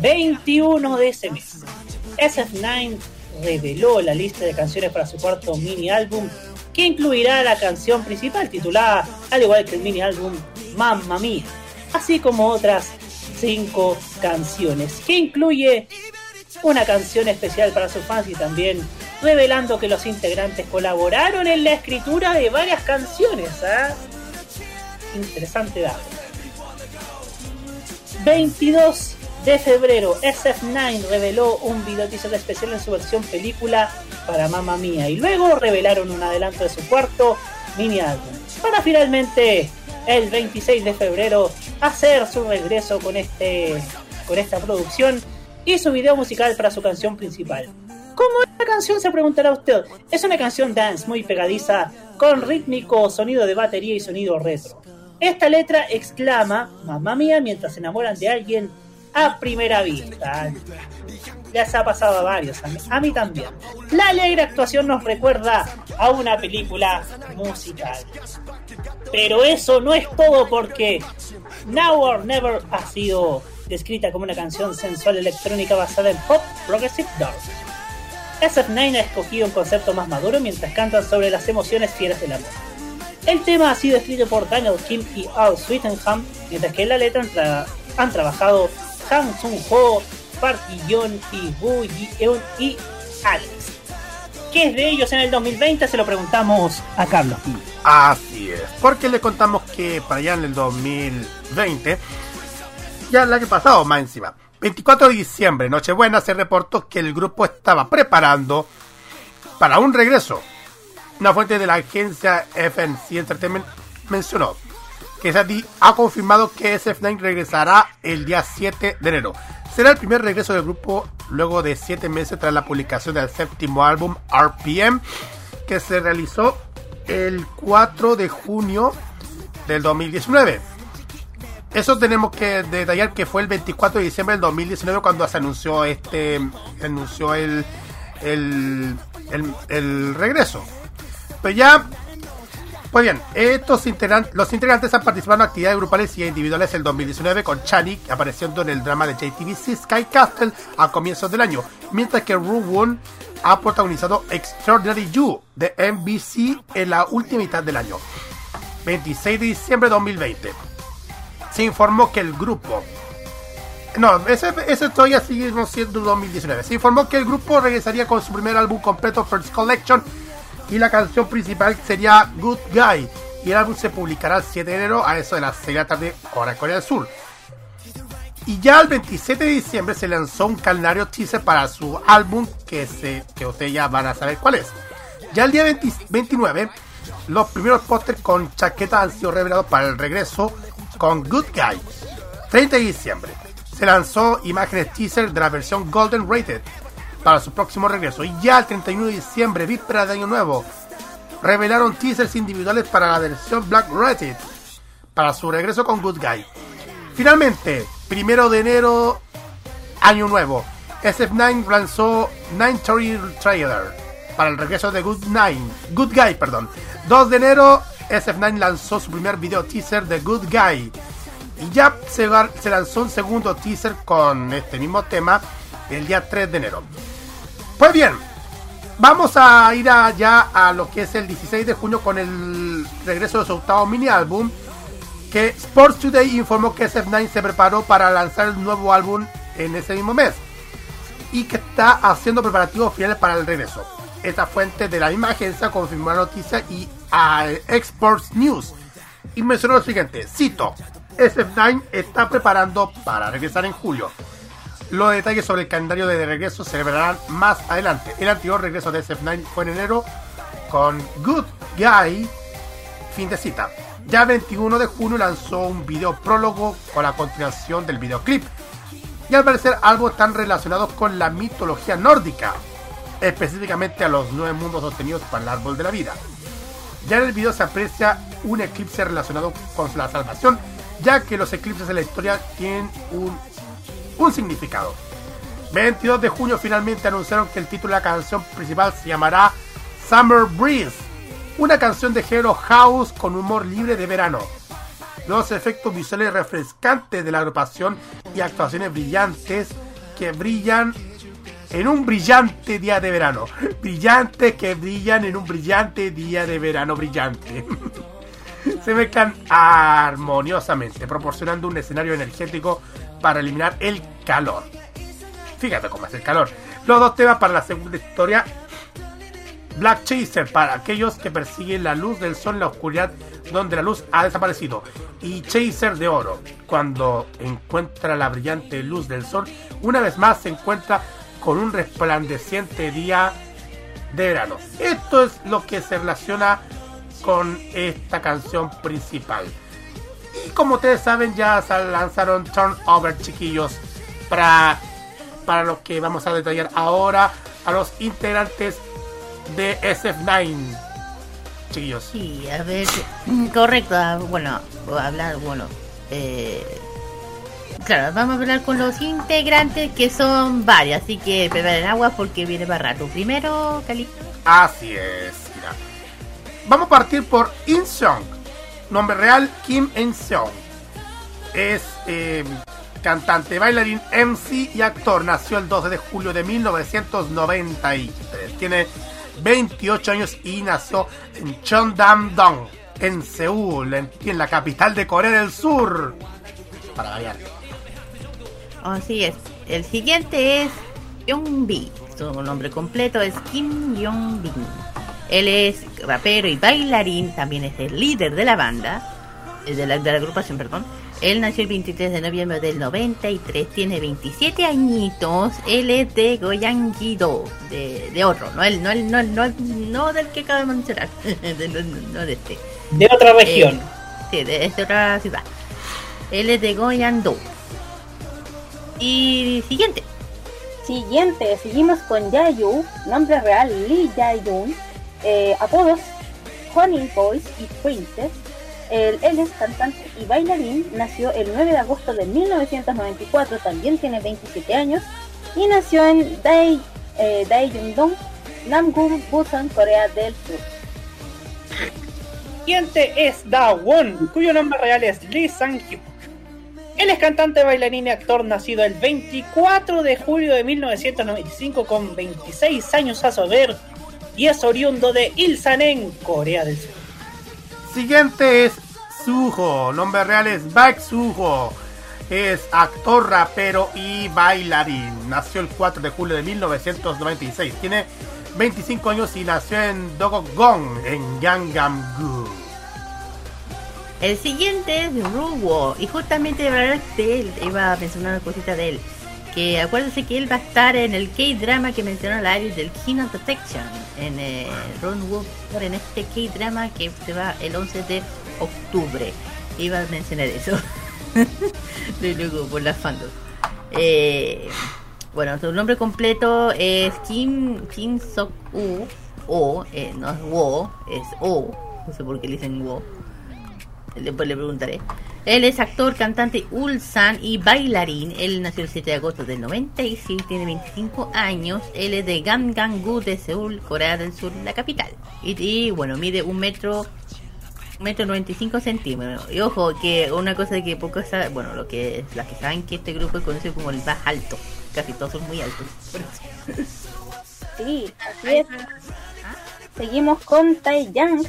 21 de ese mes, SF9 reveló la lista de canciones para su cuarto mini álbum que incluirá la canción principal titulada, al igual que el mini álbum, Mamma Mía, así como otras cinco canciones, que incluye una canción especial para sus fans y también revelando que los integrantes colaboraron en la escritura de varias canciones. ¿ah? Interesante dato. 22 de febrero, SF9 reveló un video especial en su versión película para Mamma Mía y luego revelaron un adelanto de su cuarto mini álbum para finalmente el 26 de febrero hacer su regreso con este con esta producción y su video musical para su canción principal. ¿Cómo es la canción? Se preguntará usted. Es una canción dance muy pegadiza, con rítmico sonido de batería y sonido retro. Esta letra exclama, mamá mía, mientras se enamoran de alguien a primera vista. Les ha pasado a varios, a mí, a mí también. La alegre actuación nos recuerda a una película musical. Pero eso no es todo porque Now or Never ha sido descrita como una canción sensual electrónica basada en pop progressive dark. SF9 ha escogido un concepto más maduro mientras cantan sobre las emociones fieras del amor. El tema ha sido escrito por Daniel Kim y Al Sweetenham, mientras que en la letra han, tra- han trabajado Han Sung Ho, Park Ji-yeon y Ji-eun y Alex. ¿Qué es de ellos en el 2020? Se lo preguntamos a Carlos. Así es, porque le contamos que para allá en el 2020, ya el año pasado más encima, 24 de diciembre, Nochebuena, se reportó que el grupo estaba preparando para un regreso. Una fuente de la agencia FNC Entertainment mencionó que Sadie ha confirmado que SF9 regresará el día 7 de enero. Será el primer regreso del grupo luego de 7 meses tras la publicación del séptimo álbum RPM que se realizó el 4 de junio del 2019. Eso tenemos que detallar que fue el 24 de diciembre del 2019 cuando se anunció este anunció el el, el, el regreso. Pues ya pues bien, estos los integrantes han participado en actividades grupales y individuales el 2019 con Chani apareciendo en el drama de JTBC Sky Castle a comienzos del año, mientras que Ruwon ha protagonizado Extraordinary You de NBC en la última mitad del año. 26 de diciembre de 2020. Se informó que el grupo no, ese, ese todavía sigue siendo 2019. Se informó que el grupo regresaría con su primer álbum completo, First Collection, y la canción principal sería Good Guy. Y el álbum se publicará el 7 de enero a eso de las 6 de la tarde, hora Corea del Sur. Y ya el 27 de diciembre se lanzó un calendario teaser para su álbum que, se, que ustedes ya van a saber cuál es. Ya el día 20 29, los primeros pósters con chaqueta han sido revelados para el regreso con Good Guy. 30 de diciembre se lanzó imágenes teaser de la versión Golden Rated para su próximo regreso. Y ya el 31 de diciembre, víspera de Año Nuevo, revelaron teasers individuales para la versión Black Rated para su regreso con Good Guy. Finalmente, primero de enero, Año Nuevo, SF9 lanzó 930 Trailer para el regreso de Good, Nine, Good Guy. Perdón. 2 de enero, SF9 lanzó su primer video teaser de Good Guy. Y ya se lanzó un segundo teaser con este mismo tema el día 3 de enero. Pues bien, vamos a ir a- ya a lo que es el 16 de junio con el regreso de su octavo mini álbum. Que Sports Today informó que SF9 se preparó para lanzar el nuevo álbum en ese mismo mes. Y que está haciendo preparativos finales para el regreso. Esta fuente de la misma agencia confirmó la noticia y a Exports News. Y mencionó lo siguiente, cito, SF9 está preparando para regresar en julio. Los detalles sobre el calendario de regreso se revelarán más adelante. El anterior regreso de SF9 fue en enero con Good Guy, fin de cita. Ya el 21 de junio lanzó un video prólogo con la continuación del videoclip. Y al parecer algo tan relacionado con la mitología nórdica, específicamente a los nueve mundos obtenidos para el árbol de la vida. Ya en el video se aprecia un eclipse relacionado con la salvación, ya que los eclipses en la historia tienen un, un significado. 22 de junio finalmente anunciaron que el título de la canción principal se llamará Summer Breeze, una canción de género house con humor libre de verano. Los efectos visuales refrescantes de la agrupación y actuaciones brillantes que brillan en un brillante día de verano. Brillantes que brillan en un brillante día de verano brillante. Se mezclan armoniosamente, proporcionando un escenario energético para eliminar el calor. Fíjate cómo es el calor. Los dos temas para la segunda historia. Black Chaser para aquellos que persiguen la luz del sol en la oscuridad donde la luz ha desaparecido. Y Chaser de oro, cuando encuentra la brillante luz del sol, una vez más se encuentra con un resplandeciente día de verano. Esto es lo que se relaciona con esta canción principal. Y como ustedes saben, ya se lanzaron Turn Over, chiquillos, para, para lo que vamos a detallar ahora. a los integrantes de SF9. Chiquillos. Sí, a ver, correcto, ah, bueno, voy a hablar, bueno, eh, claro, vamos a hablar con los integrantes que son varios, así que preparen agua porque viene para rato. Primero, Cali. Así es, mira. Vamos a partir por In Seong. Nombre real, Kim In Seong. Es eh, cantante, bailarín, MC y actor. Nació el 12 de julio de 1993. Tiene 28 años y nació en Cheongdam-dong, en Seúl, en, la capital de Corea del Sur. Para variar. Así es. El siguiente es Young-bi. Su nombre completo es Kim Young-bin. Él es rapero y bailarín, también es el líder de la banda, eh, de la, de la agrupación, perdón. Él nació el 23 de noviembre del 93, tiene 27 añitos. Él es de Goyang-gi-do, de, de otro, no, el, no, el, no, el- no, el- no del que acabo de mencionar, de- no, no de este. De otra región. Eh, sí, de, de otra ciudad. Él es de Goyang-do. Y siguiente. Siguiente, seguimos con Yayu, nombre real Lee Jae-yoon, eh, apodos Honey Boys y Princess. Él, él es cantante y bailarín, nació el 9 de agosto de 1994, también tiene 27 años y nació en Dae, eh, Daejeon-dong, Namgung, Busan, Corea del Sur. siguiente es Da Won, cuyo nombre real es Lee Sang-hyuk. Él es cantante, bailarín y actor nacido el 24 de julio de 1995 con 26 años a su haber y es oriundo de Ilsan Corea del Sur. Siguiente es Suho. Nombre real es Baek Suho. Es actor, rapero y bailarín. Nació el 4 de julio de 1996. Tiene 25 años y nació en Dogogong, en Gangnam-gu. El siguiente es Ruwo. Y justamente a hablar de él, iba a mencionar una cosita de él. Que acuérdense que él va a estar en el K-drama que mencionó la Iris del Kino Protection. En eh, Runwoo, en este K-drama que se va el 11 de octubre. Iba a mencionar eso. de luego por las fandoms. Eh, bueno, su nombre completo es Kim, Kim Sok U. O, eh, no es Wo, es O. No sé por qué le dicen Wo. Después le preguntaré. Él es actor, cantante Ulsan y bailarín. Él nació el 7 de agosto del 96, tiene 25 años. Él es de Gangnam-gu de Seúl, Corea del Sur, la capital. Y, y, bueno, mide un metro, un metro 95 centímetros. Y ojo, que una cosa que pocos saben, bueno, lo que las que saben que este grupo es conocido como el más alto. Casi todos son muy altos. Sí, así es. Seguimos con Tai Yang,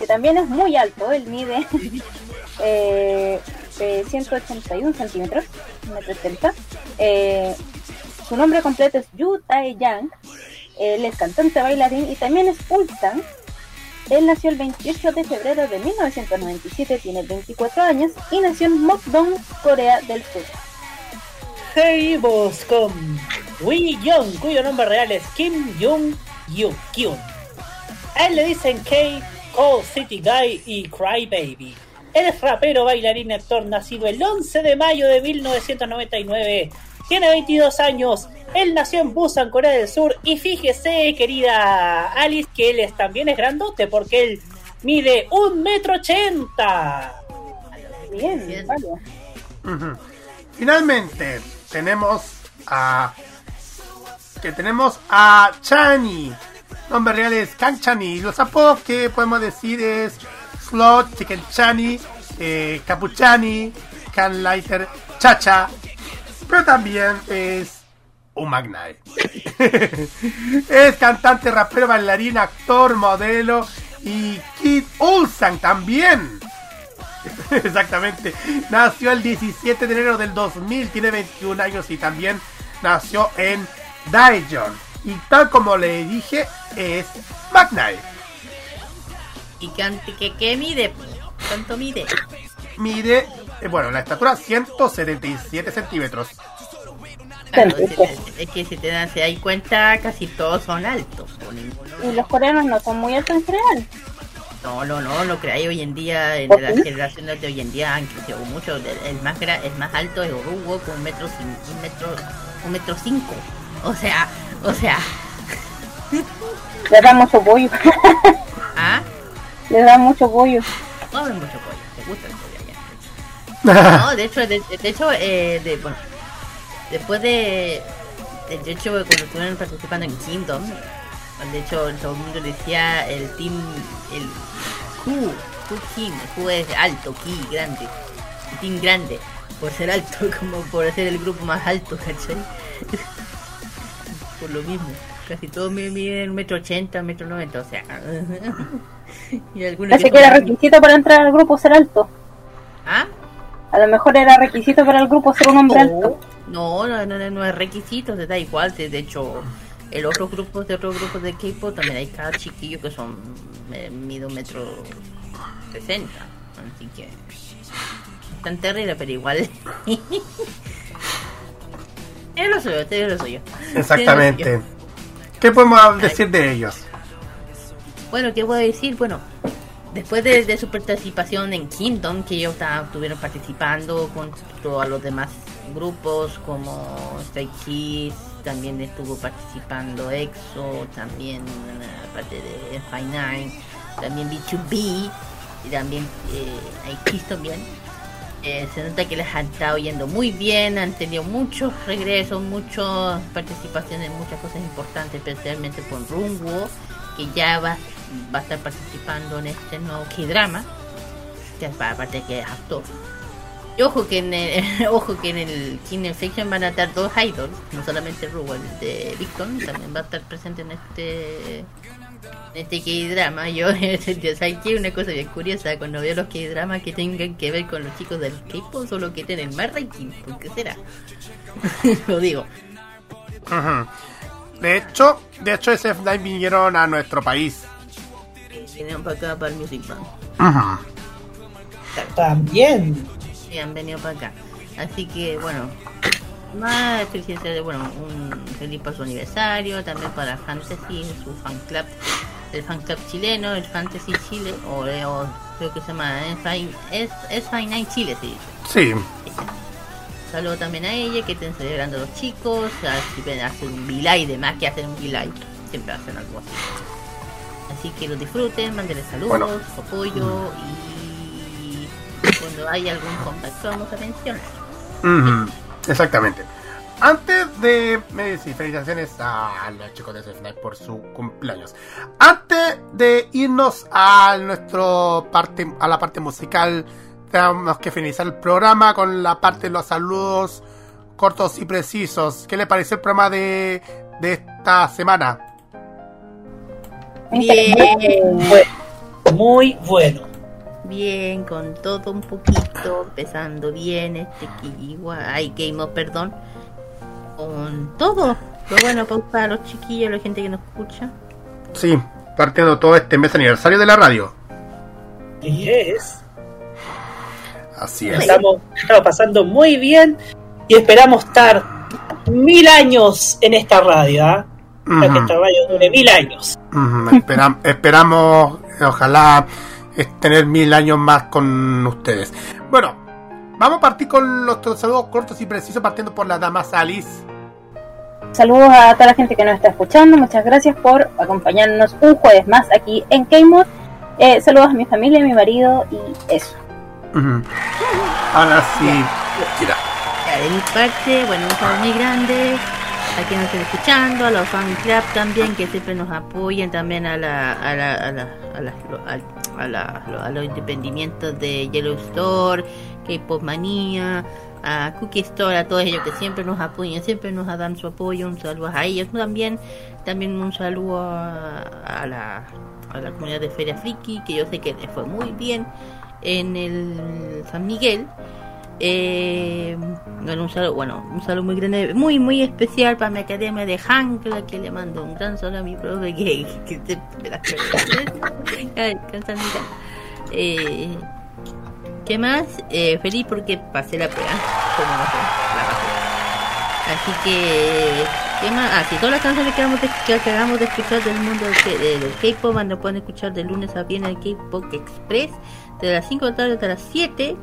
que también es muy alto, él mide eh, eh, 181 centímetros, 1,70 eh, Su nombre completo es Yu Tae Yang, él es cantante, bailarín y también es Ulsan. Él nació el 28 de febrero de 1997, tiene 24 años y nació en Mokdong, Corea del Sur. Seguimos con Wee Young, cuyo nombre real es Kim Jung Yu Kyun. A él le dicen K, Cold City Guy y Cry Baby. Él es rapero, bailarín y actor nacido el 11 de mayo de 1999. Tiene 22 años. Él nació en Busan, Corea del Sur. Y fíjese, querida Alice, que él es, también es grandote porque él mide un metro ochenta. Bien, vale. Ujú. Finalmente, tenemos a. Que tenemos a Chani. Nombre real es Kang Chani. Los apodos que podemos decir es Slot, Chicken Chani, eh, Capuchani, Can Lighter, Chacha. Pero también es un Magnai. es cantante, rapero, bailarín, actor, modelo y Kid Ulsan también. Exactamente. Nació el 17 de enero del 2000, tiene 21 años y también nació en Daejeon. Y tal como le dije, es Magnai. ¿Y que, qué mide? ¿Cuánto mide? Mide, eh, bueno, la estatura 177 centímetros. Claro, es, que si te das ahí cuenta, casi todos son altos. Y los coreanos no son muy altos en general. No, no, no, lo creáis hoy en día, en ¿Por las qué? generaciones de hoy en día han crecido mucho. El, más gra- el más alto es Orugo con un metro, cin- un metro, un metro cinco. O sea, o sea, Le dan mucho pollo. ¿Ah? Le dan mucho pollo. Comen mucho pollo, te gusta el pollo ya. No, de hecho, de, de hecho, eh, de, bueno, después de, de, hecho, cuando estuvieron participando en Kingdom, de hecho, todo el mundo decía el team, el Q, Q Team, Q es alto, Ki, grande, el team grande, por ser alto, como por ser el grupo más alto, ¿cachai? Por lo mismo, casi todos me miden un metro ochenta, metro noventa, o sea, y algunos Parece que era requisito para entrar al grupo ser alto. ¿Ah? A lo mejor era requisito para el grupo ser un hombre alto. No, no, no, no, es requisito, te da igual. De hecho, en otros grupos de otros grupos de K-pop también hay cada chiquillo que son mido metro sesenta. Así que tan terrible, pero igual. es lo suyo, lo suyo. Exactamente. ¿Qué podemos decir de ellos? Bueno, ¿qué puedo decir? Bueno, después de, de su participación en Kingdom, que ellos estuvieron participando con todos los demás grupos como Stray Kids, también estuvo participando EXO, también aparte de F9, también B2B, y también eh, Kiss también. Eh, se nota que les han estado yendo muy bien, han tenido muchos regresos, muchas participaciones muchas cosas importantes, especialmente con Runwo, que ya va, va a estar participando en este nuevo K-drama, que aparte que es actor. Y ojo que en el, ojo que en el King Fiction van a estar dos idols, no solamente Runwo, el de Victor, también va a estar presente en este este K-drama, yo, yo ¿sabes qué? Una cosa bien curiosa, cuando veo los K-dramas que tengan que ver con los chicos del K-pop, son los que tienen más rating, ¿por qué será? Lo digo. De hecho, de hecho SF9 vinieron a nuestro país. Vinieron para acá, para el Music Bank. También. Sí, han venido para acá. Así que, bueno, más felicidades, bueno, un feliz por su aniversario, también para Fantasy, su fan club, el fan club chileno, el Fantasy Chile, o, o creo que se llama S59 Chile, se dice. Sí. Saludo también a ella, que estén celebrando a los chicos, así que hacen un bilay, de más que hacen un bilay, siempre hacen algo así. Así que lo disfruten, mándenle saludos, Bueno. apoyo y cuando haya algún contacto vamos a mencionar. Exactamente. Antes de me decir felicitaciones a los chicos de SF9 por su cumpleaños. Antes de irnos a nuestro parte a la parte musical, tenemos que finalizar el programa con la parte de los saludos cortos y precisos. ¿Qué le pareció el programa de, de esta semana? Bien. Muy bueno. Bien, con todo un poquito, empezando bien este Kiwiwa, ay Game of, perdón, con todo. Lo bueno para, para los chiquillos, la gente que nos escucha. Sí, partiendo todo este mes aniversario de la radio. Yes. Así es. Estamos, estamos pasando muy bien y esperamos estar mil años en esta radio. ¿ah? Para que esta radio dure mil años. Espera- esperamos, ojalá, es tener mil años más con ustedes. Bueno, vamos a partir con los saludos cortos y precisos, partiendo por la dama Salis. Saludos a toda la gente que nos está escuchando. Muchas gracias por acompañarnos un jueves más aquí en K-Mod. Eh, saludos a mi familia, a mi marido y eso. Ahora sí, Kira. Ya, de mi parte, bueno, un saludo muy grande a quienes nos estén escuchando, a los fan club también que siempre nos apoyan, también a la, a la, a la, a la- a, a la- a los emprendimientos de Yellow Store, K-Pop Manía, a Cookie Store, a todos ellos que siempre nos apoyan, siempre nos dan su apoyo, un saludo a ellos también, también un saludo a, la, a la comunidad de Feria Friki, que yo sé que les fue muy bien en el San Miguel. Eh, bueno, un saludo, bueno, un saludo muy grande, muy, muy especial para mi academia de Hankla, que le mando un gran saludo a mi profe que, que. Eh, ¿Qué más? Eh, feliz porque pasé la prueba, como no sé, la pasé. Así que, ¿qué más? Ah, todas las canciones que acabamos de, que acabamos de escuchar del mundo del, eh, K-pop, van a pueden escuchar de lunes a viernes el K-pop Express, de las 5 de la tarde hasta las 7.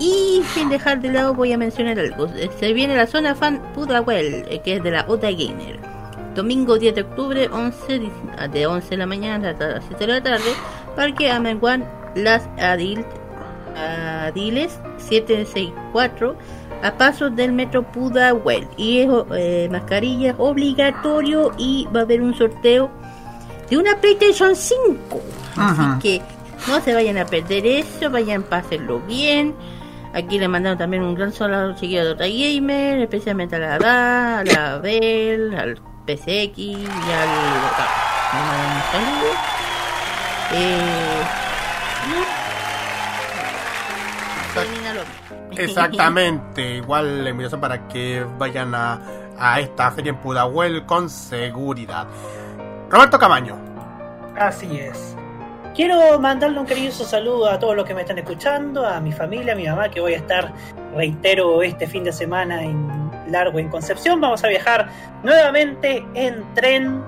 Y sin dejar de lado voy a mencionar algo. Se viene la zona fan Pudahuel, eh, que es de la Oda Gamer. domingo 10 de octubre, 11, di- de 11 de la mañana hasta las 7 de la tarde, Parque Amenguán Las Adil, Adiles 764, a pasos del metro Pudahuel. Y es eh, mascarilla obligatorio y va a haber un sorteo de una PlayStation 5. Ajá. Así que no se vayan a perder eso, vayan, pásenlo bien. Aquí le mandaron también un gran saludo chiquillos de otra gamer, especialmente a la Da, a la Bell, al PCX y al. Me mandan un saludo. Eh, no. Exactamente, igual la invitación para que vayan a, a esta feria en Pudahuel con seguridad. Roberto Camaño. Así es. Quiero mandarle un cariñoso saludo a todos los que me están escuchando, a mi familia, a mi mamá, que voy a estar, reitero, este fin de semana en Largo, en Concepción. Vamos a viajar nuevamente en tren,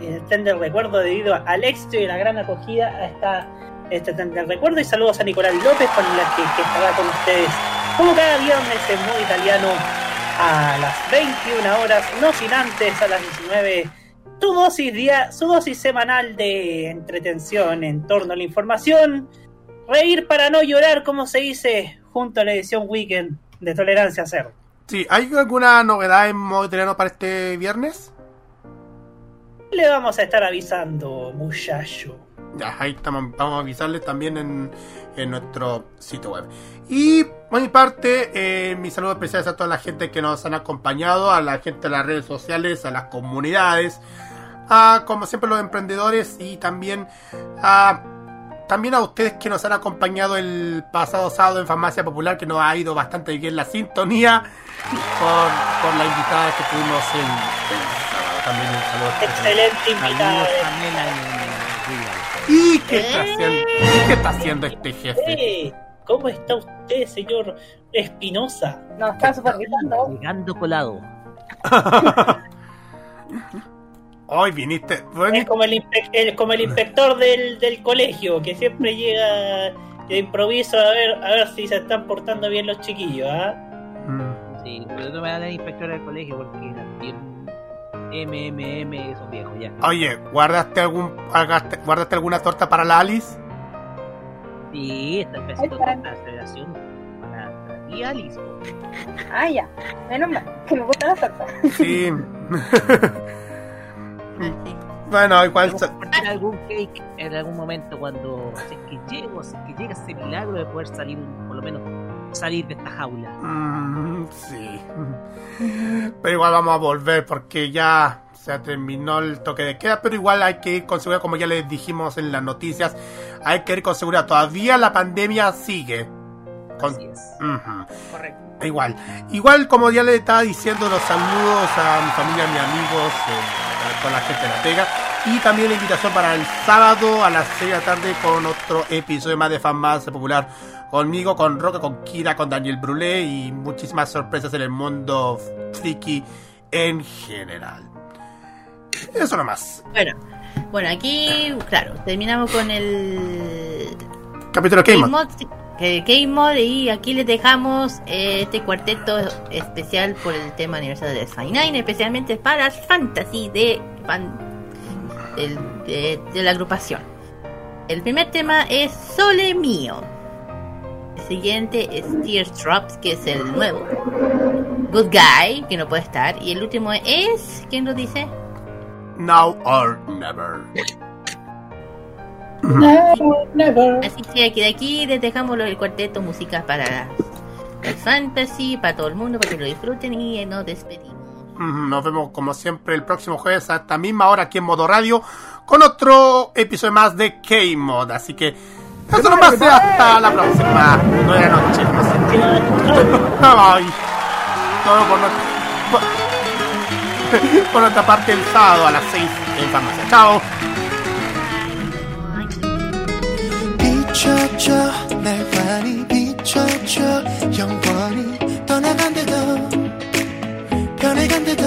en el tren del recuerdo, debido al éxito y la gran acogida a esta, este tren del recuerdo. Y saludos a Nicolás López, con la que, que estará con ustedes, como cada viernes en modo italiano, a las 21 horas, no sin antes a las 19 su dosis, su dosis semanal de entretención en torno a la información. Reír para no llorar, como se dice, junto a la edición Weekend de Tolerancia Cero. Sí, ¿hay alguna novedad en modo italiano para este viernes? Le vamos a estar avisando, muchacho. Ya, ahí estamos, vamos a avisarles también en, en nuestro sitio web. Y por mi parte, eh, mis saludos especiales a toda la gente que nos han acompañado, a la gente de las redes sociales, a las comunidades, a como siempre los emprendedores y también a también a ustedes que nos han acompañado el pasado sábado en Farmacia Popular, que nos ha ido bastante bien la sintonía por, por la invitada que tuvimos el, el sábado. También un saludo. Excelente invitada. ¿Y qué está haciendo, qué está haciendo este jefe? Eh, ¿Cómo está usted, señor Espinosa? No, está supervisando. Llegando colado. Hoy viniste. Es como el, el- como el inspector del, del colegio, que siempre llega de improviso a ver, a ver si se están portando bien los chiquillos, ¿ah? Sí, por eso me da la inspectora del colegio porque eran bien MMM esos viejos ya. Oye, ¿guardaste algún guardaste, guardaste alguna torta para la Alice? Sí, está empezando con la celebración para, para ti, Alice. Ah, ya. Menos mal. Que me gusta la torta. Sí. bueno, igual. Vamos a compartir algún cake en algún momento cuando si es que llego, si es que llega ese milagro de poder salir, por lo menos salir de esta jaula. Mm, sí. Pero igual vamos a volver porque ya se terminó el toque de queda, pero igual hay que ir con seguridad, como ya les dijimos en las noticias, hay que ir con seguridad. Todavía la pandemia sigue. Con- Ujú. Correcto. Igual, igual como ya le estaba diciendo los saludos a mi familia, a mis amigos, eh, toda la gente de la pega y también la invitación para el sábado a las 6 de la tarde con otro episodio más de Fan Más Popular conmigo, con Roca, con Kira, con Daniel Brulé y muchísimas sorpresas en el mundo friki en general. Eso nomás. Bueno, bueno, aquí, claro, terminamos con el Capítulo Game Game Mod, eh, Game Mod, y aquí les dejamos eh, este cuarteto especial por el tema aniversario de F9, especialmente para Fantasy de, fan, de la agrupación. El primer tema es Sole Mío. El siguiente es Teardrops, que es el nuevo. Good Guy, que no puede estar. Y el último es, ¿quién lo dice? Now or Never. Así que aquí de aquí les dejamos el cuarteto música para el fantasy, para todo el mundo, para que lo disfruten y nos despedimos. Mm, Nos vemos como siempre el próximo jueves a esta misma hora aquí en Modo Radio con otro episodio más de K-Mod. Así que eso nomás y hasta la próxima. Nueve de la noche. como siempre. Bye. Todo por nuestra, por- por nuestra parte el sábado a las 6 en farmacia. Chao. 비춰줘. 날 많이 비춰줘. 영원히 떠나간대도 변해간대도.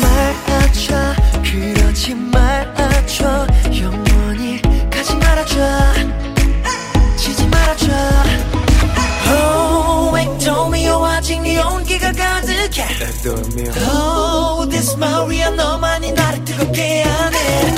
말아줘. 그러지 말아줘. 영원히 가지 말아줘. 지지 말아줘. Oh 앵도미오 아직 네 온기가 가득해. Oh this Maria 너만이 나를 뜨겁게 하네.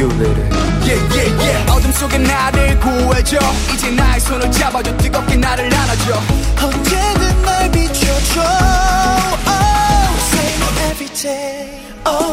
기운을 yeah, yeah, yeah. 어둠 속에 나를 구해줘. 이제 나의 손을 잡아줘. 뜨겁게 나를 안아줘. 언제든 날 비춰줘. Oh, Same every day. Oh,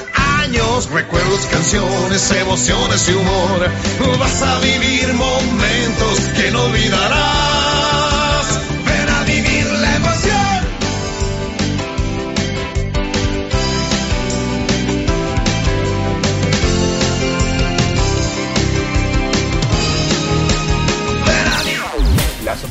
recuerdos, canciones, emociones y humor. Vas a vivir momentos que no olvidarás.